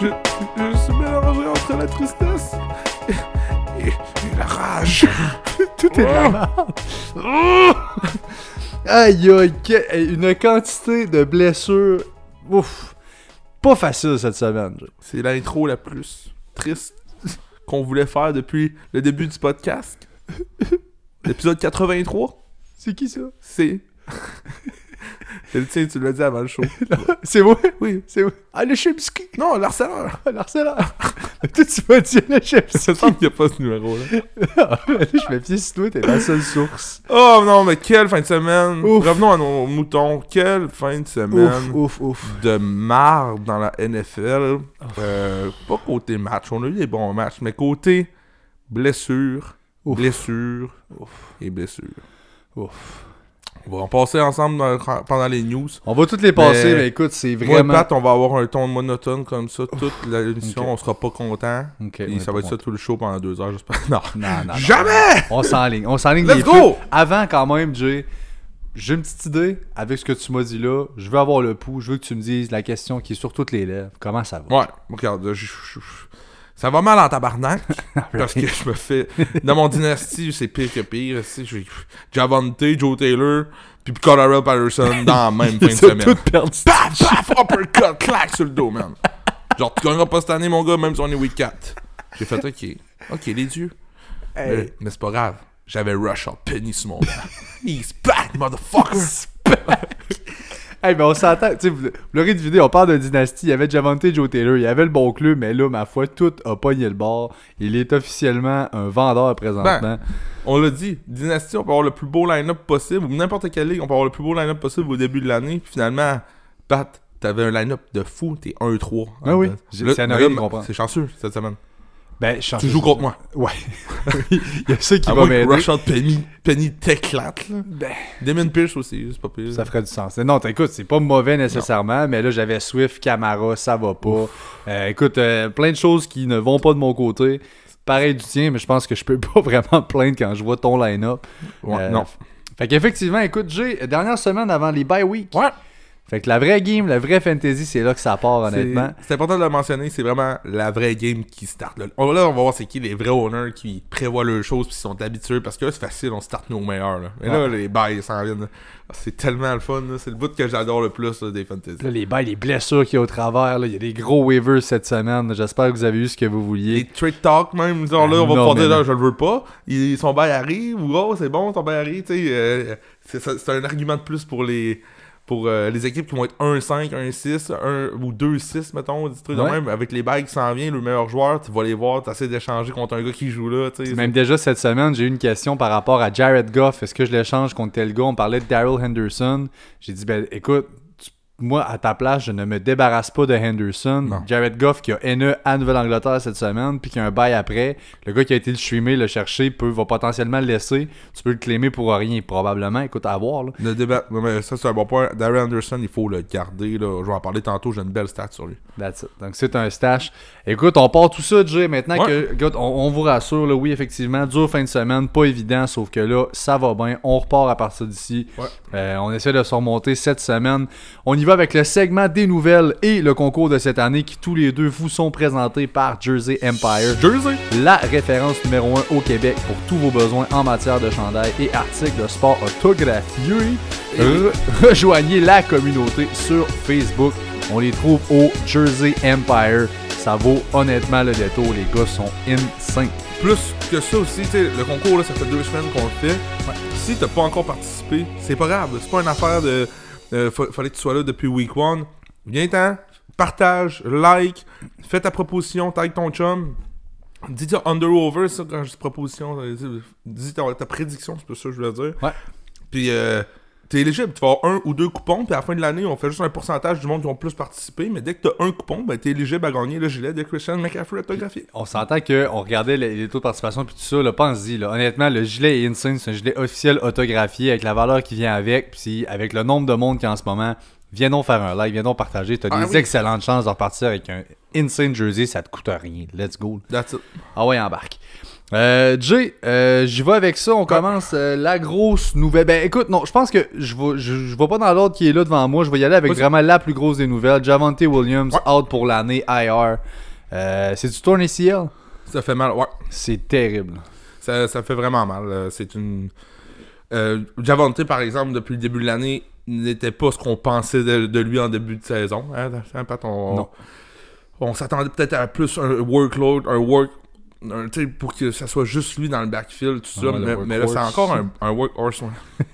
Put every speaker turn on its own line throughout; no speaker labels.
Je, je suis mélangé entre la tristesse et, et- et la rage.
Tout est de la merde. Aïe aïe, une quantité de blessures. Ouf. Pas facile cette semaine.
C'est l'intro la plus triste qu'on voulait faire depuis le début du podcast. L'épisode 83,
C'est qui ça?
c'est... Tu l'as dit avant le show.
C'est moi?
Oui.
C'est moi. Ah, le Chimsky!
Non, l'harceleur.
L'harceleur! Toi, tu m'as dit le Chimsky!
Ça semble qu'il n'y a pas ce numéro-là.
Je me fie sur toi, t'es la seule source.
Oh non, mais quelle fin de semaine.
Ouf.
Revenons à nos moutons. Quelle fin de semaine.
Ouf, ouf, ouf.
de marde dans la NFL. Euh, pas côté match, on a eu des bons matchs, mais côté blessure,
Ouf.
blessure et blessure.
Ouf.
On va en passer ensemble dans- pendant les news.
On va toutes les passer,
Mais-
mais, écoute, c'est vraiment.
Pat, on va avoir un ton monotone comme ça toute l'émission, on sera pas content. Et ça va être ça tout le show pendant deux heures, j'espère. Non.
Non, non, non.
Jamais!
On s'enligne. On s'enligne
Let's go!
Avant, quand même, Jay, j'ai une petite idée avec ce que tu m'as dit là. Je veux avoir le pouls. Je veux que tu me dises la question qui est sur toutes les lèvres. Comment ça va?
Ouais, regarde, je- je- je- ça va mal en tabarnak. parce que je me fais. Dans mon dynastie, c'est pire que pire. J'ai Javante, Joe Taylor, puis Colorado Patterson dans la même fin de semaine. Paf, paf, uppercut, clac sur le dos, man. Genre, tu gagneras pas cette année, mon gars, même si on est week 4. J'ai fait, ok. Ok, les dieux. Mais, mais c'est pas grave. J'avais Rush Penny sur mon banc. He's back, motherfucker!
Hey, mais on s'entend. Tu sais, vous, vous l'aurez deviné, on parle de dynastie. Il y avait Javante Joe Taylor. Il y avait le bon club, mais là, ma foi, tout a pogné le bord. Il est officiellement un vendeur présentement.
Ben, On l'a dit, Dynasty, on peut avoir le plus beau line-up possible, ou n'importe quelle ligue, on peut avoir le plus beau line-up possible au début de l'année. Puis finalement, Pat, t'avais un line-up de fou, t'es 1-3.
Ah oui. C'est
chanceux cette semaine.
Ben, je
Tu joues contre moi.
Ouais. Il y a ça qui
À
va
que
m'aider.
Rashad Penny, Penny t'éclate, là.
Ben,
Damon Pierce aussi, c'est pas pire.
Ça ferait du sens. Non, écoute, c'est pas mauvais nécessairement, mais là, j'avais Swift, Camara, ça va pas. Euh, écoute, euh, plein de choses qui ne vont pas de mon côté. Pareil du tien, mais je pense que je peux pas vraiment me plaindre quand je vois ton line-up.
Ouais,
Euh,
non.
Fait qu'effectivement, écoute, j'ai dernière semaine avant les bye week.
Ouais.
Fait que la vraie game, la vraie fantasy, c'est là que ça part, honnêtement.
C'est important de le mentionner, c'est vraiment la vraie game qui start. Là, on, là, on va voir c'est qui les vrais owners qui prévoient leurs choses puis sont habitués parce que là, c'est facile, on start nos meilleurs. Là. Mais là, les bails s'en viennent. Ah, C'est tellement le fun. C'est le bout que j'adore le plus là, des fantasy.
Là, les bails, les blessures qu'il y a au travers, là, il y a des gros waivers cette semaine. J'espère que vous avez eu ce que vous
Les
vouliez.
trade talk, même, genre là, on va
mais
là, je le veux pas. Il, son bail arrive, ou oh, c'est bon, ton bail arrive, tu sais. euh, c'est un argument de plus pour les pour euh, les équipes qui vont être 1-5, 1-6, 1 ou 2-6, mettons, des trucs de
Ouais.
même. Avec les bails qui s'en viennent, le meilleur joueur, tu vas les voir, tu essaies d'échanger contre un gars qui joue là.
Même déjà cette semaine, j'ai eu une question par rapport à Jared Goff. Est-ce que je l'échange contre tel gars? On parlait de Daryl Henderson. J'ai dit, ben écoute, moi à ta place, je ne me débarrasse pas de Henderson.
Non.
Jared Goff qui a NE à Nouvelle-Angleterre cette semaine, puis qui a un bail après. Le gars qui a été le streamer, le chercher, peut, va potentiellement le laisser. Tu peux le claimer pour rien, probablement. Écoute, à voir. Là.
Le débat, non, mais ça c'est un bon point. Darren Anderson, il faut le garder. Là. Je vais en parler tantôt, j'ai une belle stat sur lui.
That's it. Donc c'est un stash. Écoute, on part tout ça, Jay. Maintenant
Ouais.
que, écoute, on, on vous rassure, là, oui, effectivement, dur fin de semaine, pas évident, sauf que là, ça va bien. On repart à partir d'ici.
Ouais.
Euh, on essaie de se remonter cette semaine. On y va avec le segment des nouvelles et le concours de cette année qui tous les deux vous sont présentés par Jersey Empire.
Jersey!
La référence numéro 1 au Québec pour tous vos besoins en matière de chandail et articles de sport autographiés. Re- rejoignez la communauté sur Facebook. On les trouve au Jersey Empire. Ça vaut honnêtement le détour. Les gars sont insane.
plus que ça aussi, le concours, là, ça fait deux semaines qu'on le fait. Si t'as pas encore participé, c'est pas grave. C'est pas une affaire de. euh, fa- fallait que tu sois là depuis week one. Viens-t'en, partage, like, fais ta proposition, tag ton chum. Dis ta under over, ça, quand je dis proposition. euh, dis- ta, ta prédiction, c'est pas ça que je voulais dire.
Ouais.
Puis, euh, t'es éligible. Tu vas avoir un ou deux coupons, puis à la fin de l'année, on fait juste un pourcentage du monde qui ont plus participé. Mais dès que t'as un coupon, ben, t'es éligible à gagner le gilet de Christian McCaffrey autographié.
On s'entend qu'on regardait les, les taux de participation puis tout ça, là, pense-y. Honnêtement, le gilet est insane, c'est un gilet officiel autographié avec la valeur qui vient avec, puis avec le nombre de monde a en ce moment, viens donc faire un like, viens donc partager. T'as
Ah
des
oui.
excellentes chances de repartir avec un insane jersey, ça te coûte rien. Let's go.
That's it.
Ah ouais, embarque. Euh, Jay, euh, j'y vais avec ça. On commence euh, la grosse nouvelle. Ben écoute, non, je pense que je vais, je, je vais pas dans l'ordre qui est là devant moi. Je vais y aller avec vraiment la plus grosse des nouvelles. Javante Williams,
Ouais.
out pour l'année IR. Euh, c'est du tourne ACL?
Ça fait mal, ouais.
C'est terrible.
Ça, ça fait vraiment mal. euh, C'est une. Javante, par exemple, depuis le début de l'année, n'était pas ce qu'on pensait de, de lui en début de saison. Hein, Pat, on,
Non.
on s'attendait peut-être à plus un workload, un work. Un- pour que ça soit juste lui dans le backfield, tout ça.
Ouais, le
mais, mais là, c'est encore un, un workhorse. ouais.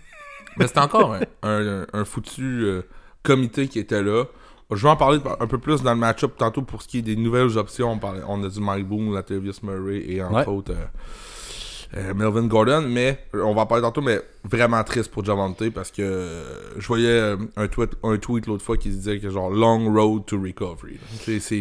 mais c'est encore un, un- un foutu euh, comité qui était là. Je vais en parler un peu plus dans le match-up tantôt pour ce qui est des nouvelles options. On, parlait- on a du Mike Boone, Latavius Murray et entre
Ouais.
autres euh, euh, Melvin Gordon. Mais euh, on va en parler tantôt, mais vraiment triste pour Javante parce que euh, je voyais un tweet, un tweet l'autre fois qui se disait que genre long road to recovery.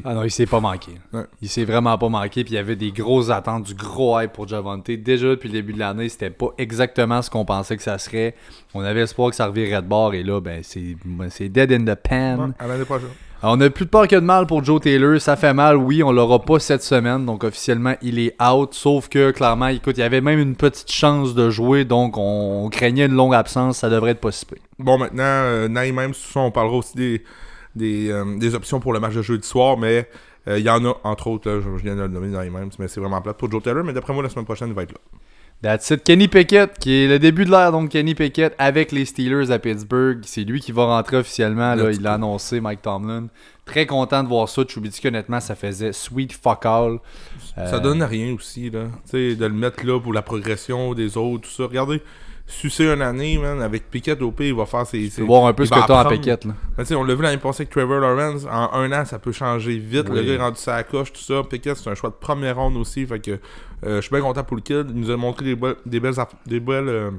Ah non, il s'est pas manqué.
Ouais.
Il s'est vraiment pas manqué. Puis il y avait des grosses attentes, du gros hype pour Javante. Déjà depuis le début de l'année, c'était pas exactement ce qu'on pensait que ça serait. On avait espoir que ça revirait de bord. Et là, ben c'est ben, c'est dead in the pan.
Ouais, à l'année prochaine.
Alors, on a plus de peur que de mal pour Joe Taylor. Ça fait mal, oui. On l'aura pas cette semaine. Donc, officiellement, il est out. Sauf que, clairement, écoute, il y avait même une petite chance de jouer. Donc, on, craignait une longue absence. Ça devrait être possible.
Bon, maintenant, euh, Naïm, même, on parlera aussi euh, des options pour le match de jeudi soir, mais euh, il y en a, entre autres, là, je, viens de le nommer Naïm, mais c'est vraiment plate pour Joe Taylor, mais d'après moi, la semaine prochaine, il va être là.
That's it. Kenny Pickett, qui est le début de l'ère, donc Kenny Pickett avec les Steelers à Pittsburgh. C'est lui qui va rentrer officiellement. Là,
Let's
il l'a annoncé, Mike Tomlin. Très content de voir ça. Trubisky, honnêtement, ça faisait sweet fuck all.
Ça
Euh,
donne rien aussi, là. Tu sais, de le mettre là pour la progression des autres, tout ça. Regardez, sucer une année, man, avec Pickett au pire, il va faire ses.
Tu
ses-
peux voir un peu ce que t'as
apprendre.
Pickett. Là.
On l'a vu l'année passée avec Trevor Lawrence. En un an, ça peut changer vite. Le gars est rendu sa coche, tout ça. Pickett, c'est un choix de première ronde aussi. Fait que euh, je suis bien content pour le kid. Il nous a montré des, be- des belles, des belles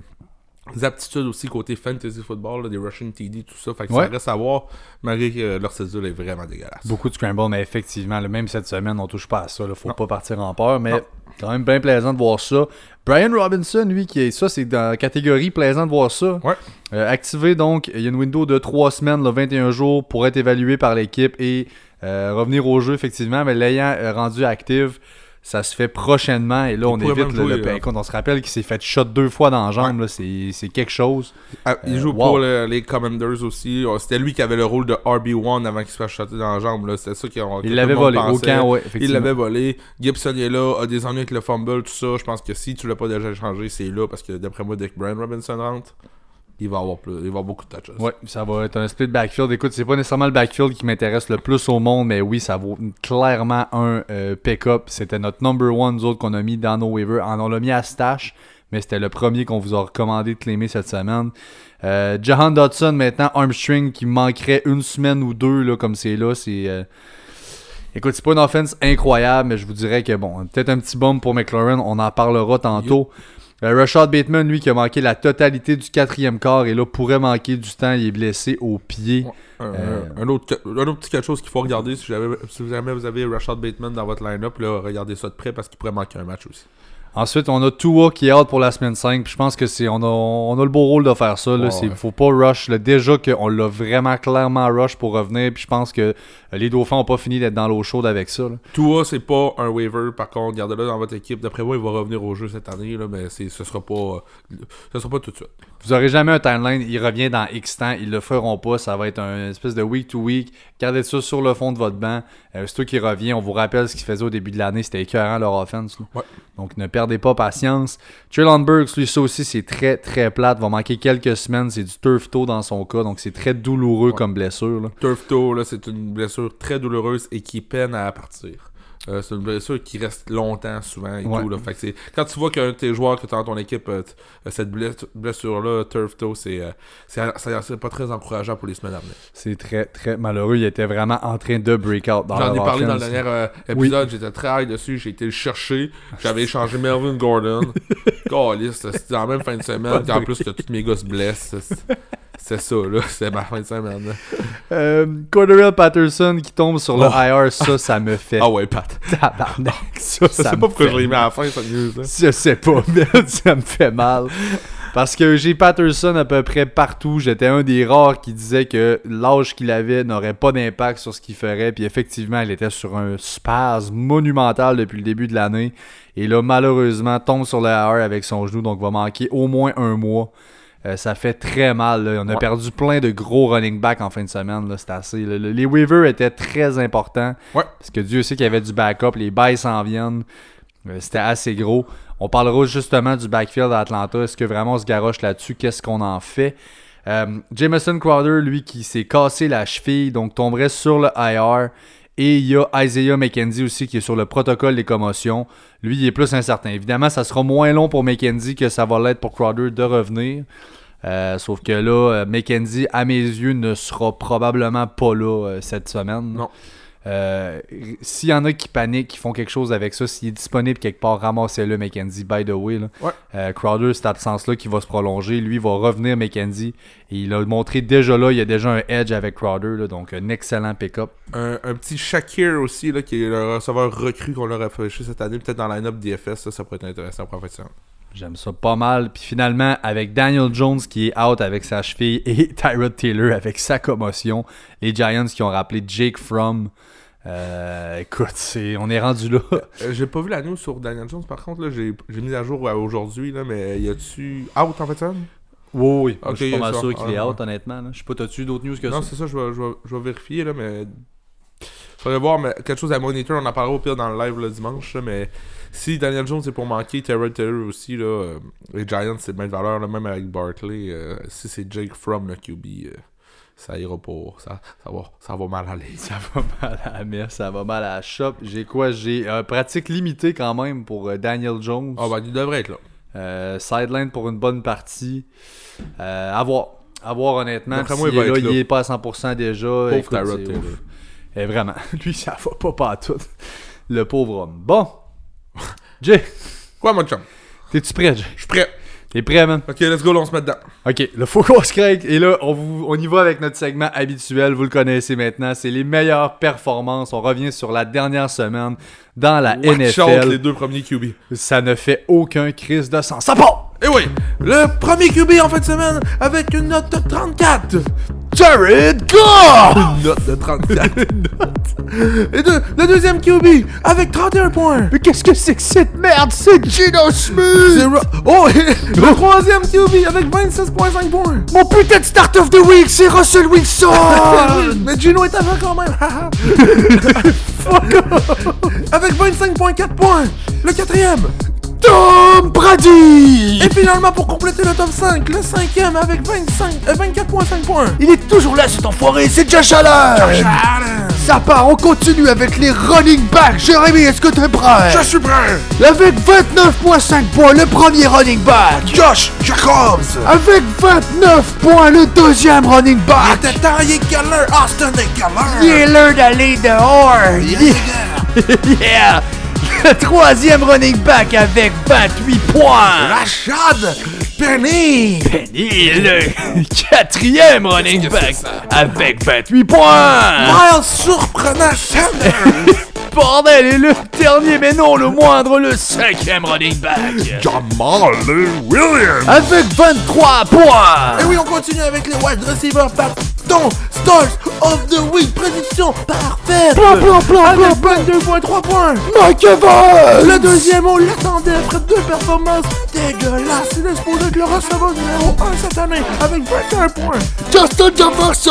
euh, aptitudes aussi côté fantasy football, là, des rushing TD, tout ça. Fait que
Ouais.
ça reste à voir, malgré que euh, leur cédule est vraiment dégueulasse.
Beaucoup de scramble, mais effectivement, là, même cette semaine, on touche pas à ça. Là, faut
Non.
pas partir en peur, mais
Non.
quand même bien plaisant de voir ça. Brian Robinson, lui, qui est ça, c'est dans la catégorie plaisant de voir ça.
Ouais.
Euh, activé donc, il y a une window de 3 semaines, là, 21 jours, pour être évalué par l'équipe et euh, revenir au jeu, effectivement. Mais l'ayant rendu active, ça se fait prochainement. Et là, on évite le,
jouer,
le-
euh,
écoute, on se rappelle qu'il s'est fait shot deux fois dans la jambe. là, C'est c'est quelque chose.
Ah, il
Euh,
joue
wow.
pour le- les Commanders aussi. Oh, C'était lui qui avait le rôle de RB1 avant qu'il se fasse shotter dans la jambe. là. C'était ça que
Il l'avait volé au camp, ouais,
Il l'avait volé. Gibson est là, a des ennuis avec le fumble, tout ça. Je pense que si tu l'as pas déjà changé, c'est là parce que d'après moi, dès que Brian Robinson rentre, il va avoir, plus, il va avoir beaucoup de touches.
Ouais, ça va être un split backfield. Écoute, c'est pas nécessairement le backfield qui m'intéresse le plus au monde, mais oui, ça vaut clairement un euh, pick-up. C'était notre number one, nous autres, qu'on a mis dans nos waivers. On l'a mis à stash, mais c'était le premier qu'on vous a recommandé de claimer cette semaine. Euh, Jahan Dodson, maintenant, Armstring, qui manquerait une semaine ou deux, là, comme c'est là. C'est. euh, Écoute, c'est pas une offense incroyable, mais je vous dirais que bon, peut-être un petit bump pour McLaurin, on en parlera tantôt. Euh, Rashad Bateman, lui, qui a manqué la totalité du quatrième quart et là pourrait manquer du temps, il est blessé au pied.
Un,
Euh,
un autre, un autre petit quelque chose qu'il faut regarder si jamais, si jamais vous avez Rashad Bateman dans votre line-up, là, regardez ça de près parce qu'il pourrait manquer un match aussi.
Ensuite, on a Tua qui est out pour la semaine 5. Puis je pense que c'est on a, on a le beau rôle de faire ça. C'est-
ouais.
Faut pas rush. Là. Déjà qu'on l'a vraiment clairement rush pour revenir. Puis je pense que euh, les Dauphins n'ont pas fini d'être dans l'eau chaude avec ça. là.
Tua, c'est pas un waiver, par contre, gardez-le dans votre équipe. D'après moi, il va revenir au jeu cette année, là, mais c'est, ce sera pas euh, ce sera pas tout de suite.
Vous aurez jamais un timeline. Il revient dans X temps. Ils le feront pas. Ça va être un espèce de week to week. Gardez ça sur le fond de votre banc. Euh, c'est qui revient. On vous rappelle ce qu'ils faisaient au début de l'année. C'était écœurant leur offense.
Ouais.
Donc ne perdez pas patience. Traylon Burks, lui, ça aussi, c'est très très plate. Va manquer quelques semaines. C'est du turf toe dans son cas. Donc c'est très douloureux
Ouais.
comme blessure. là.
Turf toe, là, c'est une blessure très douloureuse et qui peine à partir. Euh, c'est une blessure qui reste longtemps souvent et
Ouais.
tout. Là. Fait que c'est- quand tu vois qu'un de tes joueurs que tu as dans ton équipe euh, euh, cette bless- blessure-là, turf toe, c'est euh, c'est pas très encourageant pour les semaines à venir.
C'est très, très malheureux. Il était vraiment en train de break out dans
J'en ai parlé dans le dernier euh, épisode, j'étais très high dessus, j'ai été le chercher, j'avais échangé Melvin Gordon. C'était en même fin de semaine, qu'en plus que tous mes gars se blessent. C'est- ça, là, c'est ma fin de semaine.
Euh, Cordarrelle Patterson qui tombe sur le
Oh.
IR, ça, ça me fait
Ah ouais, Pat.
tabarnak. Ça,
Je sais
ça
pas pourquoi je l'ai mis à la fin, cette news-là.
Je sais pas, mais ça me fait mal. Parce que j'ai Patterson à peu près partout. J'étais un des rares qui disait que l'âge qu'il avait n'aurait pas d'impact sur ce qu'il ferait. Puis effectivement, il était sur un spasme monumental depuis le début de l'année. Et là, malheureusement, tombe sur le AR avec son genou. Donc va manquer au moins un mois. Euh, ça fait très mal. là. On a
Ouais.
perdu plein de gros running back en fin de semaine. C'était assez. le- le- les waivers étaient très importants.
Ouais.
Parce que Dieu sait qu'il y avait du backup. Les bails s'en viennent. Euh, C'était assez gros. On parlera justement du backfield d'Atlanta. Est-ce que vraiment on se garoche là-dessus? Qu'est-ce qu'on en fait? Euh, Jameson Crowder, lui, qui s'est cassé la cheville, donc tomberait sur le IR. Et il y a Isaiah McKenzie aussi qui est sur le protocole des commotions. Lui, il est plus incertain. Évidemment, ça sera moins long pour McKenzie que ça va l'être pour Crowder de revenir. Euh, sauf que là, euh, McKenzie, à mes yeux, ne sera probablement pas là euh, cette semaine.
Non.
Euh, S'il y en a qui paniquent, qui font quelque chose avec ça, s'il est disponible quelque part, ramassez-le, McKenzie, by the way. là.
Ouais.
Euh, Crowder, cette absence-là qui va se prolonger, lui va revenir McKenzie. Et il a montré déjà là, il y a déjà un edge avec Crowder, là, donc un excellent pick-up.
Un, un petit Shakir aussi, là, qui est le receveur recru qu'on leur a fait cette année, peut-être dans la line-up DFS, ça, ça pourrait être intéressant pour la semaine.
J'aime ça pas mal. Puis finalement, avec Daniel Jones qui est out avec sa cheville et Tyrod Taylor avec sa commotion, les Giants qui ont rappelé Jake Fromm. Euh, écoute, on est rendu là.
Euh, j'ai pas vu la news sur Daniel Jones, par contre, j'ai mis à jour aujourd'hui, mais y a-tu out en fait ça?
Oui, oui.
Ok,
je suis pas mal
ça.
sûr qu'il est
Ah,
out, honnêtement. là. Je sais pas, t'as-tu d'autres news que
Non,
ça?
c'est ça, je vais, je, vais, je vais vérifier, là, mais. Faudrait voir, mais quelque chose à monitor, on en parlera au pire dans le live le dimanche, là, mais si Daniel Jones est pour manquer, Terrell Taylor aussi, là, euh, les Giants, c'est de même valeur, là, même avec Barkley, euh, si c'est Jake From, le QB, euh, ça ira pas, ça, ça, va, ça va mal aller.
Ça va mal à la messe, ça va mal à la shop. J'ai quoi? J'ai pratique limitée quand même pour Daniel Jones.
Ah, ben, il devrait être là.
Euh, sideline pour une bonne partie. Euh, à voir. À voir honnêtement.
D'après
Puis
moi, il
s'il est là, il est pas à 100% déjà.
Pauvre
Écoute,
Taylor.
Et vraiment, lui, ça va pas pas tout. Le pauvre homme. Bon. Jay,
Quoi, mon chum?
t'es-tu prêt, Jay?
Je suis prêt.
T'es prêt, man?
Ok, let's go, là, on se met dedans.
Ok, le focus crack. Et là, on, vous- on y va avec notre segment habituel. Vous le connaissez maintenant. C'est les meilleures performances. On revient sur la dernière semaine dans la
Watch out,
NFL.
les deux premiers QB.
Ça ne fait aucun crise de sens. Ça part!
Et oui, le premier QB en fin de semaine avec une note de 34.
Jared Goff!
Une note de 34. Et le deuxième QB avec 31 points.
Mais qu'est-ce que c'est que cette merde? C'est Gino Smith!
Oh, et le troisième QB avec 26.5 points.
Mon putain de start of the week, c'est Russell Wilson!
Mais Gino est avant quand même. haha. avec 25.4 points. Le quatrième.
Tom Brady!
Et finalement, pour compléter le top 5, le cinquième avec 25, euh, 24.5 points.
Il est toujours là cet enfoiré, c'est Josh Allen! Ça part, on continue avec les running backs. Jérémy, est-ce que t'es prêt?
Je suis prêt.
Avec 29.5 points, le premier running back.
Josh Jacobs.
Avec 29 points, le deuxième running back.
C'était Tariq Keller, Austin Keller.
Il est l'heure d'aller dehors. Yeah! Le troisième running back avec 28 points.
Rashad Penny.
Penny, le quatrième running back avec 28 points.
Miles surprenant Sanders.
Bordel, et le dernier, mais non le moindre, le cinquième running back
Jamal Williams.
avec 23 points.
Et oui, on continue avec les wide receivers partants. Stars of the Week, prédiction parfaite.
Plan, plan, plan,
Avec
plan,
22.3 points.
Mike Evans.
Le deuxième, on l'attendait après deux performances dégueulasses. Il est supposé être le receveur numéro 1 cette année avec 21 points.
Justin
Le
Jefferson.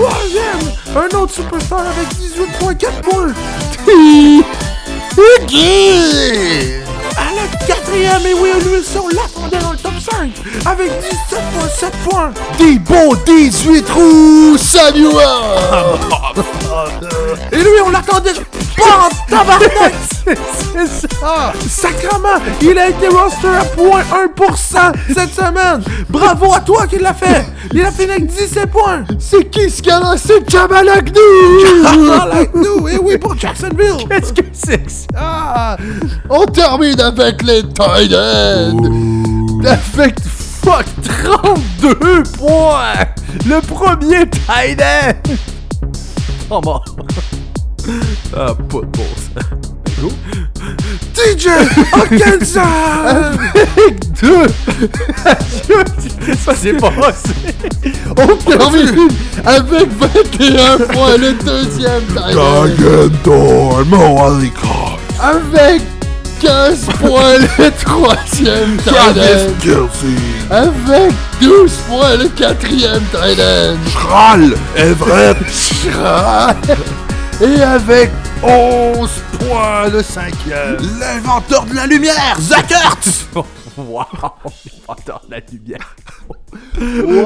troisième, un autre superstar avec 18.4 points. À la quatrième, et oui, aussi, on l'attendait dans le top 5 avec 17.7 points.
Des bons 18 roues, Samuel.
Et lui, on l'attendait Bon, tabarnak!
C'est ça!
Sacrement! Il a été roster à 0.1% cette semaine! Bravo à toi qui l'a fait! Il a fini avec 17 points!
C'est qui ce gars-là? C'est Jamal Agnew!
Like nous! Et oui, pour Jacksonville!
Qu'est-ce que c'est que ça?
Ah, on termine avec les Titans.
Avec fuck 32 points! Le premier tight end! Oh mort!
Ah, pas de bon sens. TJ Hawkinson!
Avec deux! Qu'est-ce qui s'est passé?
On termine avec 21 points le deuxième
Moalicon,
Avec 15 points le troisième.
Kelsey,
Avec 12 points le quatrième Titan.
Kral, Everett,
Et avec 11 points le cinquième.
l'inventeur de la lumière, Zach Ertz!
Wow! L'inventeur de la lumière.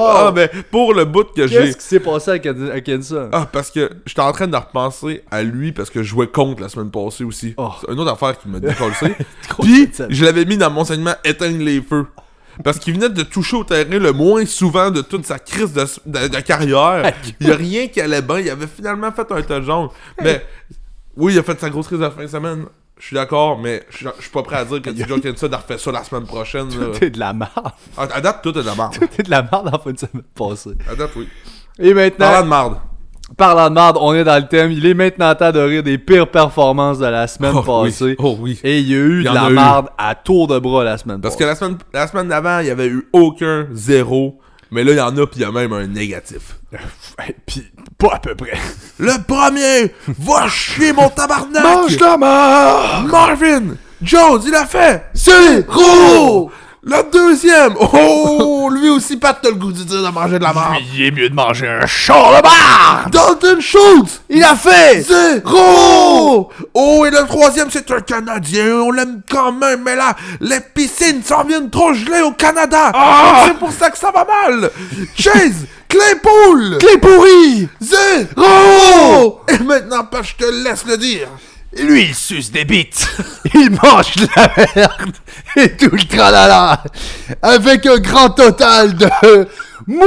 Ah, mais pour le bout que j'ai.
Qu'est-ce qui s'est passé à Ken- à Kenson?
Ah, parce que j'étais en train de repenser à lui parce que je jouais contre la semaine passée aussi.
Oh.
C'est une autre affaire qui m'a décollé. Puis, je l'avais mis dans mon segment Éteindre les feux. Parce qu'il venait de toucher au terrain le moins souvent de toute sa crise de, de- de carrière. Il y a rien qui allait bien. Il avait finalement fait un jaune. Mais, oui, il a fait sa grosse crise de la fin de semaine. Je suis d'accord, mais je suis- pas prêt à dire que TJ Hawkinson a refait ça la semaine prochaine. là.
T'es de la merde.
À, à date, tout est de la merde.
T'es de la merde en fin de semaine passée.
À date, oui.
Et maintenant,
Parlant de merde.
Parlant de merde, on est dans le thème. Il est maintenant temps de rire des pires performances de la semaine
Oh, oui.
passée.
Oh oui.
Et il y a eu
Il
de la merde à tour de bras la semaine
Parce que
passée.
la semaine, la semaine d'avant, il y avait eu aucun zéro. Mais là, il y en a, puis il y a même un négatif.
Pis pas à peu près.
Le premier! Va chier mon tabarnak!
Mange la mort.
Marvin! Jones, il a fait!
Zéro.
Le deuxième! Oh! Lui aussi, Pat, t'as le goût de dire de manger de la merde.
Il est mieux de manger un char de barre!
Dalton Schultz!
Il a fait!
Zéro! Oh, et le troisième, c'est un Canadien. On l'aime quand même, mais là, les piscines s'en viennent trop gelées au Canada. C'est pour ça que ça va mal. Chase! Claypool!
Clé pourri!
Zéro! Et maintenant, pas, je te laisse le dire.
Lui, il suce des bites! il mange de la merde! Et tout le tralala!
Avec un grand total de moins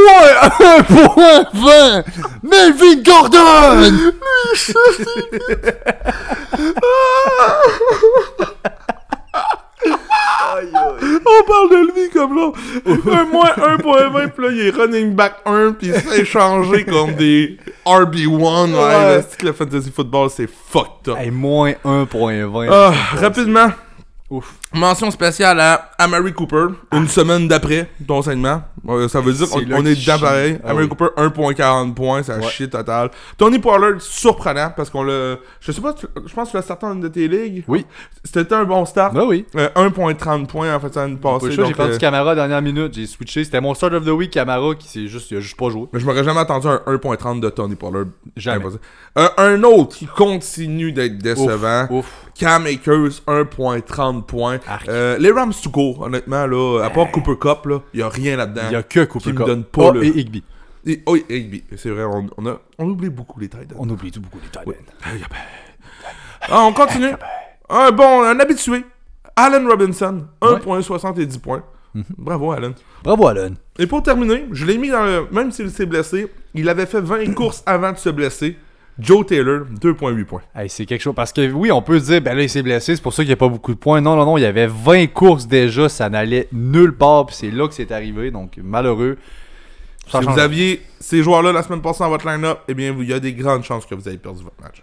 1.20. Melvin Gordon.
On parle de lui comme là. Un moins 1.20, puis là, il est running back 1, puis il s'est échangé comme des RB1. Ouais, que le fantasy football, c'est fucked up.
Hey, moins 1.20.
Ah, rapidement,
Ouf.
Mention spéciale à Amari Cooper, une semaine d'après ton segment. Euh, ça veut dire
C'est
qu'on
là
on est dedans pareil.
Ah
Amari
oui.
Cooper, 1.40 points, ça
Ouais.
chie total. Tony Pollard, surprenant, parce qu'on l'a... Je sais pas, tu- je pense que tu l'as une de tes ligues.
Oui.
C'était un bon start.
Ben oui.
Euh, 1.30 points en fait, ça a
Pas
passé.
le choix, j'ai perdu
euh,
Camara dernière minute, j'ai switché. C'était mon start of the week Camara qui s'est juste, il a juste pas joué.
Mais je m'aurais jamais attendu un 1.30 de Tony Pollard.
Jamais.
Euh, un autre qui continue d'être décevant.
Ouf.
Cam Akers, 1.30 points. Euh, les Rams tout court, honnêtement, là, à part Cooper Cup, là, il y a rien là-dedans.
Il y a que Cooper
Qui me
Cup.
donne pas
Ah,
le-
et Higby.
Et, oh, et Higby, c'est vrai, on, on a, on oublie beaucoup les Titans.
On oublie tout beaucoup les Titans.
Ah, on continue. Un bon, un habitué. Allen Robinson, 1.70 points.
Mhm.
Bravo, Allen.
Bravo, Alan.
Et pour terminer, je l'ai mis dans le. Même s'il s'est blessé, il avait fait 20 courses avant de se blesser. Joe Taylor, 2.8 points.
Hey, c'est quelque chose. Parce que oui, on peut se dire, ben là, il s'est blessé, c'est pour ça qu'il n'y a pas beaucoup de points. Non, non, non, il y avait 20 courses déjà, ça n'allait nulle part, puis c'est là que c'est arrivé, donc malheureux. Ça
si
change-
vous aviez ces joueurs-là la semaine passée dans votre line-up, eh bien, il y a des grandes chances que vous ayez perdu votre match.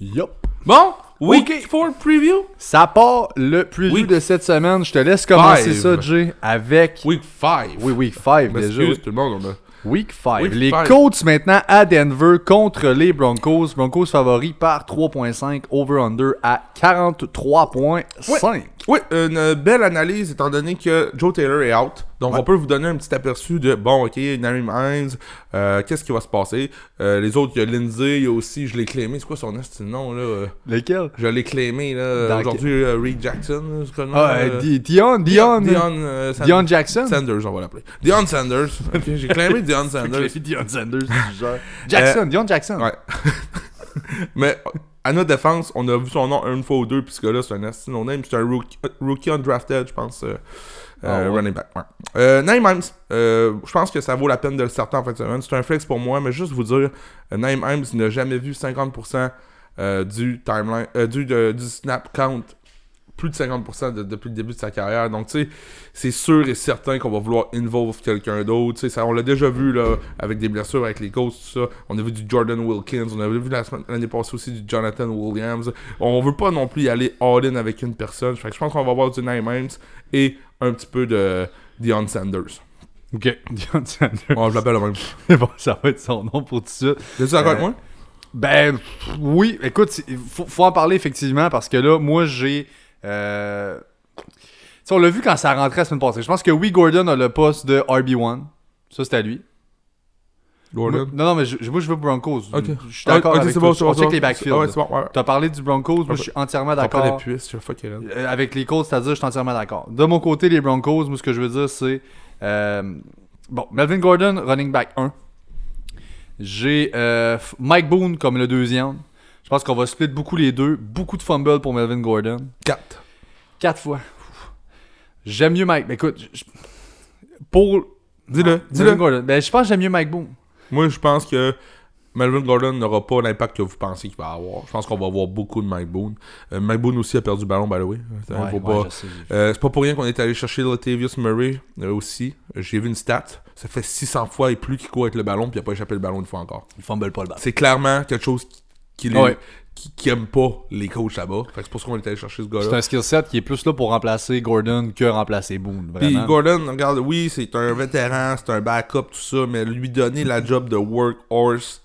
Yup.
Bon, week 4 preview.
Ça part le preview
Week
de cette semaine. Je te laisse commencer
five.
ça, Jay, avec.
Week 5.
Oui, week 5 déjà.
Excuse tout le monde. On a...
Week 5.
Week
les
five.
Colts maintenant à Denver contre les Broncos. Broncos favoris par 3.5, over-under à 43.5.
Oui, une belle analyse étant donné que Joe Taylor est out. Donc, on peut vous donner un petit aperçu de bon, ok, Narim Hines, euh, qu'est-ce qui va se passer? Euh, les autres, il y a Lindsay, il y a aussi, je l'ai claimé, c'est quoi son nom là?
Lequel?
Je l'ai claimé là. Aujourd'hui, euh, Reed Jackson, là, c'est quoi le nom,
Ah,
euh,
Di- Dion, Dion,
Dion, Sand-
Dion Jackson?
Sanders, on va l'appeler. Dion Sanders. Ok, J'ai claimé Dion Sanders.
Dion Sanders, genre. Jackson, Dion Jackson.
Ouais. Mais à notre défense, on a vu son nom une fois ou deux, puis ce gars-là, c'est un asti no name. C'est un rookie, rookie undrafted, je pense. euh, euh,
Ah ouais?
Running back. Ouais. Euh, Naeem Himes, je pense que ça vaut la peine de le starter en fin de semaine. C'est un flex pour moi, mais juste vous dire, Naeem Himes n'a jamais vu 50% euh, du timeline, du, du snap count. Plus de 50% de- depuis le début de sa carrière. Donc, tu sais, c'est sûr et certain qu'on va vouloir involve quelqu'un d'autre. Tu sais, ça, on l'a déjà vu là, avec des blessures avec les Colts, tout ça. On a vu du Jordan Wilkins. On a vu la semaine- l'année passée aussi du Jonathan Williams. On veut pas non plus y aller all-in avec une personne. Fait que je pense qu'on va avoir du Naeem Himes et un petit peu de Deion Sanders.
Ok. Deion Sanders.
On je l'appelle le même.
bon, ça va être son nom pour tout suite.
T'es-tu d'accord avec
Euh,
moi?
Ben, oui. Écoute, faut, faut en parler effectivement parce que là, moi, j'ai. Euh... on l'a vu quand ça rentrait la semaine passée. Je pense que oui, Gordon a le poste de RB1. Ça, c'est à lui.
Gordon?
Non, non, mais je, moi, je veux Broncos. Je suis d'accord
Ah,
avec toi.
bon,
On check les backfields.
Ouais, bon, ouais.
Tu as parlé du Broncos. Moi, je suis entièrement d'accord. Euh, avec les Colts, c'est-à-dire, je suis entièrement d'accord. De mon côté, les Broncos, moi, ce que je veux dire, c'est. euh, bon, Melvin Gordon, running back 1. J'ai euh, Mike Boone comme le deuxième. Je pense qu'on va split beaucoup les deux. Beaucoup de fumble pour Melvin Gordon.
4.
Quatre fois. J'aime mieux Mike. Mais écoute, je- pour.
Dis-le,
Melvin
dis-le.
Gordon. Ben, je pense que j'aime mieux Mike Boone.
Moi, je pense que Melvin Gordon n'aura pas l'impact que vous pensez qu'il va avoir. Je pense qu'on va avoir beaucoup de Mike Boone. Euh, Mike Boone aussi a perdu le ballon, by the way.
Ouais,
faut
ouais,
pas-. Euh, c'est pas pour rien qu'on est allé chercher Latavius Murray euh, aussi. J'ai vu une stat. Ça fait 600 fois et plus qu'il court avec le ballon, puis il a pas échappé le ballon une fois encore.
Il fumble pas le ballon.
C'est clairement quelque chose qui, qui, les-
Ouais.
qui, qui aime pas les coachs là-bas. Fait que c'est pour ça qu'on est allé chercher ce
C'est
gars-là.
un skill set qui est plus là pour remplacer Gordon que remplacer Boone.
Puis. Gordon, regarde, oui, c'est un vétéran, c'est un backup, tout ça, mais lui donner la job de workhorse,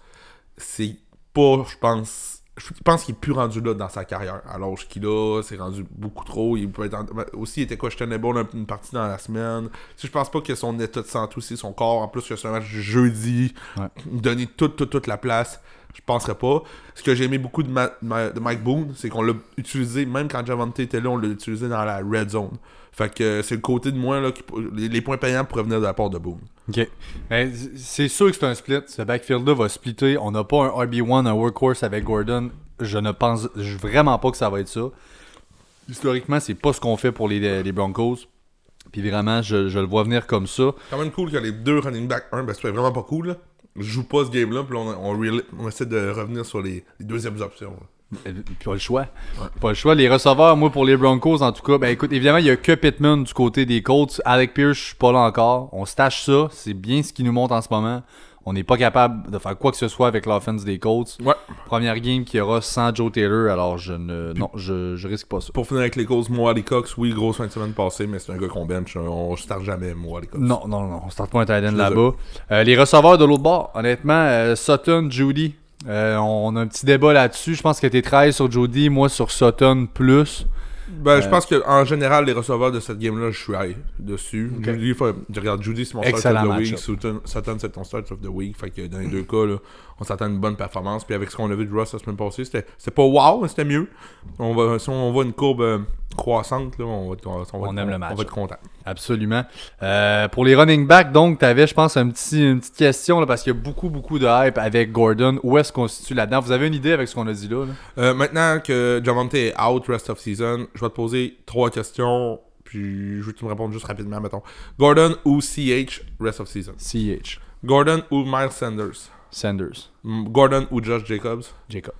c'est pas, je pense. Je pense qu'il est plus rendu là dans sa carrière. À l'âge qu'il a, c'est rendu beaucoup trop. Il peut être en- aussi, il était questionable une une partie dans la semaine. Sais, je pense pas que son état de santé aussi, son corps, en plus que c'est un match jeudi,
Ouais.
donner toute, toute, toute la place, je penserais pas. Ce que j'ai aimé beaucoup de, Ma- Ma- de Mike Boone, c'est qu'on l'a utilisé, même quand Javante était là, on l'a utilisé dans la red zone. Fait que euh, c'est le côté de moi, là, qui, les, points payants pourraient venir de la part de Boone.
Ok. Ben, c'est sûr que c'est un split. Ce backfield-là va splitter. On n'a pas un RB1, un workhorse avec Gordon. Je ne pense vraiment pas que ça va être ça. Historiquement, c'est pas ce qu'on fait pour les, les Broncos. Puis vraiment, je, je le vois venir comme ça.
quand même cool que les deux running back 1, ben c'est vraiment pas cool. Là. Je joue pas ce game-là, puis là, on, on, essaie de revenir sur les, les deuxièmes options. là.
Pas le choix. Pas le choix. Les receveurs, moi, pour les Broncos, en tout cas, ben écoute, évidemment, il y a que Pittman du côté des Colts. Alec Pierce, je suis pas là encore. On se tâche ça. C'est bien ce qui nous montre en ce moment. On n'est pas capable de faire quoi que ce soit avec l'offense des Colts.
Ouais.
Première game qu'il y aura sans Joe Taylor, alors je ne. Non, je, je risque pas ça.
Pour finir avec les causes, moi, les Cox, oui, grosse fin de semaine passée, mais c'est un gars qu'on bench. On start jamais, moi, les Cox.
Non, non, non, on start pas un tight là-bas. Euh, les receveurs de l'autre bord, honnêtement, euh, Sutton, Judy, euh, on a un petit débat là-dessus. Je pense que t'es 13 sur Judy, moi sur Sutton plus.
Ben, je pense qu'en général, les receveurs de cette game-là, je suis high dessus.
Ok.
Judy, faut- je regarde Judy, c'est mon start of the week. Sutton, Sutton, c'est ton start of the week. Fait que dans les deux cas, là, on s'attend à une bonne performance. Puis avec ce qu'on a vu de Russ la semaine passée, c'était c'était pas wow, mais c'était mieux. On va, si on voit une courbe euh, croissante, là, on va, être- on va,
On
être-
aime le
on
match.
va être content.
Absolument. Euh, pour les running backs, donc, tu avais, je pense, un petit, une petite question, là, parce qu'il y a beaucoup, beaucoup de hype avec Gordon. Où est-ce qu'on se situe là-dedans? Vous avez une idée avec ce qu'on a dit là? là?
Euh, maintenant que Javante est out rest of season, je vais te poser trois questions. Puis je veux que tu me répondes juste rapidement, mettons. Gordon ou CH rest of season?
CH.
Gordon ou Miles Sanders?
Sanders.
Gordon ou Josh Jacobs?
Jacobs.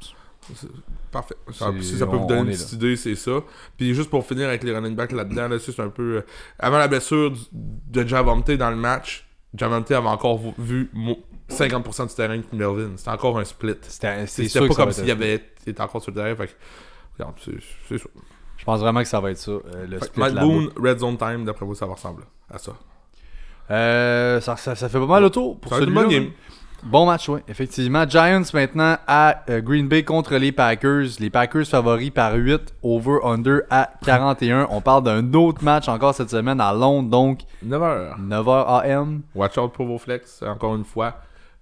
Parfait. Ça, si ça peut
on-
vous donner
on
une petite idée, c'est ça. Puis juste pour finir avec les running backs là-dedans, là, c'est un peu. euh, avant la blessure du- de Javante dans le match, Javante avait encore vu- vu mo- 50% du terrain que Melvin. C'était encore un split.
C'était sûr
pas comme s'il avait été encore sur le terrain. Fait c'est ça.
Je pense vraiment que ça va être ça. euh, le
Fait
split.
Boone, Red Zone Time, d'après vous, ça va ressembler à ça?
Euh, ça, ça, ça fait pas mal le tour pour celui-là. Bon match, oui, effectivement. Giants maintenant à euh, Green Bay contre les Packers. Les Packers favoris par 8, over-under à 41. On parle d'un autre match encore cette semaine à Londres, donc
9h.
9h AM.
Watch out pour vos flex, encore une fois.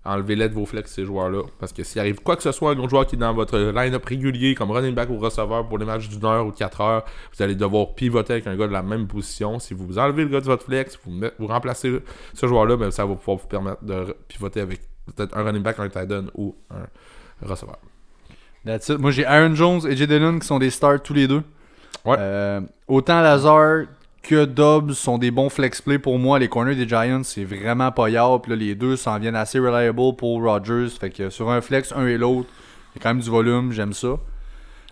Enlevez-les de vos flex, ces joueurs-là. Parce que s'il arrive quoi que ce soit, un autre joueur qui est dans votre line-up régulier, comme running back ou receveur pour les matchs d'une heure ou 4 heures, vous allez devoir pivoter avec un gars de la même position. Si vous enlevez le gars de votre flex, vous, met- vous remplacez ce joueur-là, ben, ça va pouvoir vous permettre de pivoter avec peut-être un running back, un tight end ou un receveur.
That's it. Moi, j'ai Aaron Jones et Jay Dillon qui sont des stars tous les deux.
Ouais.
Euh, autant Lazar que Dobbs sont des bons flex play pour moi. Les corners des Giants, c'est vraiment pas yard. Puis là, les deux s'en viennent assez reliable pour Rodgers. Fait que sur un flex, un et l'autre, il y a quand même du volume. J'aime ça.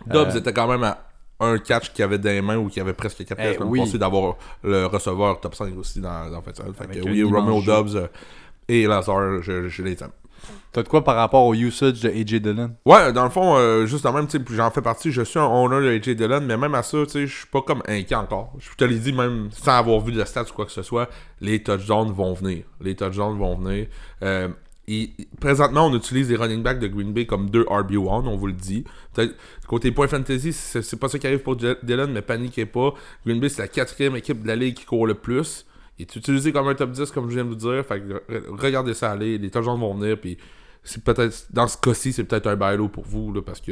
Dobbs
Euh,
était quand même à un catch qu'il avait dans les mains ou qu'il avait presque 4
Eh,
catchs.
oui.
pensé d'avoir le receveur top 5 aussi dans, dans. Fait
Avec
que oui, Romeo. Dobbs euh, et Lazar, je, je les aime.
T'as de quoi par rapport au usage de AJ Dillon?
Ouais, dans le fond, euh, juste le même, tu j'en fais partie, je suis un owner de AJ Dillon, mais même à ça, tu sais, je suis pas comme inquiet encore. Je te l'ai dit, même sans avoir vu de stats ou quoi que ce soit, les touchdowns vont venir. Les touchdowns vont venir. Euh, et- présentement, on utilise les running backs de Green Bay comme deux RB1, on vous le dit. Côté point fantasy, c'est pas ça qui arrive pour Dillon, mais paniquez pas. Green Bay, c'est la quatrième équipe de la ligue qui court le plus. Il est utilisé comme un top 10, comme je viens de vous dire. Fait que re- regardez ça aller, les touchdowns vont venir, puis c'est peut-être dans ce cas-ci, c'est peut-être un bailo pour vous là, parce que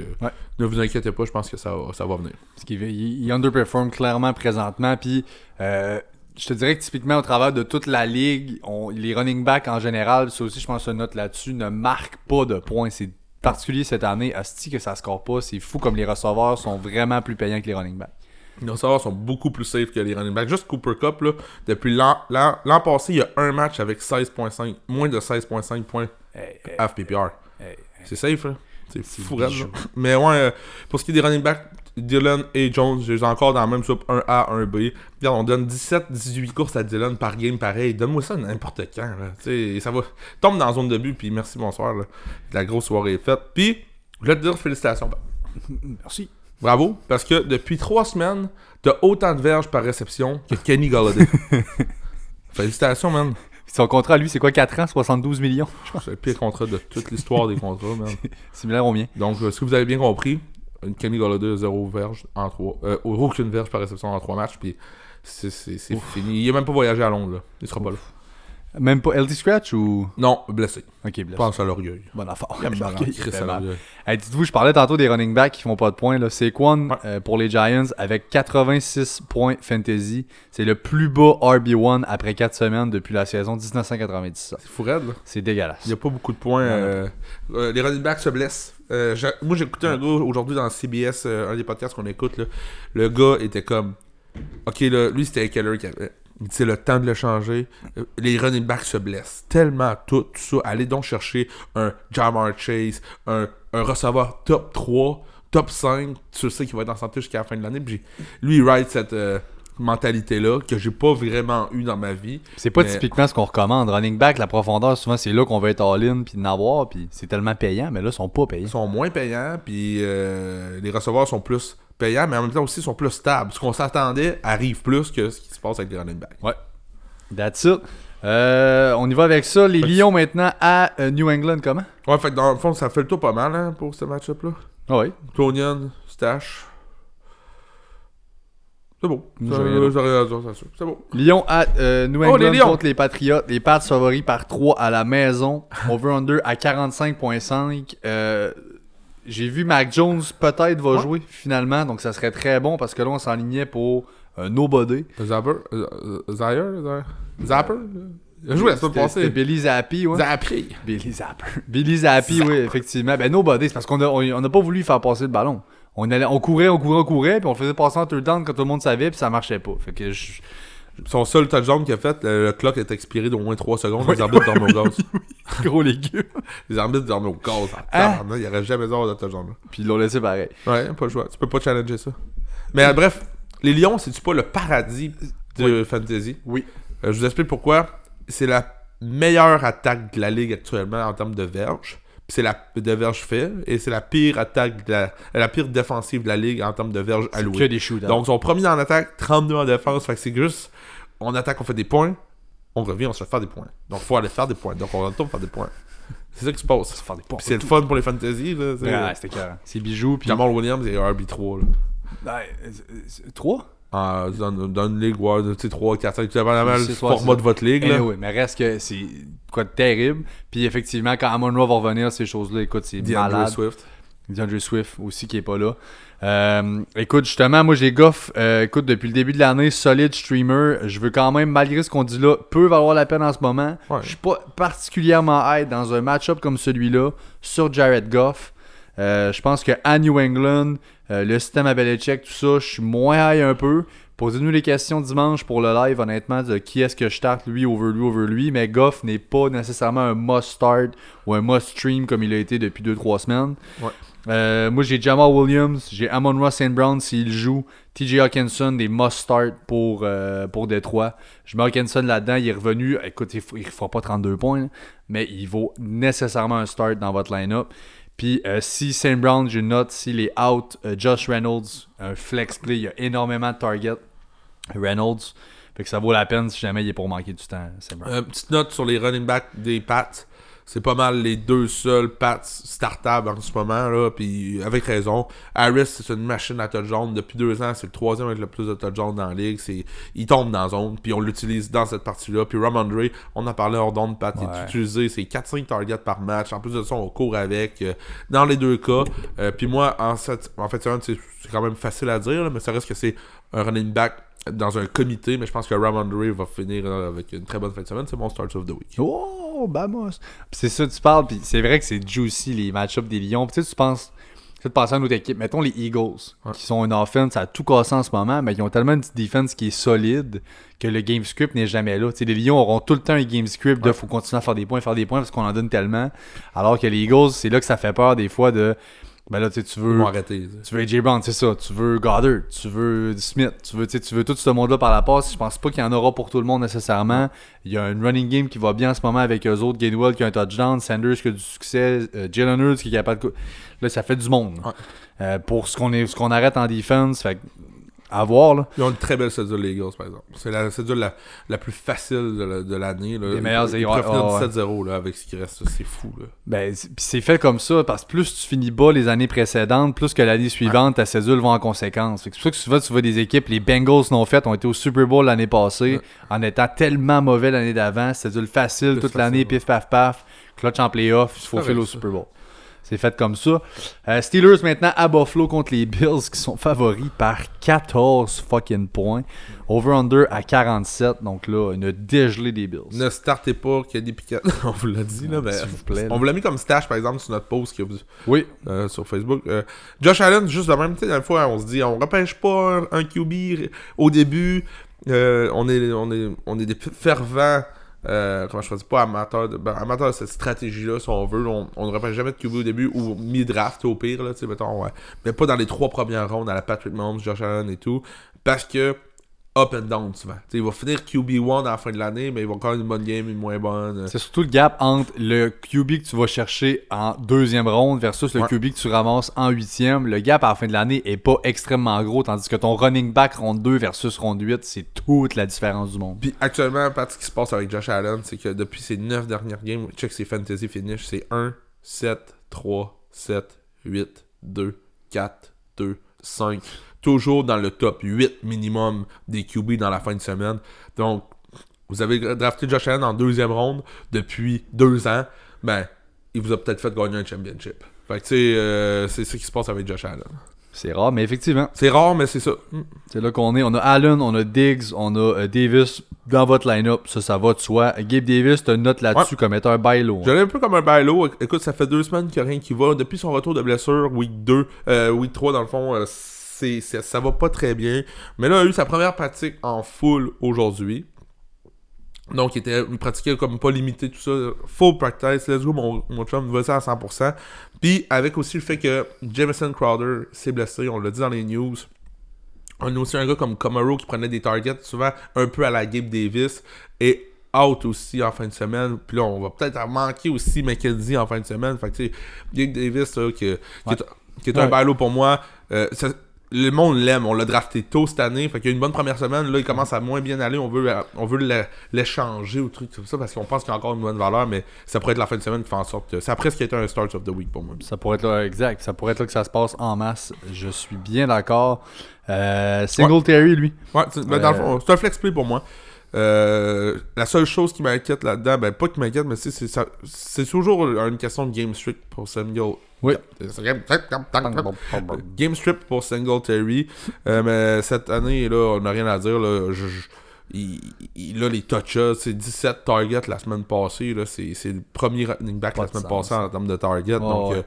ne vous inquiétez pas, je pense que ça, va- ça va venir.
Parce qu'il il, underperform clairement présentement. Puis, euh, je te dirais que typiquement, au travers de toute la ligue, on- les running backs en général, ça aussi, je pense, une note là-dessus, ne marquent pas de points. C'est particulier cette année. Asti que ça score pas. C'est fou comme les receveurs sont vraiment plus payants que les running backs.
Les receveurs sont beaucoup plus safe que les running backs. Juste Cooper Cup, là, depuis l'an, passé, il y a un match avec 16.5, moins de 16.5 points
Hey, hey,
FPPR.
hey.
C'est safe, là. C'est fou. Mais ouais, euh, pour ce qui est des running backs, Dylan et Jones, j'ai encore dans la même soupe 1A, 1B. Regarde, on donne 17-18 courses à Dylan par game pareil. Donne-moi ça n'importe quand. Là. Tu sais, ça va. Tombe dans la zone de but, puis merci, bonsoir. Là. La grosse soirée est faite. Puis, je vais te dire félicitations.
Merci.
Bravo, parce que depuis trois semaines, t'as autant de verges par réception que Kenny Galladay. félicitations, man.
Son contrat, lui, c'est quoi 4 ans, 72 millions?
C'est le pire contrat de toute l'histoire des contrats, man.
Similaire au mien.
Donc, euh, si vous avez bien compris, une Kenny Galladay, zéro verge en trois. Euh, aucune verge par réception en trois matchs, puis c'est fini. Il a même pas voyagé à Londres, là. Il sera pas là.
Même pas LT Scratch ou?
Non, blessé.
Ok, bless.
Pense à l'orgueil.
Bon affaire. Hey, dites-vous, je parlais tantôt des running backs qui font pas de points. Là. Saquon,
Ouais.
euh, pour les Giants, avec 86 points fantasy. C'est le plus bas RB1 après 4 semaines depuis la saison 1997.
C'est fou raide, là.
C'est dégueulasse.
Il n'y a pas beaucoup de points. euh, euh, les running backs se blessent. Moi, j'ai écouté un gars aujourd'hui dans CBS, un des podcasts qu'on écoute. là. Le gars était comme. Ok, là, lui, c'était Keller qui avait. C'est le temps de le changer. Euh, Les running backs se blessent. Tellement tout, tout ça. Allez donc chercher un Jamar Chase, un, un receveur top 3, top 5. Tu sais qu'il va être en santé jusqu'à la fin de l'année. Lui, il ride cette euh, mentalité-là que j'ai pas vraiment eu dans ma vie.
C'est pas
Mais-
typiquement ce qu'on recommande. Running back, la profondeur, souvent, c'est là qu'on va être all-in puis en avoir. Puis c'est tellement payant, mais là, ils sont pas payants.
Ils sont moins payants, puis euh, les receveurs sont plus payants, mais en même temps aussi sont plus stables. Ce qu'on s'attendait arrive plus que ce qui se passe avec les running backs.
That's it. Euh, on y va avec ça. Les Lions maintenant à euh, New England, comment?
Ouais, fait que dans le fond, ça fait le tour pas mal hein, pour ce match-up-là.
Ah oui.
Clonian, Stash. C'est beau. C'est beau.
Lyon à euh, New
Oh,
England
les
contre les Patriots. Les Pats favoris par 3 à la maison. Over-under à 45.5. Euh, J'ai vu Mac Jones peut-être va
Ouais.
jouer finalement. Donc ça serait très bon parce que là on s'enlignait pour un nobody.
Zapper euh, euh, Zaire? Zapper? Il a joué la semaine passée.
Billy Zappi, ouais.
Zapper.
Billy Zapper. Billy Zappi, oui, effectivement. Ben, nobody, c'est parce qu'on a, on, on a pas voulu faire passer le ballon. On, allait, on courait, on courait, on courait, puis on faisait passer en third down quand tout le monde savait, puis ça marchait pas. Fait que je-
Son seul touchdown qu'il a fait, le, le clock est expiré d'au moins 3 secondes. Les arbitres dorment au gaz.
gros légumes.
Les arbitres dorment au gaz. Il n'y aurait jamais besoin de touchdown-là.
Puis ils l'ont laissé pareil.
Ouais, pas le choix. Tu peux pas challenger ça. Mais euh, bref, les Lions, c'est-tu pas le paradis de fantasy?
Oui.
Euh, je vous explique pourquoi. C'est la meilleure attaque de la ligue actuellement en termes de verge. Puis c'est la de verge fait. Et c'est la pire attaque de la, la pire défensive de la ligue en termes de verge
Que
allouée.
des shootouts.
Donc, ils sont premiers en attaque, 32 en défense. Fait que c'est juste, on attaque, on fait des points. On revient, on se fait faire des points. Donc, faut aller faire des points. Donc, on retourne faire des points. C'est ça qui se passe.
faire des points.
Puis c'est le fun pour les fantasy. Là, c'est-
Ouais, c'était carré. C'est bijoux, puis.
Jamal Williams et RB3. Là.
Ouais, euh, euh, Trois?
En- dans, dans une ligue, ouais, tu sais, 3, 4, 5, dépendamment
C'est
le
soit
format de votre ligue.
Eh
Là.
oui, mais reste que c'est quoi de terrible. Puis effectivement, quand Amon Ra va revenir, ces choses-là, écoute, c'est
DeAndre
malade.
Swift.
DeAndre Swift aussi qui est pas là. Euh, écoute, justement, moi j'ai Goff, euh, écoute, depuis le début de l'année, solide streamer. Je veux quand même, malgré ce qu'on dit là, peut valoir la peine en ce moment.
Ouais.
Je suis pas particulièrement hype dans un match-up comme celui-là sur Jared Goff. Euh, je pense qu'à New England, le système à Belichick, tout ça, je suis moins high un peu. Posez-nous les questions dimanche pour le live, honnêtement, de qui est-ce que je starte, lui over lui over lui. Mais Goff n'est pas nécessairement un must-start ou un must-stream comme il a été depuis 2-3 semaines.
Ouais.
Euh, moi, j'ai Jamal Williams, j'ai Amon Ross St. Brown s'il joue, TJ Hawkinson, des must-start pour, euh, pour Détroit. Je mets Hawkinson là-dedans, il est revenu. Écoute, il ne fera pas 32 points, mais il vaut nécessairement un start dans votre line-up. Puis euh, si St. Brown, je note, s'il est out, Josh Reynolds, un flex play, il y a énormément de targets. Reynolds. Fait que ça vaut la peine si jamais il est pour manquer du temps,
petite note sur les running backs des Pats. C'est pas mal les deux seuls Pats startables en ce moment, là, puis avec raison. Harris, c'est une machine à touchdown. Depuis deux ans, c'est le troisième avec le plus de touchdowns dans la ligue. C'est, il tombe dans la zone, puis on l'utilise dans cette partie-là. Puis Ramondre, on en parlait hors d'onde, Pat, il
Ouais.
est utilisé. C'est 4-5 targets par match. En plus de ça, on court avec. euh, dans les deux cas. Euh, puis moi, en, cette, en fait, c'est c'est quand même facile à dire, là, mais ça reste que c'est un running back dans un comité, mais je pense que Ramondre va finir euh, avec une très bonne fin de semaine. C'est mon start of the week.
Oh, vamos! C'est ça, tu parles, puis c'est vrai que c'est juicy les match-ups des Lions. Puis tu sais, tu penses, tu de penser à une autre équipe. Mettons les Eagles,
Ouais.
qui sont une offense à tout casser en ce moment, mais ils ont tellement une petite defense qui est solide que le game script n'est jamais là. Tu sais, les Lions auront tout le temps un game script de
Ouais.
faut continuer à faire des points, faire des points parce qu'on en donne tellement. Alors que les Eagles, c'est là que ça fait peur des fois de. Ben là, tu
Ils
veux.
vont arrêter.
Tu veux AJ Brown, c'est ça. Tu veux Goddard, tu veux Smith, tu veux, tu veux tout ce monde-là par la passe. Je pense pas qu'il y en aura pour tout le monde nécessairement. Il y a un running game qui va bien en ce moment avec eux autres. Gainwell qui a un touchdown, Sanders qui a du succès, euh, Jalen Hurts qui est capable de. Là, ça fait du monde.
Ouais.
Euh, pour ce qu'on est, ce qu'on arrête en defense, fait que, à voir là.
Ils ont une très belle cédule, les Eagles, par exemple. C'est la cédule la, la plus facile de, la- de l'année. là.
Les
Ils
meilleurs
Ils peuvent finir
ouais,
17-0 là, avec ce qui reste. C'est fou. Là.
Ben, c'est- pis c'est fait comme ça parce que plus tu finis bas les années précédentes, plus que l'année suivante, ta cédule va en conséquence. Fait que C'est pour ça que souvent tu vois des équipes, les Bengals non faites, ont été au Super Bowl l'année passée
Ouais.
en étant tellement mauvais l'année d'avant. Cédule facile
Plus
toute
facile,
l'année,
ouais.
pif paf paf, clutch en playoff, il faut filer au. Super Bowl. C'est fait comme ça. Euh, Steelers maintenant à Buffalo contre les Bills qui sont favoris par 14 fucking points. Over-under à 47. Donc là, une dégelée des Bills.
Ne startez pas Kenny Pickett. on vous l'a dit. Là, mais
S'il vous plaît, là.
On vous l'a mis comme stash, par exemple, sur notre post que vous-
Oui,
euh, sur Facebook. Euh, Josh Allen, juste de même, la fois, on se dit, on repêche pas un, QB au début. On, est, on, est, on est des fervents. Euh, comment je choisis pas amateurs de, ben, amateurs de cette stratégie-là, si on veut. On, ne repêche jamais de QB au début ou mi-draft au pire, là, mettons, ouais. Mais pas dans les trois premières rondes à la Patrick Mahomes, Josh Allen et tout. Parce que up and down souvent. Tu sais, il va finir QB1 à la fin de l'année, mais il va encore une bonne game, une moins bonne.
C'est surtout le gap entre le QB que tu vas chercher en deuxième ronde versus le
Ouais.
QB que tu ramasses en huitième. Le gap à la fin de l'année est pas extrêmement gros, tandis que ton running back ronde 2 versus ronde 8, c'est toute la différence du monde.
Puis actuellement, Pat, ce qui se passe avec Josh Allen, c'est que depuis ses 9 dernières games, check ses fantasy finish, c'est 1, 7, 3, 7, 8, 2, 4, 2, 5. Toujours dans le top 8 minimum des QB dans la fin de semaine. Donc, vous avez drafté Josh Allen en deuxième ronde depuis deux ans. Ben, il vous a peut-être fait gagner un championship. Fait que, tu sais, euh, c'est ce qui se passe avec Josh Allen.
C'est rare, mais effectivement,
C'est rare, mais c'est ça. Mm.
c'est là qu'on est. On a Allen, on a Diggs, on a euh, Davis dans votre line-up. Ça, ça va de soi. Gabe Davis, une note là-dessus comme étant un bail lourd.
Je l'ai un peu comme un bailo. Écoute, ça fait deux semaines qu'il n'y a rien qui va. Depuis son retour de blessure, week 2, euh, week 3 dans le fond, euh, c'est, ça va pas très bien. Mais là, il a eu sa première pratique en full aujourd'hui. Donc, il était il pratiquait comme pas limité, tout ça. Full practice, let's go, mon, mon chum, va ça à 100%. Puis, avec aussi le fait que Jameson Crowder s'est blessé, on l'a dit dans les news. On a aussi un gars comme Camaro qui prenait des targets, souvent un peu à la Gabe Davis, et out aussi en fin de semaine. Puis là, on va peut-être manquer aussi McKenzie en fin de semaine. Fait que, tu sais, Gabe Davis, là, qui, qui est, qui est un bailo pour moi, euh, ça- le monde l'aime. On l'a drafté tôt cette année. Fait qu'il y a une bonne première semaine. Là, il commence à moins bien aller. On veut, on veut l'échanger ou truc comme ça parce qu'on pense qu'il y a encore une bonne valeur. Mais ça pourrait être la fin de semaine qui fait en sorte que ça a presque été un start of the week pour moi.
Ça pourrait être là, exact. Ça pourrait être là que ça se passe en masse. Je suis bien d'accord. Euh, Singletary, lui.
Ouais, c'est- ben,
Euh,
c'est un flex play pour moi. Euh, la seule chose qui m'inquiète là-dedans, ben pas qui m'inquiète, mais c'est toujours une question de game streak pour Samuel.
Oui.
C'est game, strip pour Singletary. Euh, mais cette année, là, on n'a rien à dire. Là, Je- je- il, il a les touches, c'est 17 targets la semaine passée. Là, c'est, c'est le premier running back
Pas
la semaine
sens.
passée en termes de targets. donc,
ouais.
euh,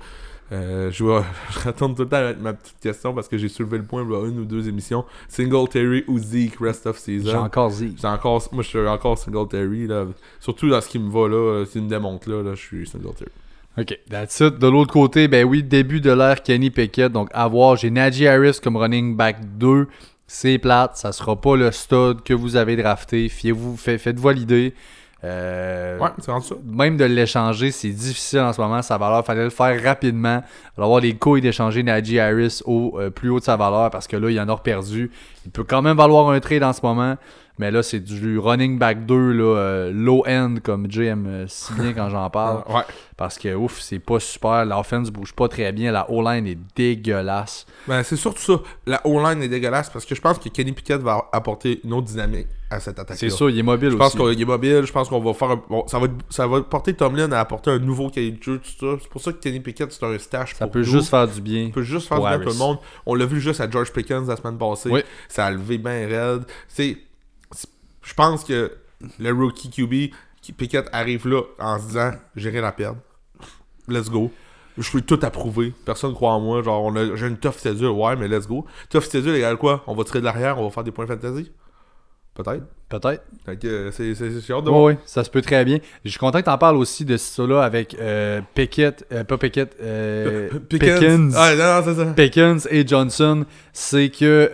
Euh, je, vais- je retourne tout le temps avec ma petite question parce que j'ai soulevé le point il y a une ou deux émissions. Singletary ou Zeke rest of
J'ai
season.
encore dit.
J'ai encore, moi, je suis encore Singletary. Là. Surtout dans ce qui me va là, s'il me démontre là, là je suis Singletary.
OK, that's it. De l'autre côté, ben oui, début de l'ère Kenny Pickett. Donc, à voir, j'ai Najee Harris comme running back 2. C'est plate, ça sera pas le stud que vous avez drafté. Fiez-vous, fait- faites-vous l'idée. Euh,
Ouais, ça.
Même de l'échanger, c'est difficile en ce moment. Sa valeur, fallait le faire rapidement. Il avoir les couilles d'échanger Najee Harris au euh, plus haut de sa valeur parce que là, il en a perdu. Il peut quand même valoir un trade en ce moment. Mais là, c'est du running back 2, là, euh, low end, comme Jay aime euh, si bien quand j'en parle.
Ouais.
Parce que ouf, c'est pas super. L'offense bouge pas très bien. La O-line est dégueulasse.
Ben, c'est surtout ça. La O-line est dégueulasse parce que je pense que Kenny Pickett va apporter une autre dynamique à cette attaque.
C'est ça, il est mobile
Je pense
aussi.
qu'il est mobile, je pense qu'on va faire un... bon, ça, va, ça va porter Tomlin à apporter un nouveau cahier de jeu, tout ça. C'est pour ça que Kenny Pickett, c'est un stash
Ça
pour
peut
nous.
juste faire du bien.
Ça peut juste faire du bien à tout le monde. On l'a vu juste à George Pickens la semaine passée.
Oui.
Ça a levé bien raide. C'est... Je pense que le rookie QB, Pickett arrive là en se disant « J'ai rien à perdre. Let's go. » Je peux tout approuver. Personne croit en moi. Genre, on a- j'ai une tough schedule. Ouais, mais let's go. Tough schedule égale quoi? On va tirer de l'arrière, on va faire des points fantasy? Peut-être.
Peut-être.
Que, euh, c'est, hâte de
Oui,
voir.
oui, ça se peut très bien. Je suis content que tu en parles aussi de ça là avec euh, Pickett, euh, pas Pickett, euh, Pickens.
Ah, non, non, c'est ça.
Pickens et Johnson, c'est que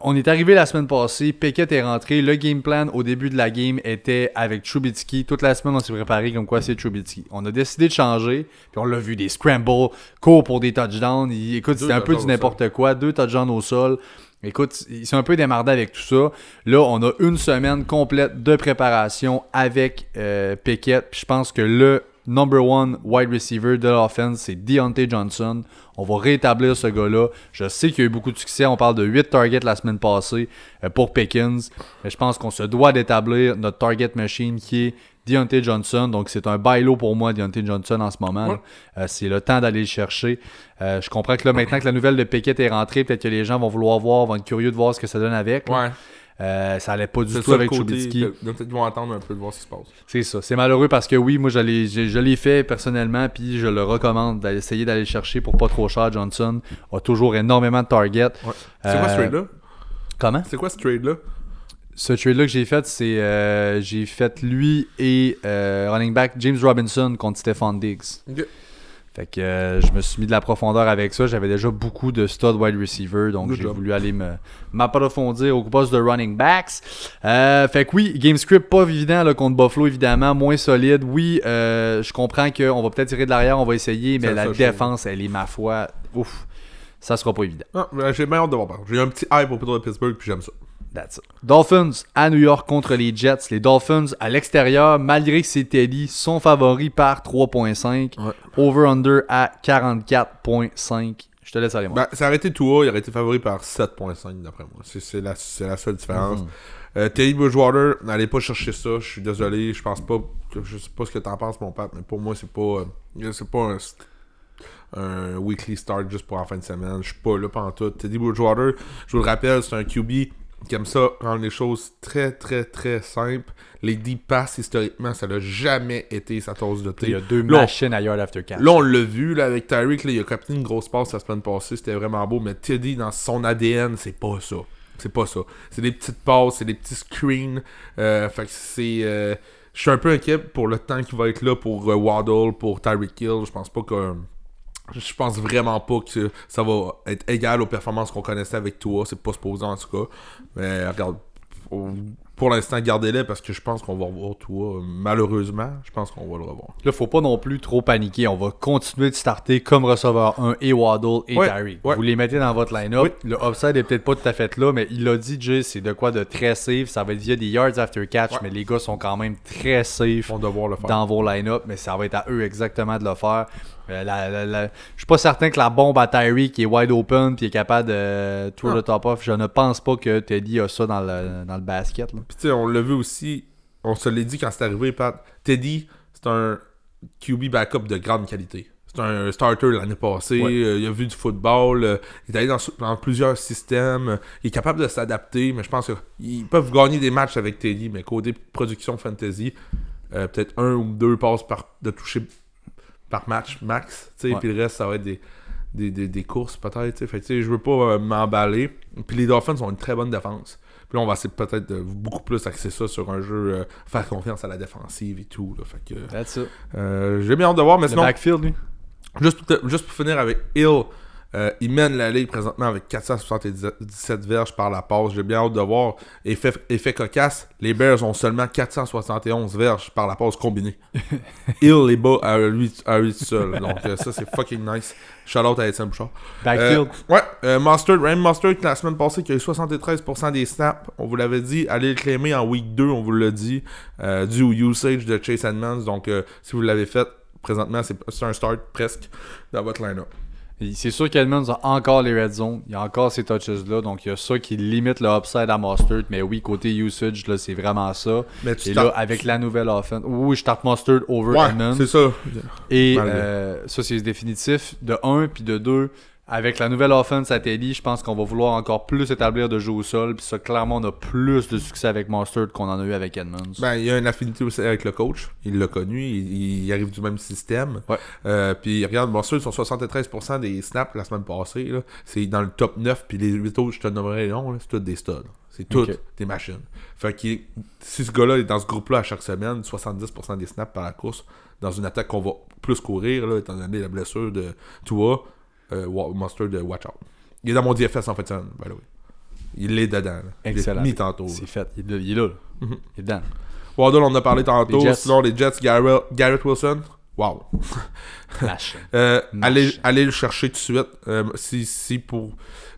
on est arrivé la semaine passée, Pickett est rentré, le game plan au début de la game était avec Trubitsky. Toute la semaine, on s'est préparé comme quoi c'est Trubitsky. On a décidé de changer, puis on l'a vu, des scrambles, court pour des touchdowns. Il- écoute, c'était un peu du n'importe quoi, deux touchdowns au sol. Écoute, ils sont un peu démardés avec tout ça. Là, on a une semaine complète de préparation avec euh, Pickett. Puis je pense que le number one wide receiver de l'offense, c'est Deontay Johnson. On va rétablir ce gars-là. Je sais qu'il y a eu beaucoup de succès. On parle de 8 targets la semaine passée euh, pour Pickens. Mais je pense qu'on se doit d'établir notre target machine qui est Deontay Johnson. Donc c'est un bailo pour moi, Deontay Johnson, en ce moment. Euh, c'est le temps d'aller le chercher. Euh, je comprends que là, maintenant que la nouvelle de Pickett est rentrée, peut-être que les gens vont vouloir voir, vont être curieux de voir ce que ça donne avec.
Ouais.
Euh, ça allait pas du tout
ça
avec. Trubisky.
Peut-être qu'ils vont attendre un peu de voir ce qui se passe.
C'est ça. C'est malheureux parce que oui, moi je l'ai, je, je l'ai fait personnellement, puis je le recommande d'essayer d'aller le chercher pour pas trop cher. Johnson a toujours énormément de targets.
Ouais. C'est quoi ce
Euh,
trade-là?
Comment?
C'est quoi ce trade-là?
Ce trade-là que j'ai fait, c'est euh, j'ai fait lui et euh, running back James Robinson contre Stephon Diggs. Fait que euh, je me suis mis de la profondeur avec ça. J'avais déjà beaucoup de stud wide receiver, donc j'ai voulu aller me m'approfondir au poste de running backs. Euh, fait que oui, game script pas évident là, contre Buffalo, évidemment, moins solide. Oui, euh, je comprends qu'on va peut-être tirer de l'arrière, on va essayer, mais la défense, elle est ma foi, ouf, ça sera pas évident.
Ah, j'ai bien hâte de voir. J'ai un petit hype autour de Pittsburgh, puis j'aime ça.
That's it. Dolphins à New York contre les Jets. Les Dolphins à l'extérieur, malgré que c'est Teddy, sont favoris par 3.5.
Ouais.
Over-under à 44.5. Je te laisse aller, moi.
Ben, c'est arrêté tout haut, il aurait été favori par 7.5 d'après moi. C'est, la, la seule différence. Euh, Teddy Bridgewater, n'allez pas chercher ça, je suis désolé, je pense pas, je sais pas ce que t'en penses mon Pat, mais pour moi c'est pas, euh, c'est pas un, un weekly start juste pour en fin de semaine, je suis pas là pendant tout. Teddy Bridgewater, je vous le rappelle, c'est un QB qui aime ça rendre les choses très très très simples. Les deep passes historiquement, ça n'a jamais été sa tasse de thé.
Il y a deux
Là,
machines yard after catch.
Là, on l'a vu là, avec Tyreek, là, il a capté une grosse passe la semaine passée, c'était vraiment beau, mais Teddy, dans son ADN, c'est pas ça. C'est pas ça. C'est des petites passes, c'est des petits screens. Euh, fait que c'est. euh, je suis un peu inquiet pour le temps qui va être là pour euh, Waddle, pour Tyreek Hill. Je pense pas que. Je pense vraiment pas que ça va être égal aux performances qu'on connaissait avec toi. C'est pas supposé en tout cas. Mais regarde, pour, l'instant, gardez-les parce que je pense qu'on va revoir toi. Malheureusement, je pense qu'on va le revoir.
Là, faut pas non plus trop paniquer. On va continuer de starter comme receveur 1 et Waddle et
Ouais,
Tyreek.
ouais.
Vous les mettez dans votre line-up.
Oui.
Le upside est peut-être pas tout à fait là, mais il l'a dit, Jay, c'est de quoi de très safe. Ça va être via des yards after catch,
Ouais.
mais les gars sont quand même très safe
le faire.
dans vos line-up, mais ça va être à eux exactement de le faire. Euh, la- la- la- Je suis pas certain que la bombe à Tyreek qui est wide open puis est capable de euh, tour le top off, je ne pense pas que Teddy a ça dans le, dans le basket. là.
Puis tu sais, on l'a vu aussi, on se l'est dit quand c'est arrivé, Pat. Teddy, c'est un QB backup de grande qualité. C'est un starter l'année passée,
Ouais.
euh, il a vu du football, euh, il est allé dans, dans plusieurs systèmes, euh, il est capable de s'adapter, mais je pense qu'ils peuvent gagner des matchs avec Teddy, mais côté production fantasy, peut-être un ou deux passes par, de toucher par match max.
Ouais.
Puis le reste, ça va être des, des, des, des courses peut-être. Fait je veux pas m'emballer. Puis les Dolphins ont une très bonne défense. Puis là, on va essayer peut-être de beaucoup plus axer ça sur un jeu, euh, faire confiance à la défensive et tout. Là. Fait que,
That's it.
euh, j'ai bien hâte de voir, mais
Le
sinon,
backfield, lui.
Juste juste pour finir avec Hill, euh, il mène la ligue présentement avec 477 verges par la passe. J'ai bien hâte de voir. Effet, effet cocasse, les Bears ont seulement 471 verges par la passe combinée. Hill est bas à lui, à lui seul. Donc euh, ça, c'est fucking nice. Shout out à Étienne Bouchard.
Backfield.
Euh, ouais, Mustard, Ryan Mustard, la semaine passée, qui a eu 73% des snaps. On vous l'avait dit, allez le claimer en week 2, on vous l'a dit, dû au usage de Chase Edmonds. Donc, si vous l'avez fait, présentement, c'est un start presque dans votre line-up.
C'est sûr qu'Edmonds a encore les red zones. Il y a encore ces touches-là. Donc, il y a ça qui limite le upside à Mustard. Mais oui, côté usage, là, c'est vraiment ça.
Mais tu
Et là, avec la nouvelle offense. Oui, je starte Mustard over
Ouais,
Edmonds.
c'est ça.
Et euh, ça, c'est définitif. De 1, puis de 2, avec la nouvelle offense à Teddy, je pense qu'on va vouloir encore plus établir de jeu au sol. Puis ça, clairement, on a plus de succès avec Mustard qu'on en a eu avec Edmonds.
Ben, il y a une affinité aussi avec le coach. Il l'a connu. Il, il arrive du même système.
Ouais.
Euh, puis regarde, bon, sur 73% des snaps la semaine passée, c'est dans le top 9. Puis les 8 autres, je te nommerai les noms, là, c'est tous des studs. C'est toutes des machines. Fait que si ce gars-là est dans ce groupe-là à chaque semaine, 70% des snaps par la course, dans une attaque qu'on va plus courir, là, étant donné la blessure de Tua, euh, Mustard de Watch Out. Il est dans mon DFS en fait, ça, by the way. Il est dedans. là. Je l'ai
Excellent.
mis tantôt.
C'est fait. Il est là. Il est là. là.
Mhm.
Il est dedans.
Waddle, on en a parlé tantôt.
Les Jets.
Sinon, les Jets, Garrett, Garrett Wilson. Wow. Euh, allez, allez le chercher tout de suite. Euh, si, si pour.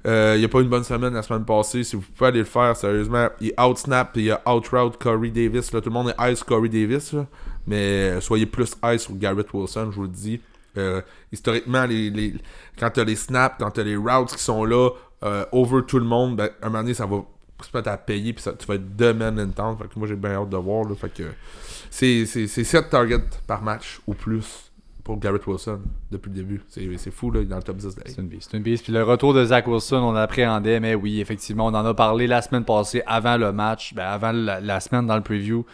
Il n'y a pas une bonne semaine la semaine passée. Si vous pouvez aller le faire, sérieusement. Il out-snap et il out-route Corey Davis. Là, tout le monde est ice Corey Davis. là. Mais soyez plus ice sur Garrett Wilson, je vous le dis. Euh, historiquement, les, les, quand tu as les snaps, quand tu as les routes qui sont là, euh, over tout le monde, ben, un moment donné, ça va se mettre à payer. Puis ça- tu vas être deux men in town. Fait que moi, j'ai bien hâte de voir. Fait que c'est c'est- c'est 7 targets par match ou plus pour Garrett Wilson depuis le début. C'est c'est fou, là, dans le top 10 de la
C'est une bise. C'est une bise. Puis le retour de Zach Wilson, on l'appréhendait, mais oui, effectivement, on en a parlé la semaine passée, avant le match, ben, avant la, la semaine dans le preview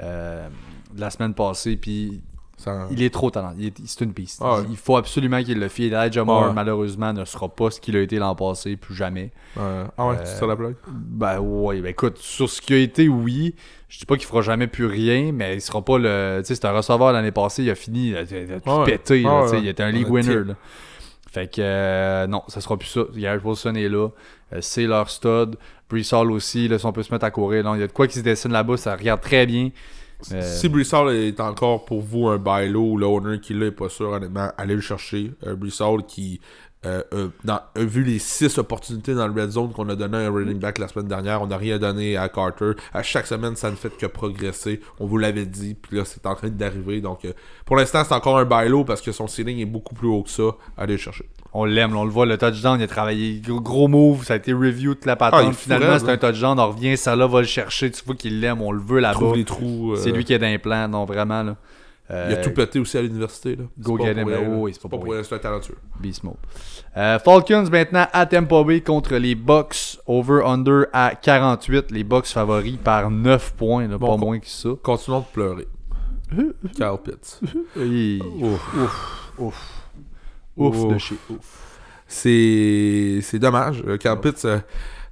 euh, de la semaine passée. Puis
Ça-
il est trop talent. Il est- C'est une piste.
Ah ouais.
Il faut absolument qu'il le fasse. Elijah Moore,
Ouais.
malheureusement, ne sera pas ce qu'il a été l'an passé, plus jamais.
Euh, ah ouais,
Euh,
c'est ça la blague?
Ben ouais, ben écoute, sur ce qui a été, oui. Je dis pas qu'il fera jamais plus rien, mais il sera pas le. Tu sais, c'est un receveur l'année passée, il a fini, il a, il a tout
Ouais.
pété, là, tu
ouais.
il était un league winner. là. Fait que euh, non, ça sera plus ça. Garrett Wilson est là. Euh, c'est leur stud. Brees Hall aussi, là, si on peut se mettre à courir. là, il y a de quoi qui se dessine là-bas, ça regarde très bien. Euh,
Si Brissol est encore pour vous un buy low ou l'owner qui l'a est pas sûr, honnêtement, allez le chercher. Euh, qui euh, euh, vu les 6 opportunités dans le red zone qu'on a donné à un running back la semaine dernière. On n'a rien donné à Carter. À chaque semaine, ça ne fait que progresser. On vous l'avait dit, puis là, c'est en train d'arriver. Donc, pour l'instant, c'est encore un buy low parce que son ceiling est beaucoup plus haut que ça. Allez le chercher.
On l'aime, on le voit, le touchdown, il a travaillé gros, move, ça a été review toute la patente.
Ah,
Finalement,
fourrait,
c'est un touchdown, on revient, ça là va le chercher, tu vois qu'il l'aime, on le veut là-bas.
Trouve les trous. euh,
C'est lui qui est d'implant, non, vraiment, là.
Il a
Euh,
tout pété aussi à l'université. là.
Go
pas
get him. Oui, c'est pas pour
pour rien, c'est talentueux.
Beast mode. Euh, Falcons maintenant à Tampa Bay contre les Bucks. Over-under à 48. Les Bucks favoris par 9 points, là,
Bon,
pas moins que ça.
Continuons de pleurer. Carl Pitts.
Oui.
Ouf.
Ouf. Ouf. Ouf de chez ouf.
C'est dommage. Euh, Pitts, euh,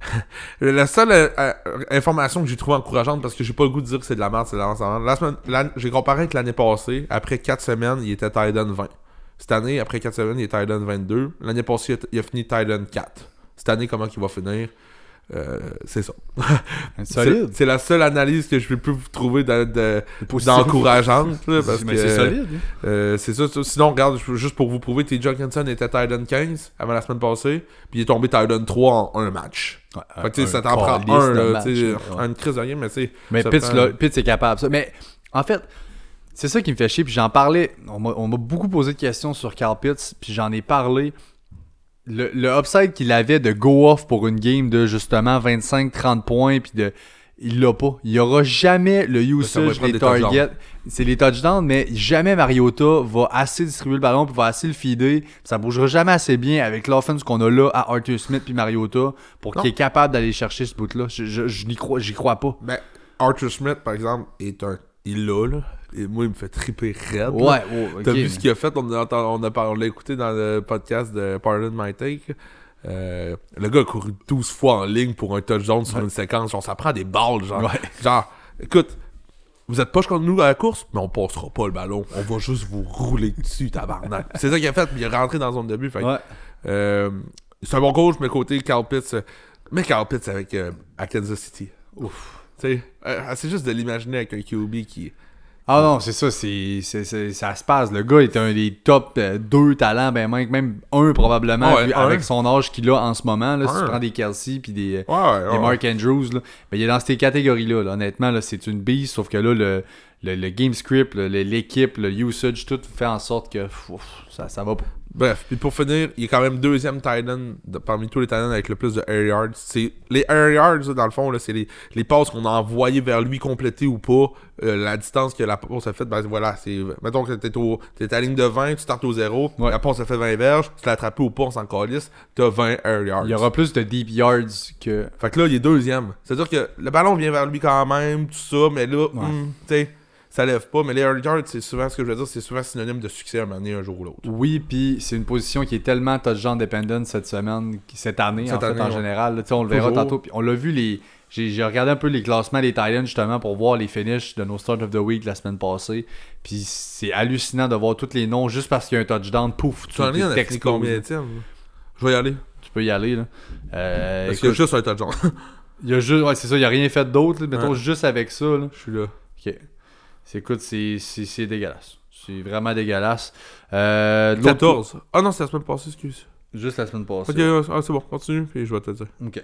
la seule euh, information que j'ai trouvée encourageante, parce que j'ai pas le goût de dire que c'est de la merde, c'est de la merde. La semaine, j'ai comparé avec l'année passée. Après 4 semaines, il était Titan 20. Cette année, après 4 semaines, il est Titan 22. L'année passée, il a- il a fini Titan 4. Cette année, comment il va finir? Euh, C'est ça.
Solide.
C'est c'est la seule analyse que je peux plus vous trouver de- de-
positif.
d'encourageante. là, parce
Mais c'est solide. hein.
euh, c'est ça, ça. Sinon, regarde, juste pour vous prouver, T. Johnson était Titan 15 avant la semaine passée, puis il est tombé Titan 3 en un match.
Ouais,
Fait que, tu sais, ça
un
t'en prend un, là,
match, ouais.
une crise de rien, mais sais.
Mais Pitts,
prend-
là, Pitts est capable. Ça. Mais en fait, c'est ça qui me fait chier. Puis j'en parlais. On m'a on m'a beaucoup posé de questions sur Carl Pitts. Puis j'en ai parlé. Le, le upside qu'il avait de go off pour une game de justement 25-30 points. Puis de. Il l'a pas. Il y aura jamais le usage des targets. C'est les touchdowns, mais jamais Mariota va assez distribuer le ballon puis va assez le feeder. Ça bougera jamais assez bien avec l'offense qu'on a là à Arthur Smith puis Mariota pour qu'il est capable d'aller chercher ce bout-là. Je, je, je n'y crois, j'y crois pas.
Ben, Arthur Smith, par exemple, est un il l'a, là. Et moi, il me fait triper raide.
Ouais, ouais, ok.
T'as vu ce qu'il a fait? On a, on a, par- on l'a écouté dans le podcast de Pardon My Take. Euh, le gars a couru 12 fois en ligne pour un touchdown sur une séquence. Genre, ça prend des balles, genre.
Ouais.
Genre, écoute, vous êtes poche contre nous à la course, mais on passera pas le ballon. On va juste vous rouler dessus, tabarnak. C'est ça qu'il a fait, puis il est rentré dans la zone de but. Fait
Ouais.
euh, c'est un bon coach, mais côté Carl Pitts, euh, mais Carl Pitts avec euh, à Kansas City. Ouf. Tu sais, euh, c'est juste de l'imaginer avec un QB qui.
Ah non, c'est ça, c'est, ça se passe. Le gars est un des top 2 talents, ben même, même un probablement,
Ouais,
vu-
un.
avec son âge qu'il a en ce moment. Là, si tu prends des Kelsey puis des,
Ouais,
des. Mark Andrews, là, ben, il est dans ces catégories-là. là. Honnêtement, là, c'est une bise, sauf que là, le, le, le game script, l'équipe, le usage, tout fait en sorte que ça, ça va pas.
Bref, puis pour finir, il est quand même deuxième de- parmi tous les tight ends avec le plus de air yards. C'est, les air yards, dans le fond, là, c'est les, les passes qu'on a envoyées vers lui complétées ou pas. Euh, la distance que la passe a faite, ben voilà, c'est. Mettons que t'es, au, t'es à la ligne de 20, tu startes au 0,
Ouais.
la passe a fait 20 verges, tu l'as attrapé au pas, on s'en calisse, t'as 20 air yards.
Il y aura plus de deep yards que.
Fait que là, il est deuxième. C'est-à-dire que le ballon vient vers lui quand même, tout ça, mais là, hum, tu sais, ça lève pas. Mais les air yards, c'est souvent ce que je veux dire, c'est souvent synonyme de succès à un moment donné, un jour ou l'autre.
Oui, puis c'est une position qui est tellement touchdown dependent cette semaine, cette année
Cette
en fait en
ouais.
général. là. On le verra
Toujours.
tantôt. On l'a vu les. J'ai regardé un peu les classements des Titans justement pour voir les finishes de nos Start of the Week la semaine passée. Puis c'est hallucinant de voir tous les noms juste parce qu'il y a un touchdown, pouf, tu t'exploses.
combien? Je vais y aller.
Tu peux y aller là. Euh,
Parce
écoute,
juste un touchdown.
il y a juste, ouais, c'est ça, il y a rien fait d'autre. Mettons
Ouais.
juste avec ça.
Je suis là.
Ok. C'est, écoute, c'est, dégueulasse. C'est vraiment dégueulasse. Euh, de l'autre
14. Ah non, c'est la semaine passée, excuse.
Juste la semaine passée.
Ok, ah, c'est bon, continue, puis je vais te dire.
OK.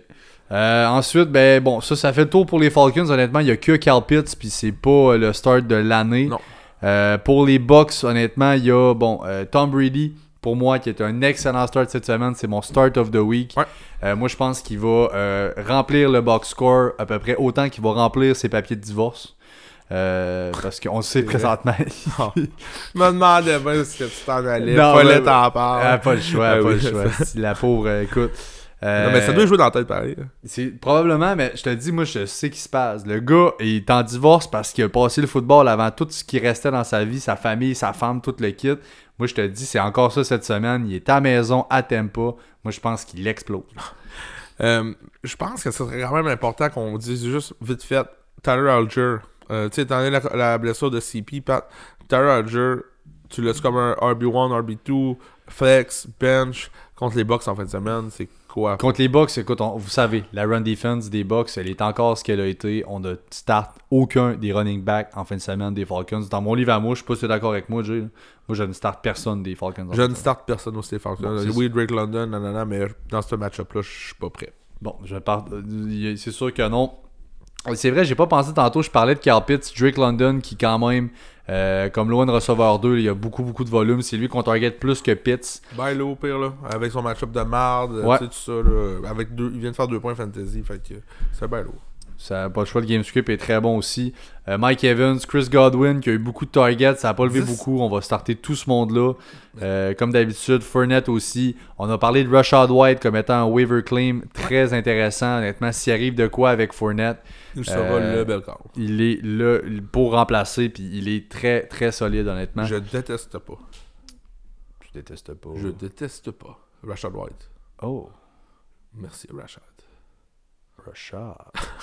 Euh, ensuite, ben bon, ça, ça fait le tour pour les Falcons. Honnêtement, il n'y a que Carl Pitts, puis c'est pas euh, le start de l'année.
Non.
Euh, pour les Bucks, honnêtement, il y a bon euh, Tom Brady, pour moi, qui est un excellent start cette semaine. C'est mon start of the week.
Ouais.
Euh, moi, je pense qu'il va remplir le box score à peu près autant qu'il va remplir ses papiers de divorce. Euh, parce qu'on le sait présentement.
Je me demandais bien ce que tu t'en allais.
Non, mais-
t'en.
Ah, pas le choix,
Ah
pas
oui,
le choix.
ça-
la pauvre, euh, écoute.
Non, mais ça
euh,
doit jouer dans la tête pareil.
C'est probablement, mais je te dis, moi, je sais ce qui se passe. Le gars il est en divorce parce qu'il a passé le football avant tout ce qui restait dans sa vie, sa famille, sa femme, tout le kit. Moi, je te dis, c'est encore ça cette semaine. Il est à la maison, à Tempa. Moi, je pense qu'il explose.
Je pense que ce serait quand même important qu'on dise juste vite fait Tyler Alger. Euh, tu sais, étant donné la, la blessure de CP, Pat, Tyler Alger, tu laisses comme un RB1, RB2, flex, bench contre les Bucks en fin de semaine. C'est quoi?
Contre les Bucks, écoute, on- vous savez, la run defense des Bucks, elle est encore ce qu'elle a été. On ne start aucun des running backs en fin de semaine des Falcons. Dans mon livre à moi, je sais pas si tu es d'accord avec moi, Jay. là. Moi, je ne start personne des Falcons.
Je ne
de
starte personne au Falcons.
Bon, c'est
oui, Drake London, nanana, mais dans ce match-up-là, je suis pas prêt.
Bon, je pars. euh, C'est sûr que non. C'est vrai, j'ai pas pensé tantôt, je parlais de Carl Pitts, Drake London qui quand même, euh, comme loin de receveur 2, il y a beaucoup beaucoup de volume. C'est lui qu'on target plus que Pitts.
Bye là, au pire, là, avec son match-up de marde,
Ouais.
tu sais, tout ça, là, avec deux, il vient de faire deux points fantasy, fait que c'est lourd.
Ça pas le choix, le game script est très bon aussi. Euh, Mike Evans, Chris Godwin qui a eu beaucoup de targets, ça a pas levé beaucoup. On va starter tout ce monde-là. Euh, comme d'habitude, Fournette aussi. On a parlé de Rashad White comme étant un waiver claim très intéressant. Honnêtement, s'il arrive de quoi avec Fournette,
Il sera
Euh,
le bel corps.
il est là pour remplacer, puis il est très très solide honnêtement.
Je déteste pas.
Je déteste pas.
Je déteste pas Rashad White.
Oh,
Merci, Rashad.
Rashad.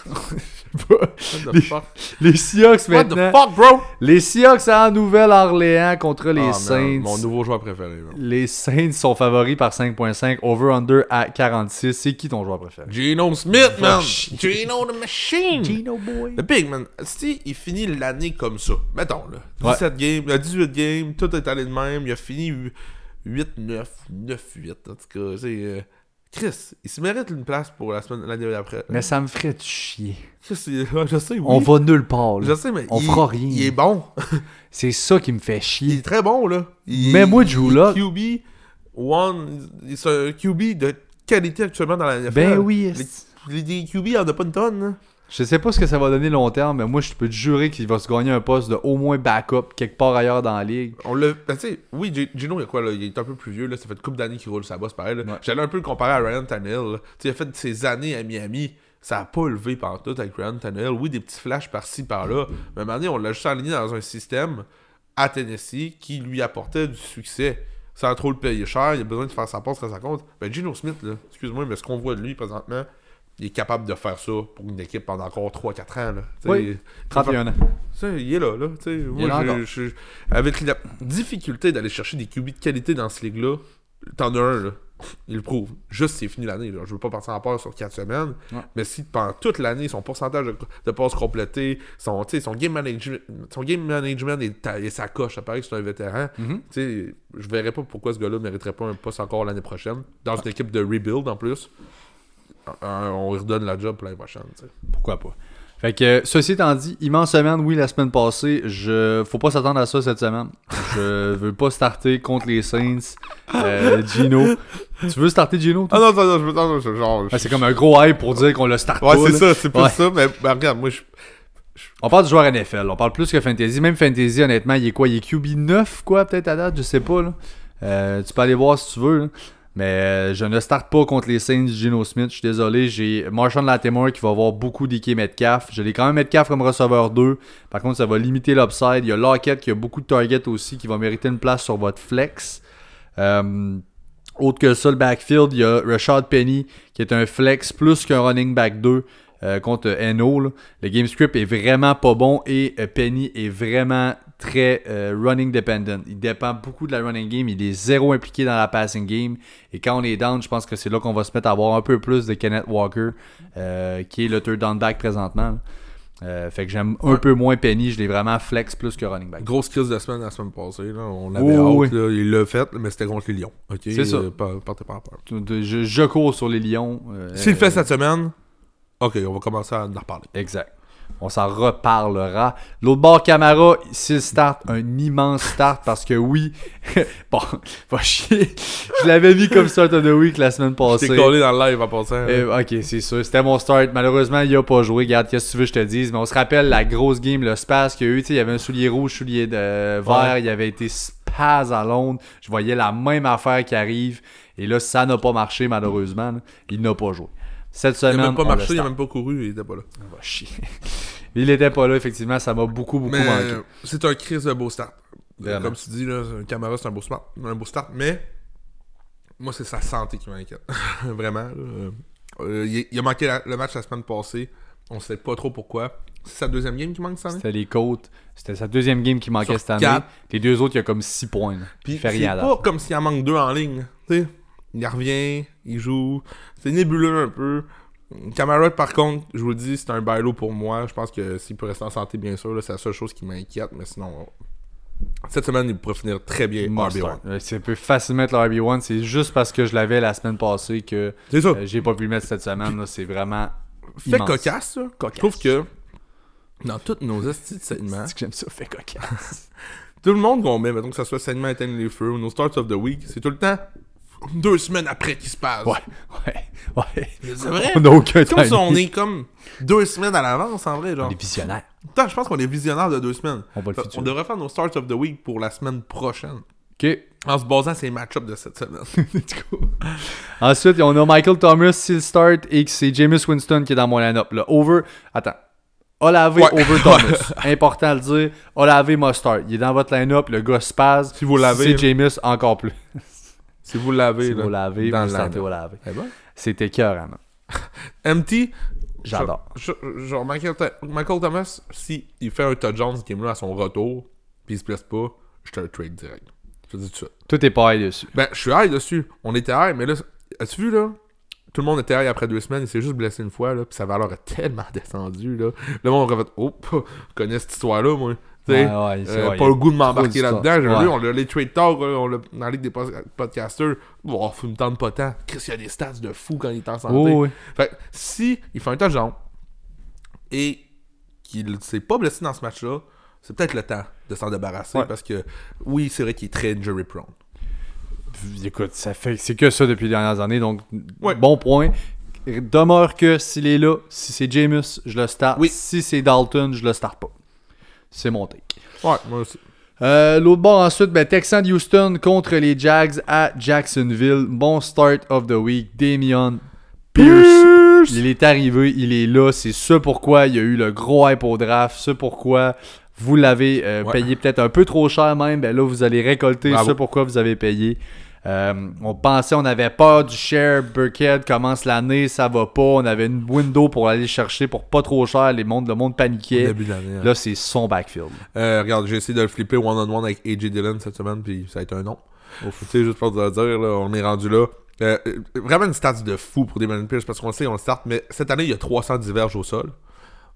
What the fuck?
Les Seahawks
What the
maintenant.
fuck, bro?
Les Seahawks en Nouvelle-Orléans contre les
Ah, man,
Saints.
Mon nouveau joueur préféré. man.
Les Saints sont favoris par 5.5. Over-under à 46. C'est qui ton joueur préféré?
Geno Smith, man.
chier.
Geno the Machine.
Boy.
Le Big Man, si il finit l'année comme ça, mettons là,
Ouais.
17 games, euh, 18 games, tout est allé de même, il a fini 8-9, 9-8 en tout cas, c'est... Chris, il se mérite une place pour la semaine l'année d'après.
Mais ça me ferait de chier.
Chris, il- je sais, oui.
On va nulle part. là.
Je sais, mais
On
il,
fera rien.
Il est bon.
C'est ça qui me fait
Il
chier.
est très bon, là. Il-
Mets-moi Drew
il-
Lock.
QB, one, il- c'est un QB de qualité actuellement dans la NFL.
Ben oui.
Les, les, les QB, il en a pas une tonne, là.
Je sais pas ce que ça va donner long terme, mais moi, je peux te jurer qu'il va se gagner un poste de au moins backup quelque part ailleurs dans la ligue.
On l'a. Ben, tu sais, oui, Gino, il y a quoi, là? Il est un peu plus vieux, là. Ça fait une couple d'années qu'il roule sa bosse, pareil.
Ouais.
J'allais un peu le comparer à Ryan Tannehill. Tu sais, il a fait ses années à Miami. ça a pas levé par tout avec Ryan Tannehill. Oui, des petits flashs par-ci, par-là. Mais à un moment donné, on l'a juste aligné dans un système à Tennessee qui lui apportait du succès. Sans trop le payer cher, il a besoin de faire sa passe quand ça compte. Ben, Gino Smith, là, excuse-moi, mais ce qu'on voit de lui présentement, il est capable de faire ça pour une équipe pendant encore 3-4 ans. Là.
Oui.
il-
31 ans.
il est là, là. Moi,
est
je- je- avec la difficulté d'aller chercher des QB de qualité dans ce ligue-là, t'en as un, là. Il le prouve. Juste, c'est fini l'année. Je veux pas partir en peur sur 4 semaines.
Ouais.
Mais si pendant toute l'année, son pourcentage de, de passes complétées, son, son, game management, son game management et, sa coche, ça paraît que c'est un vétéran. Tu sais, Je verrais pas pourquoi ce gars-là mériterait pas un poste encore l'année prochaine. Dans une équipe de rebuild en plus. Euh, on lui redonne la job pour l'année prochaine.
Pourquoi pas. Fait que, ceci étant dit, immense semaine, oui, la semaine passée, je faut pas s'attendre à ça cette semaine. Je veux pas starter contre les Saints. Euh, Gino. Tu veux starter Gino? toi?
Ah non, non, non, je veux non, je- genre.
Ah, c'est comme un gros hype pour dire qu'on le starte
Ouais,
pas.
c'est
là.
ça, c'est plus
Ouais.
ça. Mais ben, regarde, moi, je.
On parle du joueur NFL, on parle plus que Fantasy. Même Fantasy, honnêtement, il est quoi? Il est QB 9, quoi, peut-être à date, je sais pas. Là. Euh, tu peux aller voir si tu veux. là. Mais euh, je ne starte pas contre les Saints Gino Smith. Je suis désolé. J'ai Marshall Latimore qui va avoir beaucoup d'Ike Metcalf. Je l'ai quand même Metcalf comme receveur 2. Par contre, ça va limiter l'upside. Il y a Lockett qui a beaucoup de targets aussi qui va mériter une place sur votre flex. Euh, autre que ça, le backfield, il y a Rashad Penny qui est un flex plus qu'un running back 2 euh, contre Eno. Le game script est vraiment pas bon et Penny est vraiment très euh, running dependent. Il dépend beaucoup de la running game. Il est zéro impliqué dans la passing game. Et quand on est down, je pense que c'est là qu'on va se mettre à avoir un peu plus de Kenneth Walker, euh, qui est le third down back présentement. Euh, fait que j'aime un peu moins Penny. Je l'ai vraiment flex plus que running back.
Grosse crise de semaine la semaine passée. Là. On avait
Oh,
hâte.
oui.
là. Il l'a fait, mais c'était contre les Lions. ok?
C'est ça.
Pas- Partez pas peur.
Je, je cours sur les lions.
S'il le fait cette semaine, ok, on va commencer à en reparler.
Exact. On s'en reparlera. L'autre bord, Camara, s'il start, un immense start parce que oui, bon, va chier. Je l'avais mis comme start of the week la semaine passée.
T'es collé dans le live en passant.
Euh, ok, c'est sûr. C'était mon start. Malheureusement, il a pas joué. Regarde, qu'est-ce que tu veux que je te dise? Mais on se rappelle la grosse game, le spaz qu'il y a eu. Tu sais, Il y avait un soulier rouge, soulier de vert.
Ouais.
Il avait été spaz à Londres. Je voyais la même affaire qui arrive. Et là, ça n'a pas marché, malheureusement. là. Il n'a pas joué. Cette
il
semaine.
a même pas marché, il a
start.
même pas couru, il était pas là.
On va chier. Il était pas là, effectivement. Ça m'a beaucoup, beaucoup
Mais
manqué.
c'est un crise de beau start.
Vraiment.
Comme tu dis, là, un caméra, c'est un beau start. Un beau start, mais moi, c'est sa santé qui m'inquiète. Vraiment. Euh, il, il a manqué la- le match la semaine passée. On sait pas trop pourquoi. C'est sa deuxième game qui manque cette année?
C'était les côtes. C'était sa deuxième game qui manquait
Sur
cette année.
quatre.
Les deux autres, il y a comme 6 points. là.
Puis
il fait
c'est
rien à
pas comme s'il en manque deux en ligne. Il revient, il joue. C'est nébuleux un peu. Camara, par contre, je vous le dis, c'est un bailo pour moi. Je pense que s'il peut rester en santé, bien sûr, là, c'est la seule chose qui m'inquiète. Mais sinon, cette semaine, il pourrait finir très bien
Must
RB1.
start. Euh, C'est peut facilement être le RB1. C'est juste parce que je l'avais la semaine passée que
ça.
euh, j'ai pas pu le mettre cette semaine. là. C'est vraiment.
fait
immense.
cocasse, ça. Je trouve que dans tous nos estis de segments,
C'est que j'aime ça, fait cocasse?
tout le monde qu'on met, mettons que ce soit segment éteindre les feux ou nos starts of the week, c'est tout le temps deux semaines après qu'il se passe.
ouais, ouais, ouais.
C'est vrai?
On n'a aucun
si on est comme deux semaines à l'avance en vrai, genre.
On est visionnaire.
Putain, je pense qu'on est visionnaire de deux semaines.
On va le.
On devrait faire nos starts of the week pour la semaine prochaine.
Ok.
En se basant sur les match-ups de cette semaine.
Ensuite, on a Michael Thomas, s'il start, et que c'est Jameis Winston qui est dans mon line-up. Là. Over. Attends. Olavé
Ouais.
over Thomas. Important à le dire. Olavé must start. Il est dans votre line-up. Le gars se passe.
Si vous l'avez,
C'est. Jameis encore plus.
si vous l'avez,
Si
là,
vous l'avez,
dans
vous
le
startez
line-up.
Olavé.
Eh ben. MT,
J'adore.
Genre, Michael, Michael Thomas, si il fait un touchdown ce game-là à son retour, puis il se blesse pas, je te le trade direct. Je te dis tout ça.
Tout est pareil dessus.
Ben, je suis high dessus. On était high, mais là, as-tu vu, là? Tout le monde était high après deux semaines, il s'est juste blessé une fois, là, puis sa valeur est tellement descendue, là. Le monde aurait fait, oh, je connais cette histoire-là, moi.
Ouais, ouais,
euh, pas
il
le goût de m'embarquer là-dedans. J'ai vu, on a les trade talk, là, on l'a dans la ligue des pod- podcasters. Oh, faut me tente pas tant. Chris, il y a des stats de fou quand il est en santé.
Oh, oui.
Fait si il fait un touchdown et qu'il s'est pas blessé dans ce match-là, c'est peut-être le temps de s'en débarrasser
Ouais.
parce que oui, c'est vrai qu'il est très injury prone.
Écoute, ça fait c'est que ça depuis les dernières années, donc
Ouais.
bon point. Demeure que s'il est là, si c'est Jameis, je le start.
Oui.
Si c'est Dalton, je le starte pas. C'est mon take.
Ouais, moi aussi.
Euh, L'autre bord ensuite, ben, Texans de Houston contre les Jags à Jacksonville. Bon start of the week. Damian Pierce.
Pierce!
Il est arrivé, il est là. C'est ce pourquoi il y a eu le gros hype au draft. Ce pourquoi vous l'avez euh,
Ouais.
payé peut-être un peu trop cher même. Ben là, vous allez récolter
Bravo.
ce pourquoi vous avez payé. Euh, on pensait, on avait peur du share. Burkhead commence l'année, ça va pas. On avait une window pour aller chercher pour pas trop cher. Les mondes, le monde paniquait.
Début d'année. hein.
Là, c'est son backfield.
Euh, regarde, j'ai essayé de le flipper one-on-one avec AJ Dillon cette semaine, puis ça a été un non. Tu sais, juste pour te le dire, là, on est rendu là. Euh, vraiment une stats de fou pour Damon Pierce, parce qu'on le sait, on le start, mais cette année, il y a 300 diverges au sol,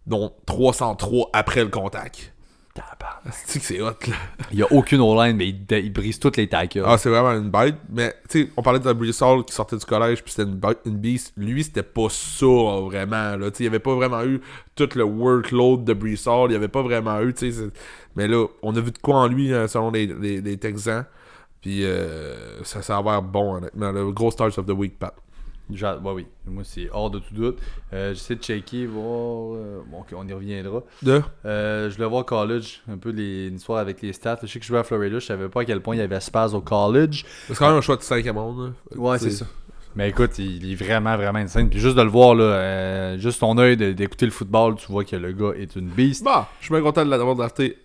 dont 303 après le contact. C'est que c'est hot, là.
Il y a aucune O-line, mais il, il brise toutes les tackles.
Ah, c'est vraiment une bête. Mais, tu sais, on parlait de Brees Hall qui sortait du collège, puis c'était une, bête- une beast. Lui, c'était pas ça, vraiment. Là. Tu sais, il avait pas vraiment eu tout le workload de Brees Hall. Il avait pas vraiment eu, tu sais. Mais là, on a vu de quoi en lui, euh, selon les, les, les Texans. Puis, euh, ça, ça va avoir bon, honnêtement. Le gros start of the week, Pat.
Ouais, oui, moi c'est hors de tout doute. Euh, J'essaie de checker, voir. euh, bon, ok, on y reviendra.
De?
Euh, je voulais voir college, un peu les l'histoire avec les stats. Je sais que je jouais à Florida, je savais pas à quel point il y avait Spaz au college.
C'est quand même un choix de 5 à monde. là. Tu sais,
Mais écoute, il est vraiment, vraiment insane. Puis juste de le voir, là, euh, juste ton œil de- d'écouter le football, tu vois que le gars est une beast.
Bah, je suis bien content de l'avoir drafté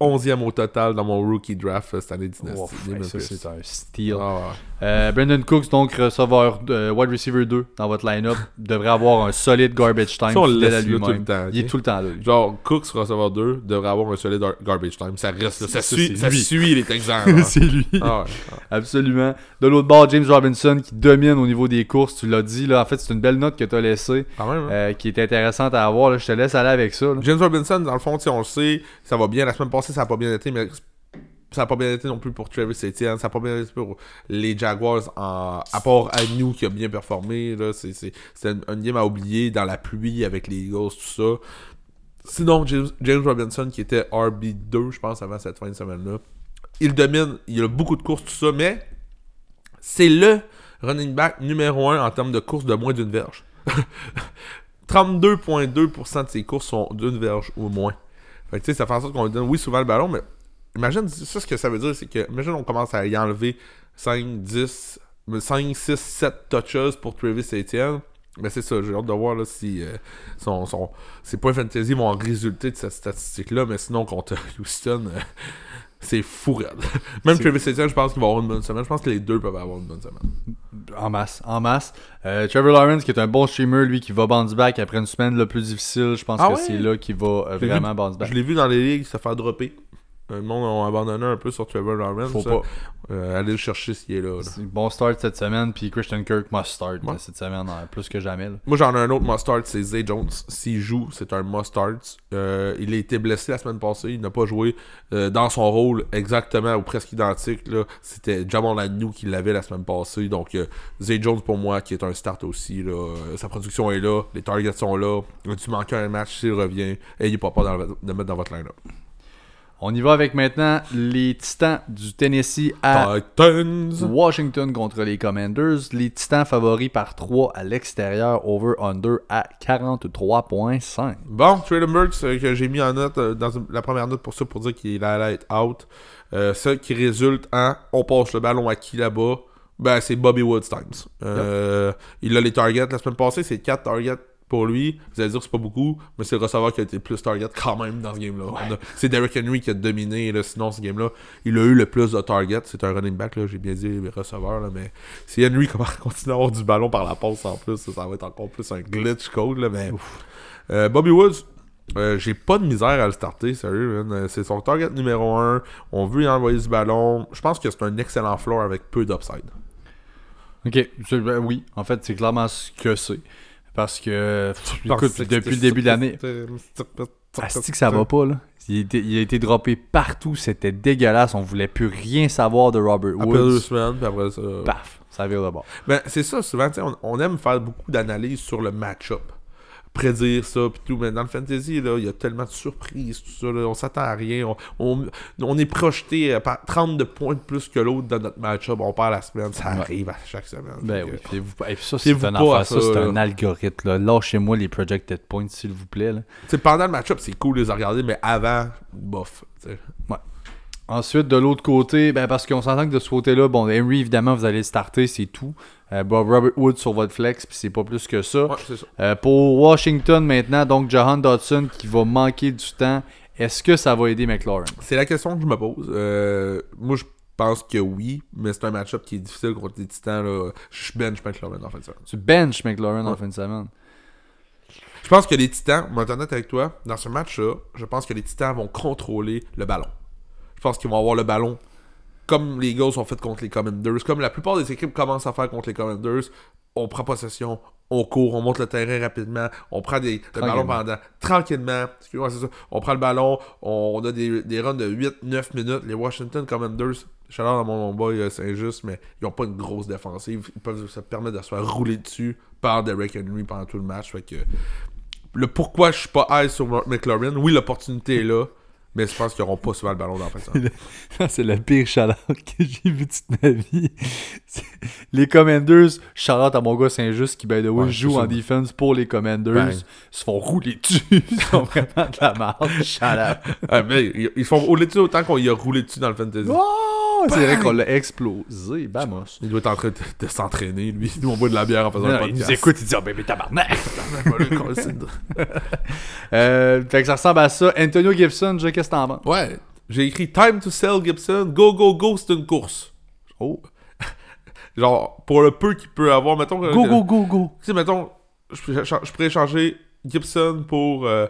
11e au total dans mon rookie draft euh, cette année Dynasty.
Ouf,
Damon
hey, ça,
Pierce.
c'est un steal.
Ah, ouais.
Euh, Brandon Cooks, donc receveur euh, wide receiver 2 dans votre line-up, devrait avoir un solide garbage time.
Ça, on le laisse là tout
Il est tout le temps là. lui.
Genre, Cooks, receveur 2, devrait avoir un solide gar- garbage time. Ça reste là. Ça,
Ça,
suit, ça suit les Texans.
c'est lui.
ah ouais.
Absolument. De l'autre bord, James Robinson qui domine au niveau des courses, tu l'as dit. Là, en fait, c'est une belle note que tu as laissée,
même. hein.
euh, qui est intéressante à avoir. Là. Je te laisse aller avec ça. là.
James Robinson, dans le fond, sais, on le sait, ça va bien. La semaine passée, ça a pas bien été, mais ça a pas bien été non plus pour Travis Etienne. Ça a pas bien été pour les Jaguars, en... à part Agnew qui a bien performé. C'est, une, game à oublier dans la pluie avec les Eagles, tout ça. Sinon, James, James Robinson qui était RB2, je pense, avant cette fin de semaine-là. Il domine, il a beaucoup de courses, tout ça, mais c'est le running back numéro 1 en termes de courses de moins d'une verge. 32,2% de ses courses sont d'une verge ou moins. Fait que, ça fait en sorte qu'on lui donne, oui, souvent le ballon, mais imagine, ça, ce que ça veut dire, c'est que, imagine, on commence à y enlever 5, 10, 5, 6, 7 touches pour Travis Etienne. Mais c'est ça, j'ai hâte de voir là, si euh, son, son, ses points fantasy vont en résulter de cette statistique-là, mais sinon, contre Houston, euh, c'est fou raide. Même Travis Etienne, je pense qu'il va avoir une bonne semaine. Je pense que les deux peuvent avoir une bonne semaine.
En masse, en masse. Euh, Trevor Lawrence, qui est un bon streamer, lui, qui va bounce back après une semaine le plus difficile. Je pense
Ah
que
ouais?
c'est là qu'il va euh, vraiment
vu-
bounce back.
Je l'ai vu dans les ligues se faire dropper. Le monde a abandonné un peu sur Trevor Lawrence.
Faut pas.
Euh, allez le chercher s'il est là. là.
C'est un Bon start cette semaine, puis Christian Kirk must start
Ouais.
cette semaine, euh, plus que jamais. là.
Moi, j'en ai un autre must-start, c'est Zay Jones. S'il joue, c'est un must-start. Euh, il a été blessé la semaine passée. Il n'a pas joué euh, dans son rôle exactement ou presque identique. là. C'était Jamal Agnew qui l'avait la semaine passée. Donc, euh, Zay Jones, pour moi, qui est un start aussi. Là. Sa production est là. Les targets sont là. Tu manques un match, s'il revient, ayez pas peur de le mettre dans votre line-up.
On y va avec maintenant les Titans du Tennessee à
Titans!
Washington contre les Commanders. Les Titans favoris par 3 à l'extérieur, over-under à 43.5.
Bon, Traylon Burks, euh, que j'ai mis en note euh, dans la première note pour ça, pour dire qu'il allait être out. Euh, ça qui résulte en on passe le ballon à qui là-bas? Ben, c'est Bobby Woods Times. Euh, Il a les targets. La semaine passée, c'est 4 targets pour lui. Vous allez dire c'est pas beaucoup, mais c'est le receveur qui a été le plus target quand même dans ce game-là. C'est Derrick Henry qui a dominé, là, sinon ce game-là. Il a eu le plus de targets. C'est un running back, j'ai bien dit les receveurs, là, mais si Henry continue à avoir du ballon par la passe en plus, ça, ça va être encore plus un glitch code, là, mais euh, Bobby Woods, euh, j'ai pas de misère à le starter, sérieux. Euh, C'est son target numéro 1. On veut y envoyer du ballon. Je pense que c'est un excellent floor avec peu d'upside.
Ok, ben oui, en fait, c'est clairement ce que c'est. Parce que, pff, écoute, depuis le début de l'année, Asti que ça va pas, là? Il a, été, il a été droppé partout, c'était dégueulasse, on voulait plus rien savoir de Robert
Après deux
Woods.
semaines, puis après ça.
Paf, ça vire de bord.
Ben, c'est ça, souvent, on, on aime faire beaucoup d'analyses sur le match-up. Prédire ça, puis tout. Mais dans le fantasy, là, il y a tellement de surprises, tout ça. là, on s'attend à rien. On, on, on est projeté à par 30 de points de plus que l'autre dans notre match-up. On perd la semaine. Ça
Ouais.
arrive à chaque semaine.
Ben oui, fiez-vous pas. Et puis ça, c'est un ça,
ça,
algorithme. Là. Lâchez-moi les projected points, s'il vous plaît. Là.
Pendant le match-up, c'est cool de les regarder, mais avant, bof. tu sais.
Ensuite, de l'autre côté, ben parce qu'on s'entend que de ce côté-là, bon, Henry, évidemment, vous allez le starter, c'est tout. Euh, Robert Wood sur votre flex, puis c'est pas plus que ça.
Ouais, ça.
Euh, pour Washington maintenant, donc Jahan Dodson qui va manquer du temps, est-ce que ça va aider McLaurin?
C'est la question que je me pose. Euh, moi, je pense que oui, mais c'est un match-up qui est difficile contre les Titans. Là. Je bench McLaurin en fait ça.
Tu bench McLaurin en fin de semaine.
Je pense que les Titans, honnête avec toi, dans ce match-là, je pense que les Titans vont contrôler le ballon. Je pense qu'ils vont avoir le ballon comme les Eagles ont fait contre les Commanders, comme la plupart des équipes commencent à faire contre les Commanders. On prend possession, on court, on monte le terrain rapidement, on prend des, le ballon pendant tranquillement. Excuse-moi, c'est ça. On prend le ballon, on a des, des runs de 8-9 minutes. Les Washington Commanders, je suis allé dans mon boy euh, Saint-Just, mais ils ont pas une grosse défensive. Ils peuvent se permettre de se faire rouler dessus par Derek Henry pendant tout le match. Fait que le pourquoi je suis pas high sur McLaurin, oui, l'opportunité est là, mais je pense qu'ils n'auront pas souvent le ballon dans la semaine.
c'est le pire shout que j'ai vu toute ma vie. Les Commanders, shout à mon gars Saint-Just qui, by the way,
Ouais,
joue en
ça.
defense pour les Commanders. Ils se font rouler dessus. Ils sont vraiment de la merde. Shout out.
Ah, mais ils, ils font rouler dessus autant qu'on y a roulé dessus dans le fantasy.
Oh, c'est vrai qu'on l'a explosé. Vamos.
Il doit être en train de, de s'entraîner, lui. Nous, on boit de la bière en faisant
Non,
le
il
podcast.
nous écoute, il dit Oh, bébé tabarnak.
ouais,
Euh, fait que ça ressemble à ça. Antonio Gibson, je qu'est-ce que t'en penses?
J'ai écrit Time to sell Gibson, go, go, go, c'est une course.
Oh.
Genre, pour le peu qu'il peut avoir, mettons.
Go, go, go, go.
Tu sais, mettons, je, je pourrais échanger Gibson pour. Euh,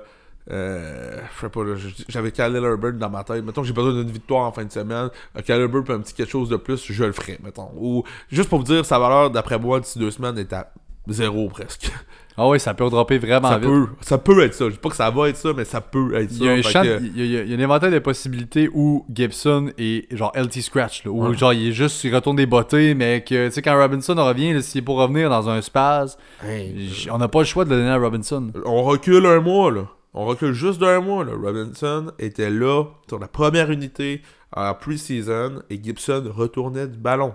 euh, je sais pas, j'avais Khalil Herbert dans ma tête. Mettons, j'ai besoin d'une victoire en fin de semaine. Khalil Herbert peut un petit quelque chose de plus, je le ferais, mettons. Ou, juste pour vous dire, sa valeur, d'après moi, d'ici deux semaines, est à zéro presque.
Ah oui, ça peut dropper vraiment
ça,
vite.
peut, ça peut être ça. Je dis pas que ça va être ça, mais ça peut être ça.
Il y a un
Fait
champ-
que-
il y a, il y a- il y a un inventaire de possibilités où Gibson est genre LT Scratch, là, où
Ouais.
genre il est juste, il retourne des bottées, mais que tu sais, quand Robinson revient, s'il est pour revenir dans un spaz, j- on n'a pas le choix de le donner à Robinson.
On recule un mois, là. On recule juste d'un mois, là. Robinson était là sur la première unité en pre-season et Gibson retournait du ballon.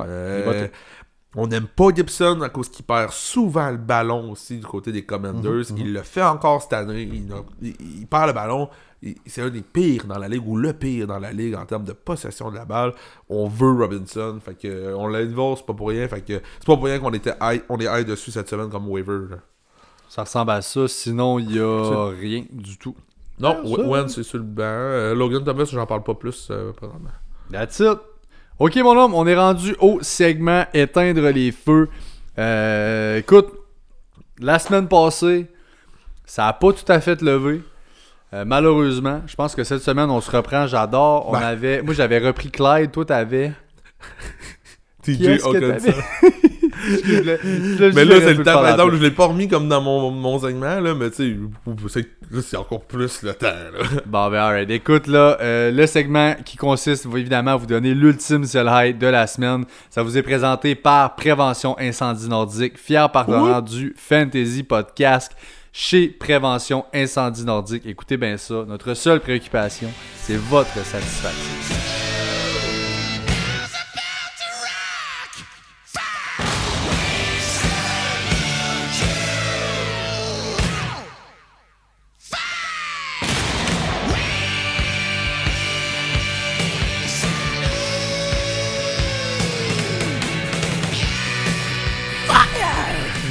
Euh, on n'aime pas Gibson à cause qu'il perd souvent le ballon aussi du côté des Commanders.
Mhm,
Il le fait encore cette année. Il, a- il- il perd le ballon. C'est un des pires dans la ligue ou le pire dans la ligue en termes de possession de la balle. On veut Robinson. Fait que euh, on l'a involve, c'est pas pour rien. Fait que c'est pas pour rien qu'on était high, on est high dessus cette semaine comme waiver. là.
Ça ressemble à ça, sinon il y a rien du tout.
Non,
ça-
Wen c'est sur le banc. Euh, Logan Thomas, j'en parle pas plus euh, présentement.
That's it. Ok, mon homme, on est rendu au segment éteindre les feux. Euh, écoute, la semaine passée, ça a pas tout à fait levé. Euh, malheureusement, je pense que cette semaine, on se reprend. J'adore. On
Ben.
avait, moi, j'avais repris Clyde. Toi, t'avais.
TJ
est-ce
Mais là, c'est le temps. Maintenant,
place.
je l'ai pas remis comme dans mon, mon segment, là, mais tu sais, c'est- encore plus le temps. Là.
Bon, ben, alright. Écoute, là, euh, le segment qui consiste évidemment à vous donner l'ultime sell high de la semaine. Ça vous est présenté par Prévention Incendie Nordique, fier partenaire du Fantasy Podcast chez Prévention Incendie Nordique. Écoutez bien ça. Notre seule préoccupation, c'est votre satisfaction.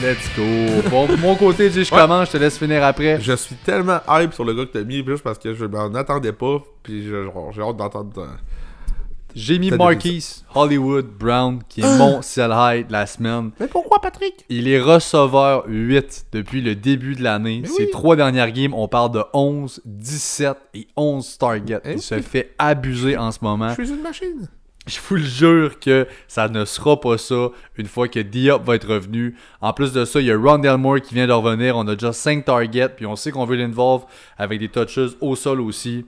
Let's go. Bon, de mon côté, je
Ouais.
commence, je te laisse finir après.
Je suis tellement hype sur le gars que t'as mis, juste parce que je m'en attendais pas, puis j'ai hâte d'entendre. euh,
J'ai mis Marquise Hollywood Brown, qui est mon sell high de la semaine.
Mais pourquoi, Patrick?
Il est receveur 8 depuis le début de l'année. Ses
oui.
trois dernières games, on parle de 11, 17 et 11 targets.
Eh
Il
oui.
se fait abuser en ce moment.
Je suis une machine.
Je vous le jure que ça ne sera pas ça une fois que Diop va être revenu. En plus de ça, il y a Rondell Moore qui vient de revenir. On a déjà 5 targets, puis on sait qu'on veut l'involve avec des touches au sol aussi.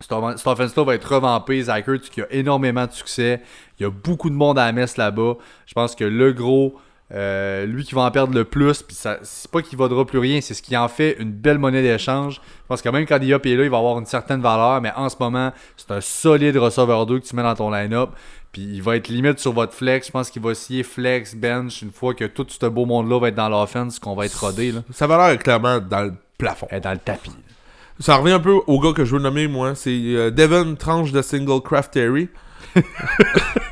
Cette offen- cette offense-là va être revampée. Zach qui a énormément de succès. Il y a beaucoup de monde à la messe là-bas. Je pense que le gros, euh, lui qui va en perdre le plus, puis c'est pas qu'il vaudra plus rien, c'est ce qui en fait une belle monnaie d'échange. Je pense que même quand Diop est là, il va avoir une certaine valeur, mais en ce moment, c'est un solide receveur 2 que tu mets dans ton line-up. Puis il va être limite sur votre flex. Je pense qu'il va scier flex, bench, une fois que tout ce beau monde-là va être dans l'offense, qu'on va être rodé. Là.
Sa valeur est clairement dans le plafond.
Elle est dans le tapis.
Ça revient un peu au gars que je veux nommer, moi. C'est euh, Devon Tranche de Single Craft Terry.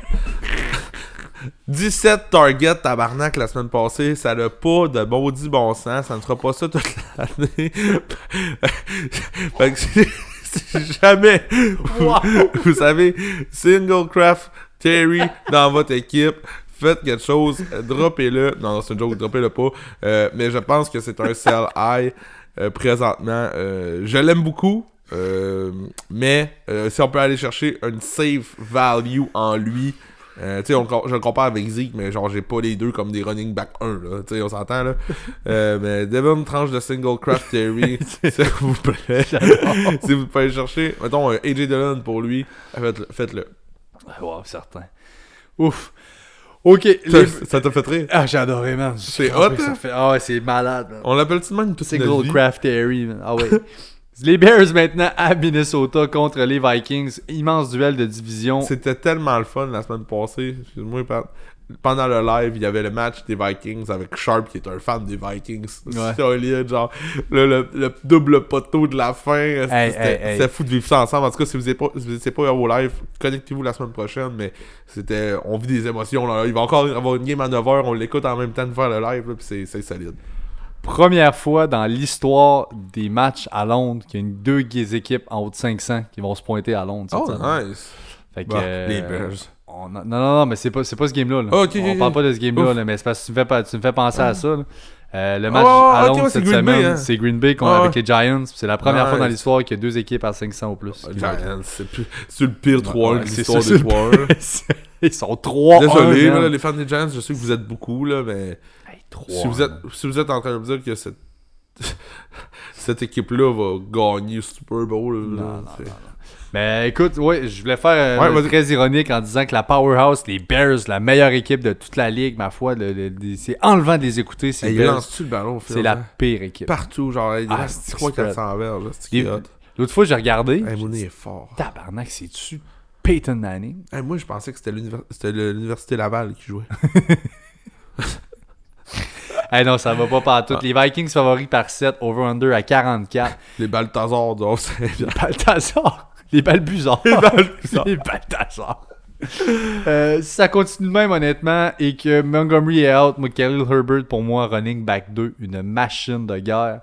17 targets tabarnak la semaine passée, ça n'a pas de maudit bon sens, ça ne sera pas ça toute l'année. fait que c'est jamais vous, vous savez, single craft Terry dans votre équipe, faites quelque chose, droppez-le. Non, non, c'est une joke, droppez-le pas. Euh, mais je pense que c'est un sell high euh, présentement. Euh, je l'aime beaucoup. euh, mais euh, si on peut aller chercher une safe value en lui, euh, tu sais, je le compare avec Zeke, mais genre, j'ai pas les deux comme des running back 1, là. Tu sais, on s'entend, là. Euh, mais Devon tranche de single craft Terry, s'il vous plaît. si vous pouvez aller chercher, mettons, un AJ Dillon pour lui, faites-le. faites-le.
Wow, certain. Ouf. Ok.
Ça-
les-
Ça t'a fait rire?
Ah, j'ai adoré, man.
C'est hot, hein?
fait- Ah ouais, c'est malade, man.
On l'appelle-tu de même toute notre
Single? Craft Theory, man. Ah ouais. Les Bears maintenant à Minnesota contre les Vikings. Immense duel de division.
C'était tellement le fun la semaine passée. Excuse-moi. Pendant le live, il y avait le match des Vikings avec Sharp qui est un fan des Vikings.
Ouais.
Solide, genre le, le- le double poteau de la fin. C'était
Hey,
c'était-
hey, hey.
c'était fou de vivre ça ensemble? En tout cas, si vous n'étiez pas, si pas au live, connectez-vous la semaine prochaine. Mais c'était, on vit des émotions. Là. Il va encore avoir une game à 9h. On l'écoute en même temps de faire le live. là, puis c'est solide.
Première fois dans l'histoire des matchs à Londres qu'il y a une, deux équipes en haut de 500 qui vont se pointer à Londres.
Oh, nice.
Fait que,
Bah,
euh,
les Bears.
on a- non, non, non, mais c'est pas, c'est pas ce game-là. là.
Ah,
on parle pas de ce game-là, là, mais c'est parce que tu me fais, pas- tu me fais penser à ça. là. Euh, le match
ouais, ouais,
à Londres cette
Green
semaine,
hein.
c'est Green Bay contre-
Ouais,
avec les Giants. C'est la première fois dans l'histoire qu'il y a deux équipes à 500 ou plus. être-
Giants, c'est, plus- le pire 3
ouais,
de l'histoire des
c'est le
3
Ils sont 3
Désolé, les fans des Giants, je sais que vous êtes beaucoup, là, mais si vous, êtes, si vous êtes en train de me dire que cette, cette équipe-là va gagner Super Bowl, là,
Non, non,
c'est-
Mais écoute, ouais, je voulais faire euh,
Ouais, vas-y.
très ironique en disant que la Powerhouse, les Bears, la meilleure équipe de toute la ligue, ma foi, c'est enlevant de les écouter, ces
Hey, lance-tu le ballon,
C'est la pire équipe.
Partout, genre, il
Ah, c'est
300-400 verges, là, c'est qui
Il-
est hot.
L'autre fois, j'ai regardé.
Hey, est fort.
Tabarnak, c'est-tu Peyton Manning?
Hey, moi, je pensais que c'était l'Université Laval qui jouait.
Eh non, ça va pas partout.
Ah.
Les Vikings favoris par 7, over-under à 44.
Les Balthazar de
Les Balthazar. Les Balbuzars. Les
Balbuzars.
Les Balthazar. Euh, si ça continue de même, honnêtement, et que Montgomery est out, Khalil Herbert, pour moi, running back 2, une machine de guerre.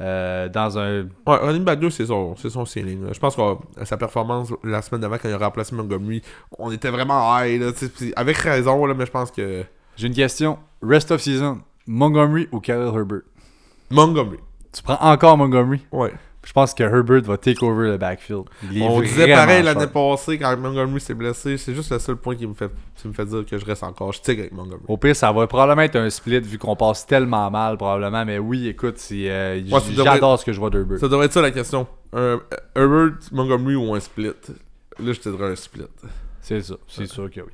euh, dans un.
Ouais, running back 2, c'est son, c'est son ceiling. là. Je pense que sa performance la semaine d'avant, quand il a remplacé Montgomery, on était vraiment high. Là, avec raison, là, mais je pense que
J'ai une question. Rest of season, Montgomery ou Khalil Herbert?
Montgomery.
Tu prends encore Montgomery?
Ouais.
Je pense que Herbert va take over le backfield. Il est
On disait pareil l'année passée quand Montgomery s'est blessé. C'est juste le seul point qui me fait, qui me fait dire que je reste encore. Je tigre avec Montgomery.
Au pire, ça va probablement être un split vu qu'on passe tellement mal, probablement. Mais oui, écoute, euh,
Ouais,
j'adore ce que je vois d'Herbert.
Ça devrait être ça la question. Un Herbert, Montgomery ou un split? Là, je te dirais un split.
C'est ça, c'est sûr que oui.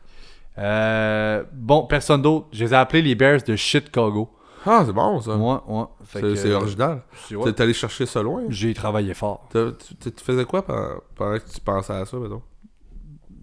Euh, bon, personne d'autre. Je les ai appelés les Bears de Chicago.
Ah, c'est bon ça.
Moi, ouais. Fait
C'est
que,
c'est
euh,
original.
c'est- ouais.
T'es allé chercher ça loin?
J'ai travaillé fort.
T'as- Tu, tu- tu faisais quoi pendant, pendant que tu pensais à ça, mettons?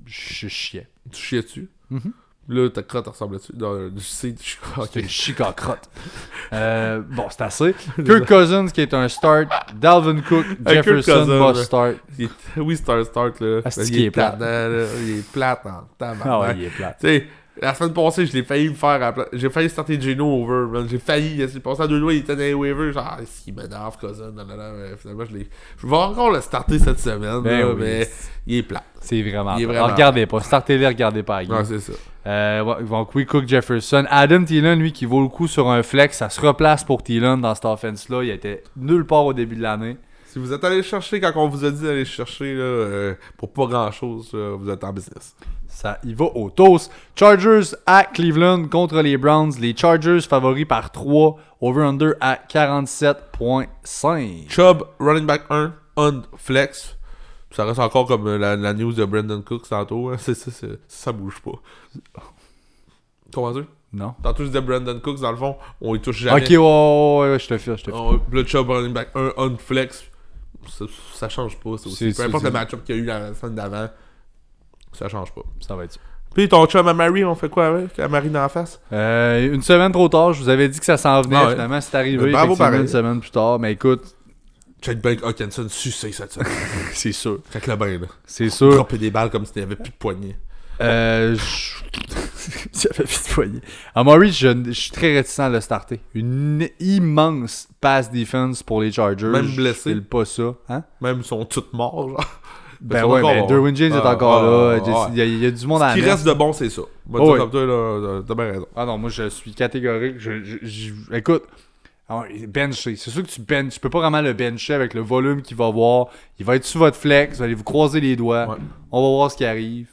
Je chiais.
Tu chiais dessus
Mhm.
Là, ta crotte ressemble-tu dans du C du
C'était une chicacrotte. euh, bon, c'est assez. Kirk Cousins qui est un start. Dalvin Cook, Jefferson
là.
start.
Il est- Oui, c'est un start là.
Ah, c'est
il,
qu'il
est
plate.
plate. là, il est plate en tabarnak.
Ah ouais, il est plat.
Tu sais, la semaine passée, je l'ai failli me faire. à J'ai failli starter Geno over. man. J'ai failli. Il s'est passé à deux doigts, il était dans les waivers. Genre, ah, il m'énerve, cousin. Mais Finalement, je l'ai. Je vais encore le starter cette semaine.
Ben
là,
oui.
mais il est plat.
C'est vraiment.
Il est
Regardez pas. Startez-les, regardez pas.
c'est ça.
Euh, donc oui, Cook Jefferson. Adam Thielen, lui, qui vaut le coup sur un flex, ça se replace pour Thielen dans cette offense-là. Il était nulle part au début de l'année.
Si vous êtes allé chercher quand on vous a dit d'aller le chercher là, euh, pour pas grand chose, vous êtes en business.
Ça y va au toast. Chargers à Cleveland contre les Browns. Les Chargers favoris par 3. Over-under à 47.5.
Chubb, running back 1, on flex. Ça reste encore comme euh, la, la news de Brandon Cooks tantôt. hein. Ça bouge pas. Comment dire?
Non?
Tantôt, je disais Brandon Cooks, dans le fond, on y touche jamais.
Ok, ouais, ouais, ouais, je te file, je te.
On, le Chubb, running back 1, on flex. Ça, ça change pas. ça aussi. Peu importe le match-up qu'il y a eu la semaine d'avant, ça change pas.
Ça va être ça.
Puis ton chum à Marie, on fait quoi avec? À Marie dans la face?
Euh, une semaine trop tard, je vous avais dit que ça s'en venait.
Ah ouais.
Finalement, c'est arrivé.
Bravo pareil.
Une semaine plus tard. Mais écoute,
Chad Bank Hawkinson sucé cette semaine.
C'est sûr.
Fait que le bain, là.
C'est sûr.
Dropper des balles comme si t'avais plus de poignée.
Euh, je- J'avais plus de foyer. Amaury, je, je suis très réticent à le starter. Une immense pass defense pour les Chargers.
Même
Je
blessé.
file pas ça. Hein?
Même ils sont tous morts, genre.
Ben ouais, mais. Derwin James est
Ah,
encore là.
ah, ah,
Il y, a- du monde à
Ce qui reste de bon, c'est ça.
Oh,
là, t'as bien raison.
Ah non, moi je suis catégorique. Écoute, bencher. C'est sûr que tu benches. Tu peux pas vraiment le bencher avec le volume qu'il va avoir. Il va être sous votre flex. Vous allez vous croiser les doigts.
Ouais.
On va voir ce qui arrive.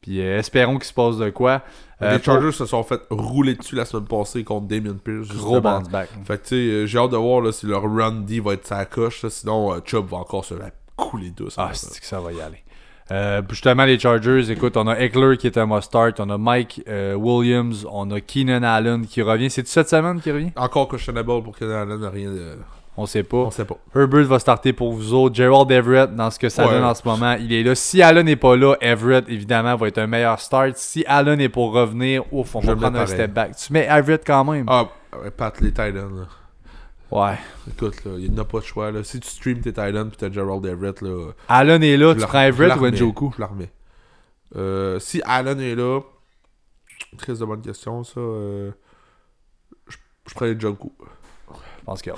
Puis euh, espérons qu'il se passe de quoi. Euh,
les Chargers se sont fait rouler dessus la semaine passée contre Damien Pierce.
Gros bounce back.
Fait que tu sais, euh, j'ai hâte de voir là, si leur run D va être sa coche. là. sinon, euh, Chubb va encore se la couler douce.
Ah, c'est que ça va y aller. Euh, justement, les Chargers, écoute, on a Eckler qui est un must-start, on a Mike euh, Williams, on a Keenan Allen qui revient. C'est-tu cette semaine qui revient?
Encore questionable pour Kenan Allen, rien de...
On sait pas.
On sait pas.
Herbert va starter pour vous autres. Gerald Everett, dans ce que ça
Ouais.
donne en ce moment, il est là. Si Allen n'est pas là, Everett, évidemment, va être un meilleur start. Si Allen est pour revenir, ouf, on
Je
va prendre un step back. Tu mets Everett quand même.
Ah, ouais, Pat, les Titans. Là.
Ouais.
Écoute, là, il n'y a pas de choix. Là. Si tu streams tes Titans pis t'as Gerald Everett, là.
Allen est là, tu prends Everett ou Njoku?
Je la remets. Euh, si Allen est là, très de bonne question, ça. euh, je, je prends Njoku.
Je pense que oui.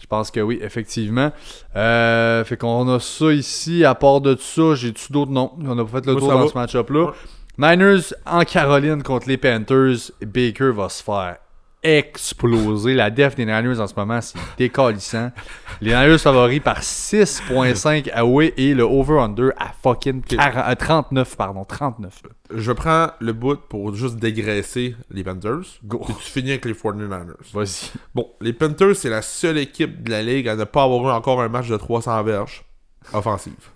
Je pense que oui, effectivement. Euh, fait qu'on a ça ici. À part de ça, j'ai-tu d'autres noms? On a pas fait le
Moi,
tour dans
va.
ce match-up-là.
Ouais.
Niners en Caroline contre les Panthers. Baker va se faire exploser. La def des Niners en ce moment, c'est décalissant. Les Niners favoris par 6.5 away et le over-under à fucking 40 à 39, pardon, 39.
Je prends le bout pour juste dégraisser les Panthers.
Go.
Puis tu finis avec les 49ers.
Vas-y.
Bon, les Panthers, c'est la seule équipe de la ligue à ne pas avoir eu encore un match de 300 verges offensive.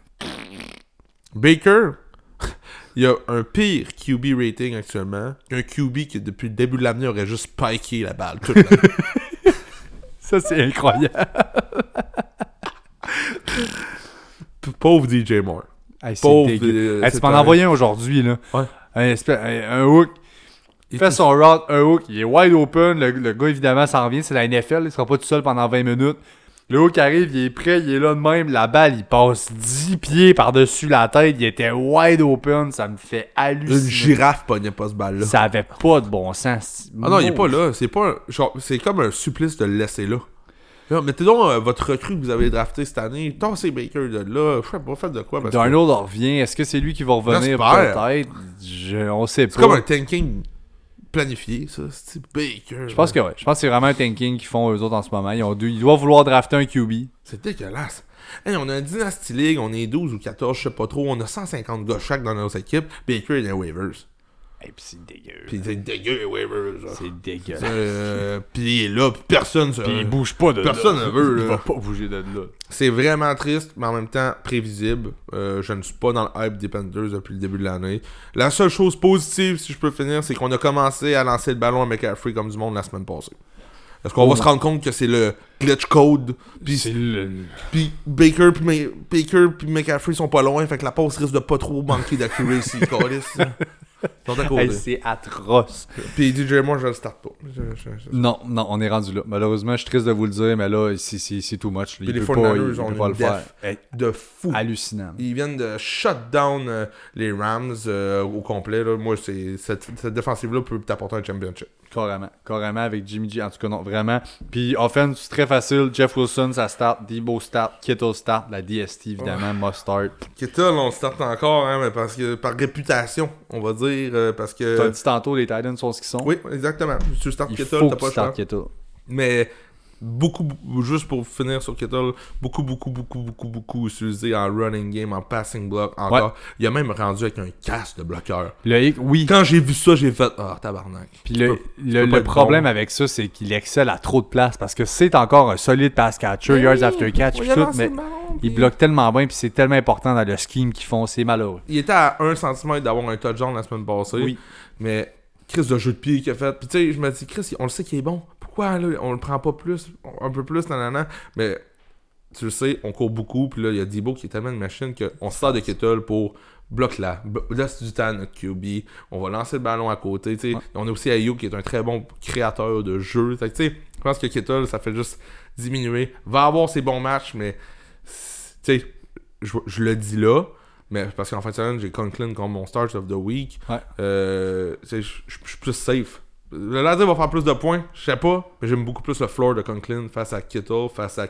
Baker, il y a un pire QB rating actuellement qu'un QB qui, depuis le début de l'année, aurait juste spiké la balle toute.
Ça, c'est incroyable.
Pauvre DJ Moore.
Hey,
Pauvre. euh,
Hey, tu m'en
un-
envoyé un aujourd'hui, là.
Ouais.
Un, espèce- un- un hook. Il fait son route, un hook, il est wide open. Le, le gars, évidemment, s'en revient. C'est la NFL, il sera pas tout seul pendant 20 minutes. Le hook arrive, il est prêt, il est là de même. La balle, il passe 10 pieds par-dessus la tête. Il était wide open. Ça me fait
Une
halluciner.
girafe pognait pas ce balle-là.
Ça avait pas de bon sens.
Ah non, il est pas là. C'est pas un- genre, c'est comme un supplice de le laisser là. Là, mettez donc euh, votre recrue que vous avez drafté cette année. Tassez Baker de là. Je sais pas, faites de quoi. Parce que
Darnold en revient. Est-ce que c'est lui qui va revenir peut-être? Je- On sait
c'est
pas.
comme un tanking planifié, ça. C'est Baker.
Je pense que ouais. Je pense que c'est vraiment un tanking qu'ils font eux autres en ce moment. Ils, ont ils doivent vouloir drafter un QB.
C'est dégueulasse. Hey, on a un Dynasty League, on est 12 ou 14, je sais pas trop. On a 150 gars chaque dans nos équipes. Baker est dans les waivers.
Et puis c'est dégueu.
Puis c'est dégueu genre.
C'est dégueu.
Euh, puis il est là, puis personne se...
Puis il bouge pas de
Personne
là.
ne veut,
Il
là.
va pas bouger de là.
C'est vraiment triste, mais en même temps prévisible. Euh, je ne suis pas dans le hype des Panthers depuis le début de l'année. La seule chose positive, si je peux finir, c'est qu'on a commencé à lancer le ballon à McCaffrey comme du monde la semaine passée. Est-ce qu'on
Oh
va se rendre compte que c'est le glitch code, puis
le.
Baker puis Ma- Baker puis McCaffrey sont pas loin, fait que la passe risque de pas trop manquer d'accuracy, câlisse. Ils sont à côté.
Hey, c'est atroce.
Puis DJ moi je le starte pas. Je- je- je-
Non, non, on est rendu là. Malheureusement, je suis triste de vous le dire, mais là, c'est- c'est c'est too much. Il
Puis les
peut pas,
49ers
il
ont
peut pas
une
le faire. Hey,
De fou.
hallucinant.
Ils viennent de shut down euh, les Rams euh, au complet. Là. Moi, c'est cette, cette défensive-là peut t'apporter un championship.
Carrément. Carrément avec Jimmy G. En tout cas, non, vraiment. Puis, offense, c'est très facile. Jeff Wilson, ça start. Debo start. Kittle start. La DST, évidemment, must start.
Kittle, on le start encore, hein, mais parce que par réputation, on va dire, euh, parce que.
T'as dit tantôt, les Titans sont ce qu'ils sont.
Oui, exactement. Tu startes
faut
t'as pas le choix. Mais beaucoup, juste pour finir sur Kittle, beaucoup, beaucoup, beaucoup, beaucoup, beaucoup utilisé en running game, en passing block encore. Il a même rendu avec un casque de bloqueur.
Le oui.
Quand j'ai vu ça, j'ai fait Ah, tabarnak.
Puis le,
peux-
le, problème
bon.
avec ça, c'est qu'il excelle à trop de place parce que c'est encore un solide pass catcher, yards after catch, tout, mais il bloque tellement bien, puis c'est tellement important dans le scheme qu'ils font, c'est malheureux.
Il était à 1 cm d'avoir un touchdown la semaine passée.
Oui.
Mais Chris de jeu de pied qu'il a fait. Puis tu sais, je me dis, Chris, on le sait qu'il est bon. Pourquoi là, on le prend pas plus, un peu plus, nanana. Mais tu le sais, on court beaucoup. Puis là, il y a Debo qui est tellement une machine qu'on sort de Kittle pour bloquer là. Laisse du temps à notre QB. On va lancer le ballon à côté. tu sais.
Ouais.
On a aussi Ayuk qui est un très bon créateur de jeu. Fait tu sais, je pense que Kittle, ça fait juste diminuer. Va avoir ses bons matchs, mais tu sais, je, je le dis là, mais parce qu'en fin de semaine, j'ai Conklin comme mon start of the week.
Ouais.
Euh, je suis plus safe. Le Lazare va faire plus de points, je sais pas, mais j'aime beaucoup plus le floor de Conklin face à Kittle, face à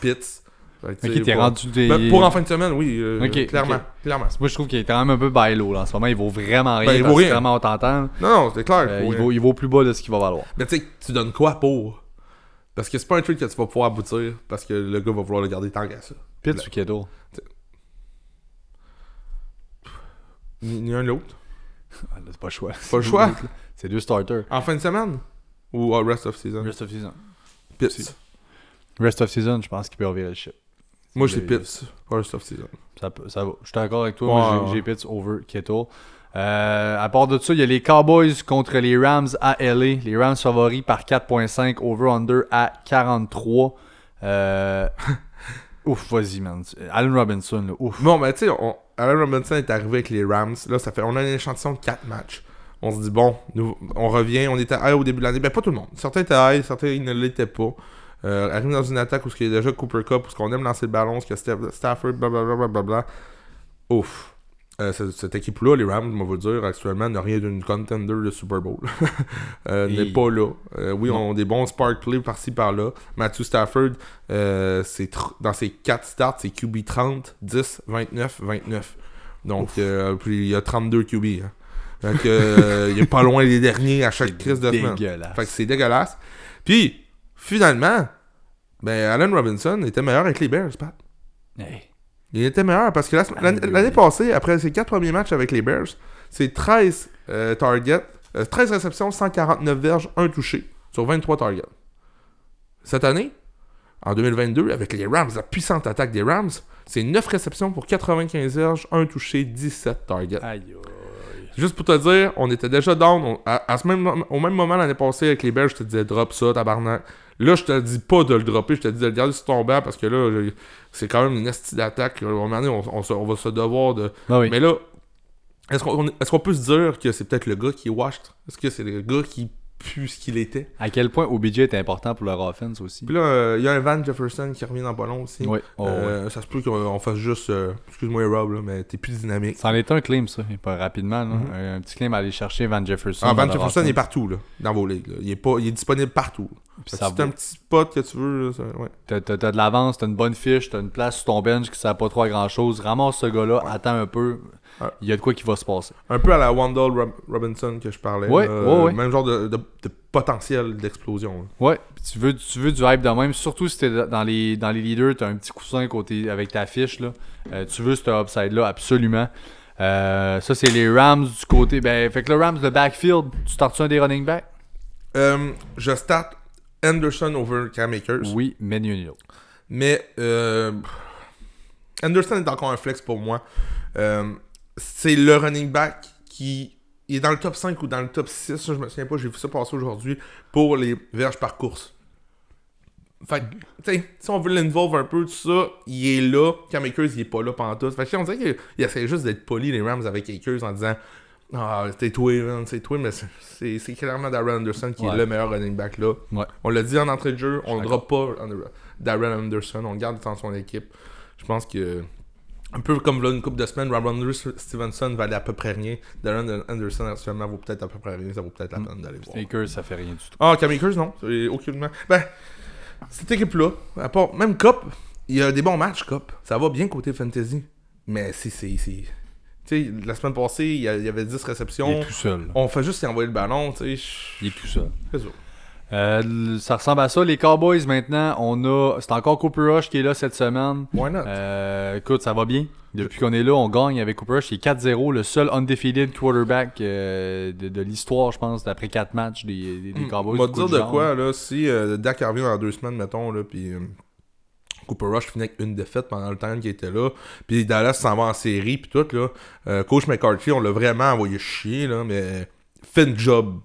Pitts. Fait que, tu
Ok,
sais,
t'es
pour-
rendu des...
Ben, pour en fin de semaine, oui, euh,
Ok,
clairement, clairement.
Moi, je trouve qu'il est quand même un peu by low, là. En ce moment, il vaut vraiment rien.
Ben, il
parce
vaut rien.
Vraiment, on t'entend.
Non, non, c'est clair.
Euh, il,
rien.
vaut, il vaut plus bas de ce qu'il va valoir.
Mais tu sais, tu donnes quoi pour? Parce que c'est pas un truc que tu vas pouvoir aboutir parce que le gars va vouloir le garder tant qu'à ça.
Pitts ou Kittle?
Ni, ni un ni l'autre.
Ah, C'est pas le choix.
Pas le choix.
C'est deux starters.
En fin de semaine? Ou au rest of season?
Rest of season.
Pitts.
Rest of season, je pense qu'il peut revirer le ship.
Moi, j'ai Pitts. Rest of season.
Ça, peut- ça va. Je suis d'accord avec toi.
Ouais,
Moi, j'ai- Pitts over Kittle. Euh, à part de ça, il y a les Cowboys contre les Rams à LA. Les Rams favoris par 4.5, over-under à 43. Euh... ouf, vas-y, man. Allen Robinson, là, ouf.
Bon, ben, tu sais, on- Allen Robinson est arrivé avec les Rams. Là, ça fait. On a un échantillon de 4 matchs. On se dit, bon, nous, on revient. On était high au début de l'année. Ben, pas tout le monde. Certains étaient high, certains ils ne l'étaient pas. Euh, arrive dans une attaque où il y a déjà Cooper Cup, où on aime lancer le ballon, où il y a Stafford, blablabla. Ouf. Euh, cette, cette équipe-là, les Rams, on va vous dire, actuellement, n'a rien d'une contender de Super Bowl. euh,
Et-
N'est pas là. Euh, oui, on a des bons spark plays par-ci par-là. Matthew Stafford, c'est tr- dans ses 4 starts, c'est QB 30, 10, 29, 29. Donc, euh, puis il y a 32 QB. Hein. Donc, euh, il est pas loin des derniers à chaque crise de semaine. Fait que c'est dégueulasse. Puis, finalement, ben, Allen Robinson était meilleur avec les Bears, Pat.
Hey.
Il était meilleur parce que l'année passée, après ses 4 premiers matchs avec les Bears, c'est 13 euh, targets, euh, 13 réceptions, 149 verges, 1 touché sur 23 targets. Cette année, en 2022, avec les Rams, la puissante attaque des Rams, c'est 9 réceptions pour 95 verges, 1 touché, 17 targets.
Aïe.
Juste pour te dire, on était déjà down. on- à, à ce même, au même moment l'année passée avec les Bears, je te disais drop ça, tabarnak. Là, je te dis pas de le dropper, je te dis de le garder sur ton banc parce que là, c'est quand même une estie d'attaque. À un moment donné, on, on on va se devoir de.
Ah oui.
Mais là, est-ce qu'on est-ce qu'on peut se dire que c'est peut-être le gars qui est washed? Est-ce que c'est le gars qui pue ce qu'il était
À quel point OBJ est important pour leur offense aussi.
Puis là, euh, il y a un Van Jefferson qui revient dans le ballon aussi.
Oui. Oh, ouais.
Euh, Ça se peut qu'on on fasse juste. euh, Excuse-moi, Rob, là, mais t'es plus dynamique.
C'en est un claim, ça. Pas rapidement. là. un, un petit claim à aller chercher Van Jefferson.
Mhm. Ah, Van Jefferson
offense.
est partout là, dans vos ligues. là. Il, est pas, il est disponible partout.
Vaut-
un petit spot que tu veux, ouais.
T'as, t'as- t'as de l'avance, t'as une bonne fiche, t'as une place sur ton bench qui sert pas trop à grand chose. Ramasse ce gars-là, attends un peu.
Ouais.
Il y a de quoi qui va se passer.
Un peu à la Wandell Rob- Robinson que je parlais.
Ouais,
là,
ouais,
euh,
ouais.
Même genre de, de- de potentiel d'explosion.
Ouais, tu veux, tu veux du hype de même, surtout si t'es dans les, dans les leaders, t'as un petit coussin côté avec ta fiche. Là. Euh, tu veux ce upside-là, absolument. Euh, ça, c'est les Rams du côté. Ben, fait que le Rams, le backfield, tu startes un des running backs
Euh, je start Anderson over Cam Akers.
Oui, mais l'autre.
Mais euh, Anderson est encore un flex pour moi. Euh, c'est le running back qui il est dans le top 5 ou dans le top 6. Ça, je me souviens pas, j'ai vu ça passer aujourd'hui pour les verges par course. Fait que, tu sais, si on veut l'involve un peu, tout ça, il est là. Cam Akers, il est pas là pendant tout. Fait que, on dirait qu'il il essaie juste d'être poli, les Rams, avec Akers en disant Ah, c'est toi, c'est toi, mais c'est- clairement Darren Anderson qui
Ouais.
est le meilleur running back là.
Ouais.
On l'a dit en entrée de jeu, on ne
suis
drop pas Darren Anderson, on le garde dans son équipe. Je pense que. Un peu comme là, une couple de semaines, Ramondre Stevenson valait à peu près rien. Darren Anderson actuellement vaut peut-être à peu près rien. Ça vaut peut-être la peine d'aller voir.
Akers, ça fait rien du tout.
Ah, Cam Akers, non. Aucunement. Ben, cette équipe-là, à part, même Cop, il y a des bons matchs, Cop. Ça va bien côté fantasy. Mais c'est. c'est- la semaine passée, il y il avait 10
Il
réceptions.
est tout seul.
On fait juste y envoyer le ballon, tu sais.
Il est tout seul.
C'est ça.
Euh, ça ressemble à ça. Les Cowboys, maintenant, on a. C'est encore Cooper Rush qui est là cette semaine.
Why not?
Euh, écoute, ça va bien. Depuis qu'on est là, on gagne avec Cooper Rush. Il est 4-0, le seul undefeated quarterback euh, de, de l'histoire, je pense, d'après 4 matchs des, des, des
Hmm,
Cowboys.
On va te dire de
genre.
quoi, là, si euh, Dak revient dans deux semaines, mettons, là, puis euh, Cooper Rush finit avec une défaite pendant le temps qu'il était là, puis Dallas s'en va en série, puis tout, là. Euh, Coach McCarthy, on l'a vraiment envoyé chier, là, mais fait une job,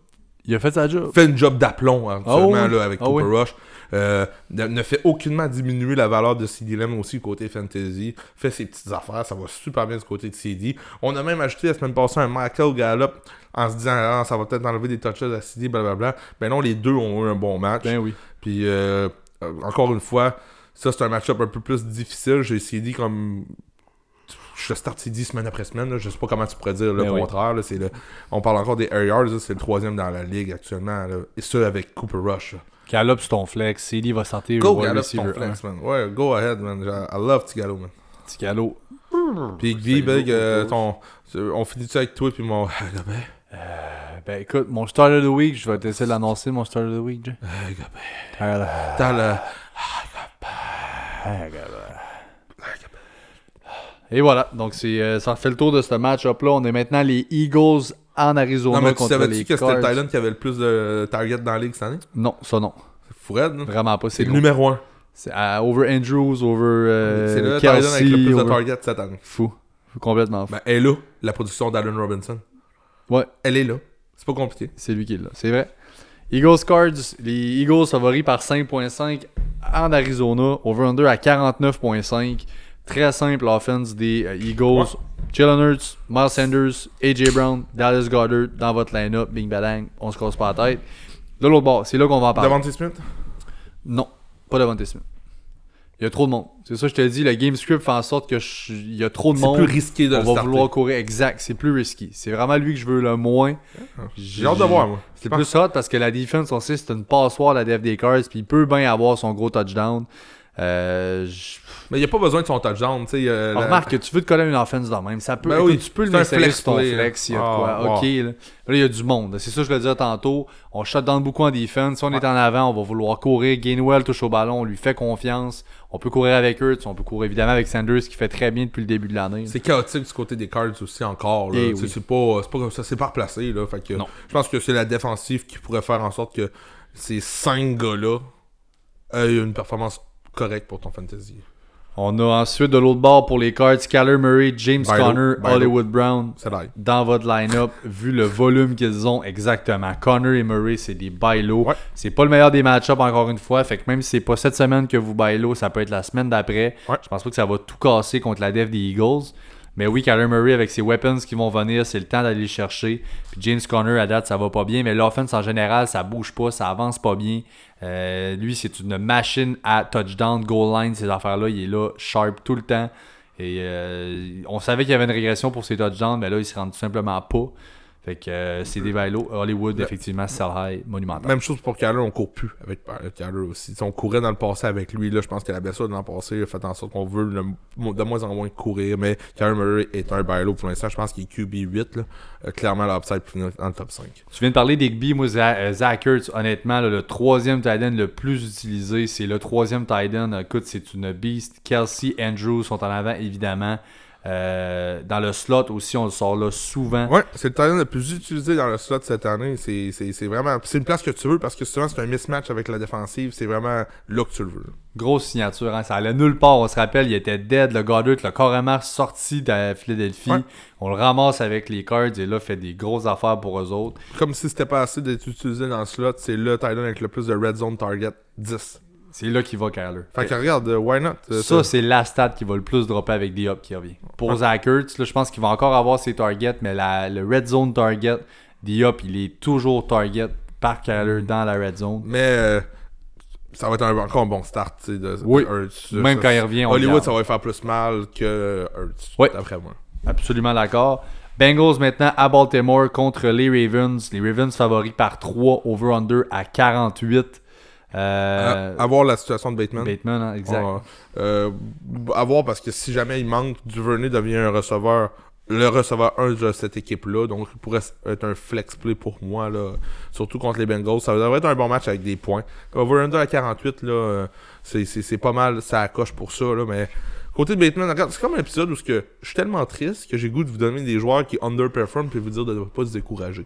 Il a fait sa job.
fait une job d'aplomb, hein, seulement,
oui.
là, avec
Ah
Cooper
oui.
Rush. Euh, ne, ne fait aucunement diminuer la valeur de CD Lamb aussi côté fantasy. Fait ses petites affaires, ça va super bien du côté de CD. On a même ajouté la semaine passée un Michael Gallup en se disant ah, ça va peut-être enlever des touches à CD, blablabla. Ben non, les deux ont eu un bon match.
Ben oui.
Puis euh, euh, encore une fois, ça c'est un match-up un peu plus difficile. J'ai CD comme. Je start CD semaine après semaine. là. Je sais pas comment tu pourrais dire le
Ben oui.
contraire. là. C'est le... On parle encore des air. C'est le troisième dans la ligue actuellement. là. Et ça avec Cooper Rush. là.
Gallop sur ton flex. CD va sortir
Go,
wide
Gallup, ton flex, man. Ouais, go ahead, man. I love Tigalo, man.
galop.
Puis Guy, Big, euh, ton... on finit-tu avec toi puis mon.
Euh, ben écoute, mon start of the week, je vais essayer de l'annoncer, mon start of the week, Jay. Tyler.
T'as le.
Et voilà, donc c'est euh, ça fait le tour de ce match-up-là. On est maintenant les Eagles en Arizona
Non, mais tu savais-tu que c'était. Thailand qui avait le plus de targets dans la ligue cette année?
Non, ça non.
C'est Foured, non
Vraiment pas.
C'est le numéro 1.
C'est à- over Andrews, over euh,
c'est le Thailand
Kelsey.
avec le plus de targets cette année.
Fou. Fou, Complètement fou.
Ben, elle est là, la production d'Allen Robinson.
Ouais,
Elle est là. C'est pas compliqué.
c'est lui qui est là. C'est vrai. Eagles Cards, les Eagles favoris par 5.5 en Arizona. Over-under à 49.5. Très simple offense des euh, Eagles. Jalen Hurts, Miles Sanders, AJ Brown, Dallas Goddard dans votre line-up. Bing badang, on se casse pas la tête. De l'autre bord, c'est là qu'on va en parler.
Devante Smith?
Non, pas Devante Smith. Il y a trop de monde. C'est ça que je te dis, le game script fait en sorte que je- il y a trop de
C'est
monde.
plus risqué de
on
le
va
starter.
vouloir courir exact, c'est plus risky. C'est vraiment lui que je veux le moins.
J'ai hâte de voir, moi.
C'est plus hot parce que la defense, on sait, c'est une passoire la def des Cards, puis il peut bien avoir son gros touchdown. Euh, je-
Mais il n'y a pas besoin de son touchdown, euh, la-
Remarque que tu veux te coller une offense de même. Ça peut,
Ben oui,
tu peux le
c'est flex
sur ton
play,
flex y a
Ah,
quoi.
wow.
Ok, là. Il y a du monde. C'est ça que je le disais tantôt. On shut down beaucoup en defense. Si on est en avant, on va vouloir courir. Gainwell touche au ballon, on lui fait confiance. On peut courir avec Hurts, on peut courir évidemment avec Sanders qui fait très bien depuis le début de l'année.
C'est chaotique du côté des Cards aussi encore. Là.
Eh oui.
C'est pas, c'est pas comme ça, c'est pas replacé. Là. Fait que
Non.
je pense que c'est la défensive qui pourrait faire en sorte que ces cinq gars-là aient une performance correcte pour ton fantasy.
On a ensuite de l'autre bord pour les Cards, Kyler Murray, James Conner. Hollywood Brown. Dans votre line-up, vu le volume qu'ils ont exactement. Connor et Murray, c'est des bailo.
Ouais.
C'est pas le meilleur des match-ups encore une fois. Fait que même si c'est pas cette semaine que vous bailo, ça peut être la semaine d'après.
Ouais.
Je pense pas que ça va tout casser contre la def des Eagles. Mais oui, Kyler Murray avec ses weapons qui vont venir, c'est le temps d'aller les chercher. Puis James Conner à date, ça va pas bien. Mais l'offense en général, ça bouge pas, ça avance pas bien. Euh, lui, c'est une machine à touchdown, goal line, ces affaires-là. Il est là, sharp tout le temps. Et euh, on savait qu'il y avait une régression pour ses touchdowns, mais là, il se rend tout simplement pas. Fait que euh, c'est des bailos. Hollywood, effectivement, sell high, monumental.
Même chose pour Kyler, on court plus avec euh, Kyler aussi. Sais, on courait dans le passé avec lui. Là, je pense que la blessure de l'an passé a fait en sorte qu'on veut le- de moins en moins courir. Mais Kyler Murray est un bailo pour l'instant. Je pense qu'il est QB8. Là. Euh, clairement, l'upside pour finir dans le top 5.
Tu viens de parler d'Igby. Moi, Za- euh, Zach Ertz, honnêtement, là, le troisième tight end le plus utilisé, c'est le troisième tight end. Écoute, c'est une beast. Kelsey, Andrews sont en avant, évidemment. Euh, dans le slot aussi, on le sort là souvent.
Ouais, c'est le talent le plus utilisé dans le slot cette année. C'est c'est- c'est vraiment. C'est une place que tu veux parce que souvent c'est un mismatch avec la défensive. C'est vraiment là que tu le veux.
Grosse signature, hein. ça allait nulle part. On se rappelle, il était dead. Le Goddard l'a carrément sorti de Philadelphie.
Ouais.
On le ramasse avec les Cards et là, fait des grosses affaires pour eux autres.
Comme si c'était pas assez d'être utilisé dans le slot, c'est le tight end avec le plus de red zone target 10.
C'est là qu'il va, Kyler.
Fait que regarde, euh, why not? euh,
Ça, c'est la stat qui va le plus dropper avec D-Hop qui revient. Pour Zach Ertz, là, je pense qu'il va encore avoir ses targets, mais la- le red zone target, D-Hop, il est toujours target par Kyler dans la red zone.
Mais euh, ça va être un- encore un bon start de,
Oui.
de.
Même
Ça,
quand il revient, on
Hollywood, ça va lui faire plus mal que Hurts,
Ouais.
d'après moi.
Absolument d'accord. Bengals maintenant à Baltimore contre les Ravens. Les Ravens favoris par 3, over-under à 48. Euh,
À, à voir la situation de Bateman.
Bateman, hein, exact.
Euh, à voir parce que si jamais il manque, Duvernay devient un receveur, le receveur 1 de cette équipe-là. Donc il pourrait être un flex play pour moi, là, surtout contre les Bengals. Ça devrait être un bon match avec des points. Over-under à 48, là, euh, c'est- c'est c'est pas mal, ça accroche pour ça. Là, mais côté de Bateman, regarde, c'est comme un épisode où que je suis tellement triste que j'ai goût de vous donner des joueurs qui underperform puis vous dire de ne pas se décourager.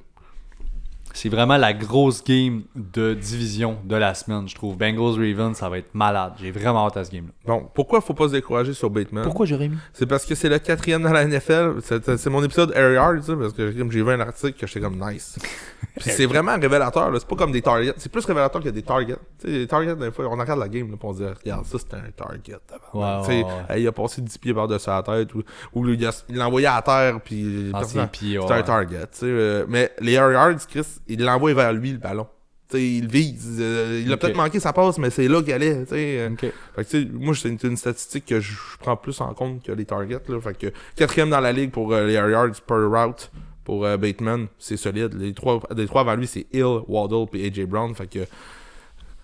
C'est vraiment la grosse game de division de la semaine, je trouve. Bengals-Ravens, ça va être malade. J'ai vraiment hâte à ce game-là.
Bon, pourquoi faut pas se décourager sur Bateman?
Jérémy?
C'est parce que c'est le quatrième dans la NFL. C'est c'est mon épisode Air Yard, ça, parce que j'ai vu un article que j'étais comme nice. Puis c'est vraiment révélateur, là. C'est pas comme des targets. C'est plus révélateur que des targets. Tu sais, les targets, des fois, on regarde la game, là, puis on se dit, regarde, ça, c'était un target.
Ouais, ouais,
il a passé 10 pieds par-dessus la tête, ou, ou il l'a envoyé à terre, puis
pieds,
c'était
ouais.
un target. tu sais, euh, mais les Air Yards, Chris, il l'envoie vers lui, le ballon. Tu sais, il vise. euh, il a peut-être manqué sa passe, mais c'est là qu'il allait. tu sais. euh. Fait que, moi, c'est une, une statistique que je prends plus en compte que les targets. Là. Fait que quatrième dans la ligue pour euh, les yards per route pour euh, Bateman, c'est solide. Les trois, les trois avant lui, c'est Hill, Waddle et AJ Brown. Fait que.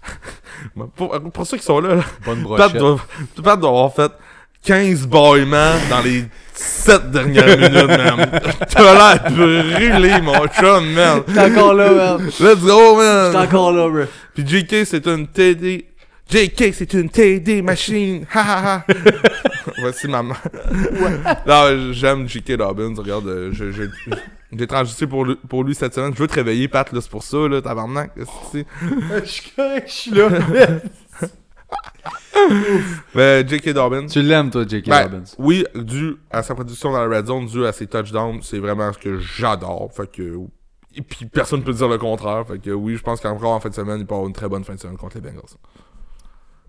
pour, pour ceux qui sont là, là
Bonne
Pat doit, Pat doit avoir fait 15 bâillements dans les 7 dernières minutes, man. T'as l'air brûlé, mon chum, man.
T'es encore là, man.
Let's go, man.
T'es encore là, bro.
Puis JK, c'est une TD. JK, c'est une TD machine. Ha ha ha. Voici maman. Non, j'aime JK Dobbins. Regarde, euh, je- je- j'ai transité pour lui, pour lui cette semaine. Je veux te réveiller, Pat, là, c'est pour ça, là, tabarnak.
je suis là.
Mais JK Dobbins.
tu l'aimes, toi, J.K.
Ben,
Robbins.
oui, dû à sa production dans la red zone, dû à ses touchdowns, c'est vraiment ce que j'adore. Fait que. Et puis personne peut dire le contraire. Fait que oui, je pense qu'encore en fin de semaine, il peut avoir une très bonne fin de semaine contre les Bengals.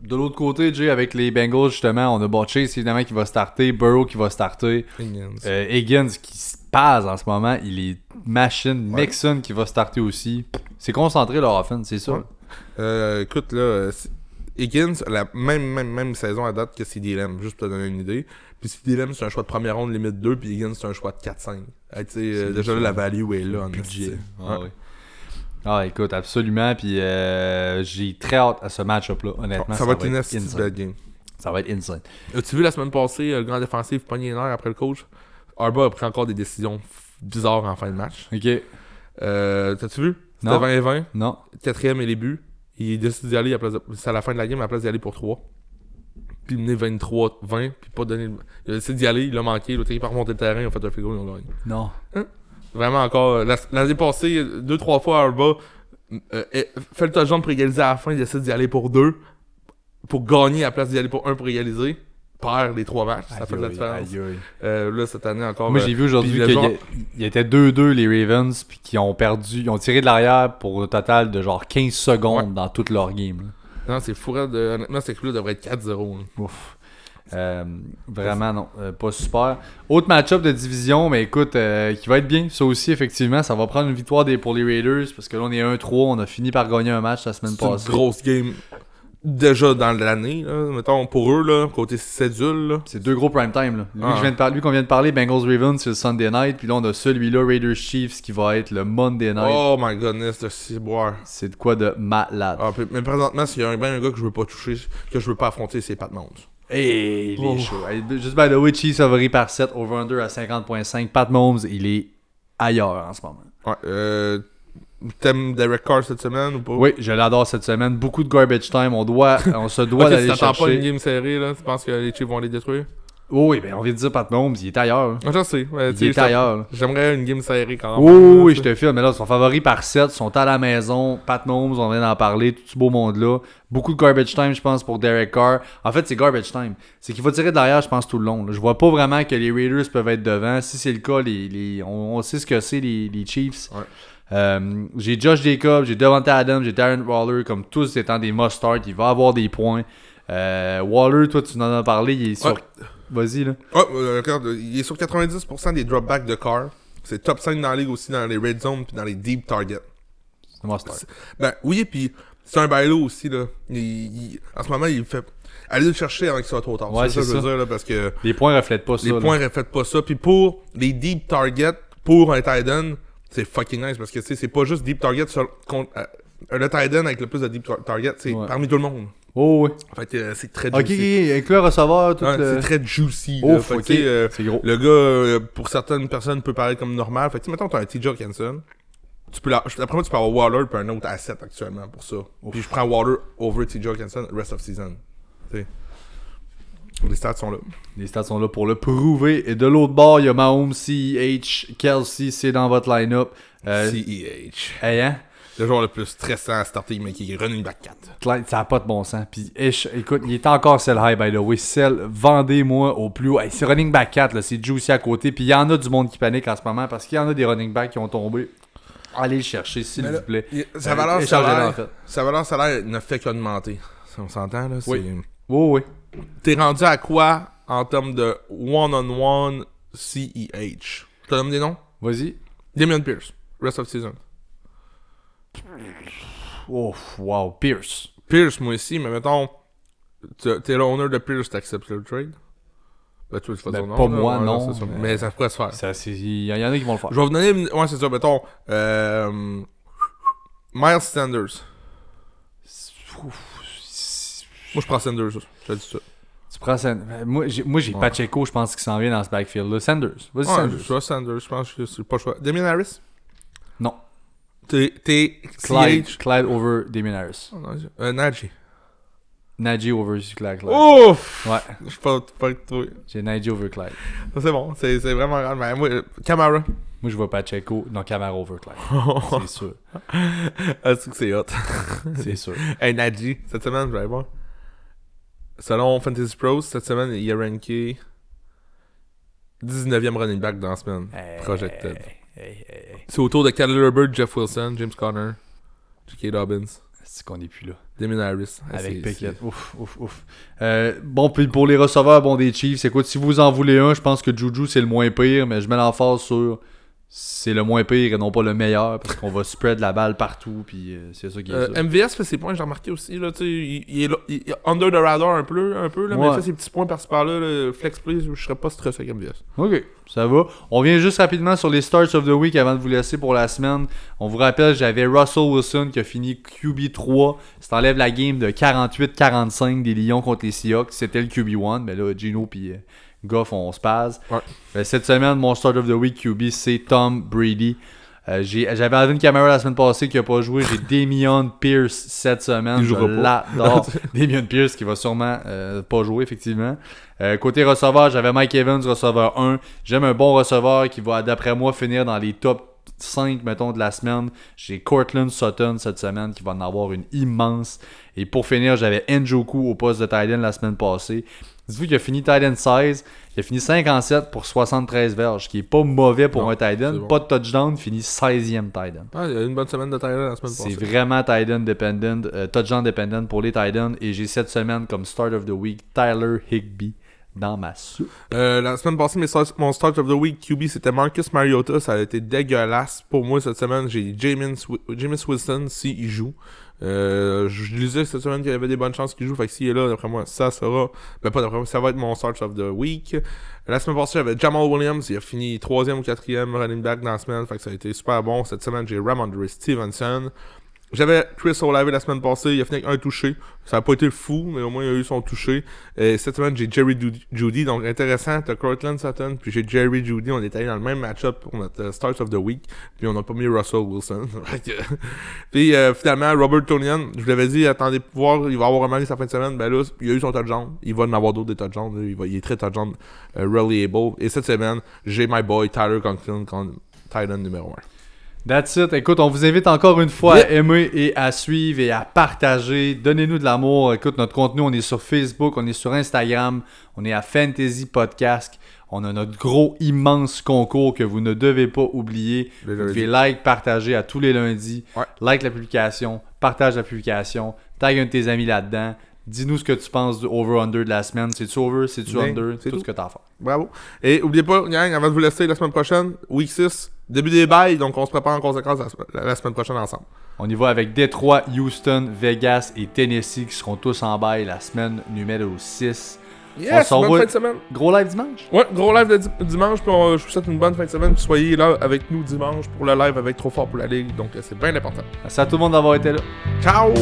De l'autre côté, Jay, avec les Bengals, justement, on a Bot Chase, évidemment, qui va starter, Burrow qui va starter,
Higgins.
euh, Higgins qui se passe en ce moment, il est machine,
Ouais.
Mixon qui va starter aussi. C'est concentré leur offense, c'est.
Ouais. Euh, écoute, là, Higgins, la même, même, même saison à date que CD Lamb, juste pour te donner une idée. Puis CD Lamb, c'est un choix de première ronde, limite 2, puis Higgins, c'est un choix de 4-5. Hey, tu sais, euh, déjà là, la value est là, en
budget. Ah,
Ouais.
Ah, écoute, absolument. Puis euh, j'ai très hâte à ce match-up-là, honnêtement.
Ça, va être une bad game.
Ça va être insane.
As-tu vu la semaine passée, euh, le grand défensif pogné les nerfs après le coach? Arba a pris encore des décisions bizarres en fin de match.
Ok.
Euh, T'as-tu vu? C'était
Non.
20 et 20,
Non.
quatrième et les buts. Il décide d'y aller à place c'est à la fin de la game à la place d'y aller pour 3. Puis mener 23-20, puis pas donner. le- Il a décidé d'y aller, il a manqué, l'autre équipe a remonté le terrain, ils ont fait un goal, ils ont gagné.
Non.
Vraiment encore. la- L'année passée, deux, trois fois, Arba euh, euh, fait le touchdown pour égaliser à la fin, il décide d'y aller pour 2. Pour gagner à la place d'y aller pour 1 pour égaliser. Perd les trois matchs, ça fait de la différence.
aïe, aïe.
Euh, là, cette année encore.
Moi,
euh,
j'ai vu aujourd'hui qu'il y, était 2-2 les Ravens, puis qui ont perdu, ils ont tiré de l'arrière pour un total de genre 15 secondes dans toute leur game. là.
Non, c'est fou. raide, euh, Honnêtement, cette équipe-là devrait être 4-0. là.
Ouf. Euh, vraiment, non. euh, pas super. Autre match-up de division, mais écoute, euh, qui va être bien. Ça aussi, effectivement, ça va prendre une victoire des, pour les Raiders, parce que là, on est 1-3. On a fini par gagner un match la semaine
C'est une
passée.
grosse game déjà dans l'année. Mettons, pour eux, là, côté cédule.
C'est deux gros prime time. Là. Lui,
Ah.
qu'on vient de parler, Bengals Ravens, c'est le Sunday night. Puis là, on a celui-là, Raiders Chiefs, qui va être le Monday night.
Oh my goodness, de ciboire.
C'est de quoi de malade.
Ah, puis- mais présentement, s'il y a un, ben un gars que je veux pas toucher, que je veux pas affronter, c'est Pat Mahomes.
Et il
Oh.
est chaud. Hey, Juste by the way, Chiefs favori par 7, over-under à 50.5. Pat Mahomes, il est ailleurs en ce moment.
Ouais, euh, T'aimes Derek Carr cette semaine ou pas?
Oui, je l'adore cette semaine. Beaucoup de garbage time. On, doit, on se doit
Ok, si
d'aller
t'attends pas une
chercher.
game serrée, là, tu penses que les Chiefs vont les détruire?
Oh, oui, ben on vient de dire Pat Mahomes, il est ailleurs.
Ah, je sais. ouais,
Il est ailleurs.
J'aimerais une game serrée quand
Oh,
même.
oui,
là,
je te filme. Mais là, ils sont favoris par 7. Ils sont à la maison. Pat Mahomes, on vient d'en parler. Tout ce beau monde-là. Beaucoup de garbage time, je pense, pour Derek Carr. En fait, c'est garbage time. C'est qu'il va tirer de l'arrière, je pense, tout le long. là. Je vois pas vraiment que les Raiders peuvent être devant. Si c'est le cas, les, les- on, on sait ce que c'est, les, les Chiefs.
Ouais.
Euh, j'ai Josh Jacobs, j'ai Devante Adams, j'ai Darren Waller, comme tous étant des must-start. Il va avoir des points. Euh, Waller, toi, tu en as parlé. Il est sur.
Ouais.
Vas-y, là.
Euh, regarde, il est sur 90% des dropbacks de Carr. C'est top 5 dans la ligue aussi dans les red zones puis dans les deep targets.
C'est must-start.
Ben oui, puis c'est un bailo aussi là. Il- il- en ce moment, il fait aller le chercher avant qu'il soit trop tard.
Ouais,
c'est ça, que je veux
ça.
dire là, parce que
Les points reflètent pas ça.
les
là.
points reflètent pas ça. Puis pour les deep targets, pour un tight end, c'est fucking nice parce que c'est pas juste deep target sur, contre, euh, le tight end avec le plus de deep tar- target, c'est
Ouais.
parmi tout le monde.
Oh, oui.
Fait que euh, c'est très
Ok, ok,
juicy.
avec le receveur, tout
Ouais,
le...
C'est très juicy.
Ouf,
Fait euh,
C'est gros.
le gars, euh, pour certaines personnes, peut paraître comme normal. Fait que, mettons, t'as un TJ Hawkinson. Tu peux la... Après moi, tu peux avoir Waller puis un autre asset actuellement pour ça. Puis je prends Waller over TJ Hawkinson rest of season. Les stats sont là.
Les stats sont là pour le prouver. Et de l'autre bord, il y a Mahomes, CEH, Kelsey, c'est dans votre line-up. Euh,
CEH.
hey, hein?
Le joueur le plus stressant à starter, mais qui est running back 4.
Clyde, Ça n'a pas de bon sens. Puis, Ish, écoute, il est encore sell high, by the way. Sell, vendez-moi au plus haut. Hey, c'est running back 4, là, c'est juicy à côté. Puis, il y en a du monde qui panique en ce moment parce qu'il y en a des running backs qui ont tombé. Allez le chercher, s'il vous plaît.
il- Sa
Euh,
valeur salaire, sa valeur salaire ne fait qu'augmenter. On s'entend, là?
Oui. Oui, oui.
T'es rendu à quoi en termes de one-on-one CEH? Je te donne des noms?
Vas-y.
Damien Pierce, rest of season.
Oh, wow. Pierce.
Pierce, moi aussi, mais mettons, t'es l'owner de Pierce, t'acceptes le trade? Ben, tu veux faire
Ben,
nom,
pas
là,
moi,
ouais,
non, mais-
Mais ça pourrait se faire.
Il y, en a qui vont le faire.
Je vais vous donner. Ouais, c'est ça, mettons. Euh... Miles Sanders. Moi, je prends Sanders, je te dis ça.
Tu prends Sand- ben, Moi, j'ai, moi, j'ai
Ouais.
Pacheco, je pense, qui s'en vient dans ce backfield-là. Sanders. Vas-y,
Ouais,
Sanders.
je vois Sanders, je pense que c'est pas le choix. Damien Harris?
Non.
T'es. T'es.
Clyde,
CH.
Clyde over Damien Harris.
Oh, non, Euh, Najee.
Najee over Clyde. Clyde.
Ouf!
Ouais,
Je suis pas, pas avec toi.
j'ai Najee over Clyde.
Ça, C'est bon, c'est c'est vraiment rare. Mais moi, Camara.
Moi, je vois Pacheco. Non, Camara over Clyde. c'est sûr.
Ah, c'est que c'est hot.
C'est sûr.
hey, Najee, cette semaine, je vais aller voir. Selon Fantasy Pros, cette semaine, il est ranké 19e running back dans la semaine. Projected.
Hey, hey, hey.
C'est autour de Khalil Herbert, Jeff Wilson, James Conner, J.K. Dobbins,
C'est qu'on est plus là.
Damien Harris. Ah,
Avec Pickett. Ouf, ouf, ouf. Euh, bon, puis pour les receveurs bon, des Chiefs, écoute, si vous en voulez un, je pense que Juju, c'est le moins pire, mais je mets l'emphase sur c'est le moins pire et non pas le meilleur, parce qu'on va spread la balle partout, puis euh, c'est ça qui est
Euh,
ça.
MVS fait ses points, j'ai remarqué aussi. Là, tu il, il est là- il under the radar un peu, un peu là, mais il fait ses petits points par-ci par-là. là, flex play, je serais pas stressé avec MVS.
Ok, ça va. On vient juste rapidement sur les starts of the week avant de vous laisser pour la semaine. On vous rappelle, j'avais Russell Wilson qui a fini QB3. Ça enlève la game de 48-45 des Lions contre les Seahawks. C'était le QB1, mais là, Gino puis euh, Goff, on se passe.
Ouais.
Euh, cette semaine, mon start of the week QB, c'est Tom Brady. Euh, J'avais Alvin Kamara la semaine passée qui a pas joué. J'ai Damian Pierce cette semaine.
Il jouera pas.
Damian Pierce qui va sûrement euh, pas jouer, effectivement. Euh, côté receveur, j'avais Mike Evans, receveur 1. J'aime un bon receveur qui va, d'après moi, finir dans les top 5, mettons, de la semaine. J'ai Cortland Sutton cette semaine qui va en avoir une immense. Et pour finir, j'avais Njoku au poste de tight end la semaine passée. Dites-vous qu'il a fini tight end 16. Il a fini 57 pour 73 verges, ce qui est pas mauvais pour
Non,
un
c'est bon.
Pas de touchdown, il finit 16e tight end.
Ah, il y a une bonne semaine de Tyler la semaine
C'est
passée.
vraiment tight end dependent, euh, touchdown dependent pour les tight ends. Et j'ai cette semaine comme start of the week Tyler Higby dans ma soupe.
Euh, la semaine passée, mes mon start of the week QB, c'était Marcus Mariota. Ça a été dégueulasse. Pour moi, cette semaine, j'ai Jameis Jameis Wilson s'il joue. Euh, je disais cette semaine qu'il y avait des bonnes chances qu'il joue. Fait que s'il est là, d'après moi, ça sera. Ben, pas d'après moi, ça va être mon start of the week. La semaine passée, j'avais Jamal Williams. Il a fini 3e ou 4e running back dans la semaine. Fait que ça a été super bon. Cette semaine, j'ai Ramondre Stevenson. J'avais Chris Olave la semaine passée, il a fini avec un touché. Ça n'a pas été fou, mais au moins il a eu son touché. Et cette semaine, j'ai Jerry Judy, donc intéressant. T'as Cortland Sutton, puis j'ai Jerry Judy. On est allé dans le même match-up pour notre euh, Start of the Week. Puis on n'a pas mis Russell Wilson. Puis euh, finalement, Robert Tonian, je vous l'avais dit, attendez pour voir, il va avoir un match sa fin de semaine. Ben là, il a eu son touchdown. Il va en avoir d'autres des touchdowns. Il, il est très touchdown euh, reliable. Et cette semaine, j'ai my boy Tyler Conklin, con- Titan numéro 1.
That's it. Écoute, on vous invite encore une fois à aimer et à suivre et à partager. Donnez-nous de l'amour. Écoute, notre contenu, on est sur Facebook, on est sur Instagram, on est à Fantasy Podcast. On a notre gros, immense concours que vous ne devez pas oublier. Vous devez like, partager à tous les lundis.
Ouais.
Like la publication, partage la publication, tag un de tes amis là-dedans. Dis-nous ce que tu penses du over-under de la semaine. C'est-tu over? C'est-tu
Oui,
under?
c'est
tout,
tout.
ce que t'as à faire.
Bravo. Et oubliez pas, gang, avant de vous laisser la semaine prochaine, week 6, début des bails, donc on se prépare en conséquence la, sem- la semaine prochaine ensemble.
On y va avec Détroit, Houston, Vegas et Tennessee qui seront tous en bail la semaine numéro 6.
Yes, bonne fin de semaine.
Gros live dimanche?
Ouais, gros live de di- dimanche, puis on- je vous souhaite une bonne fin de semaine, puis soyez là avec nous dimanche pour le live avec Trop Fort pour la Ligue, donc c'est bien important.
Merci à tout le monde d'avoir été là.
Ciao!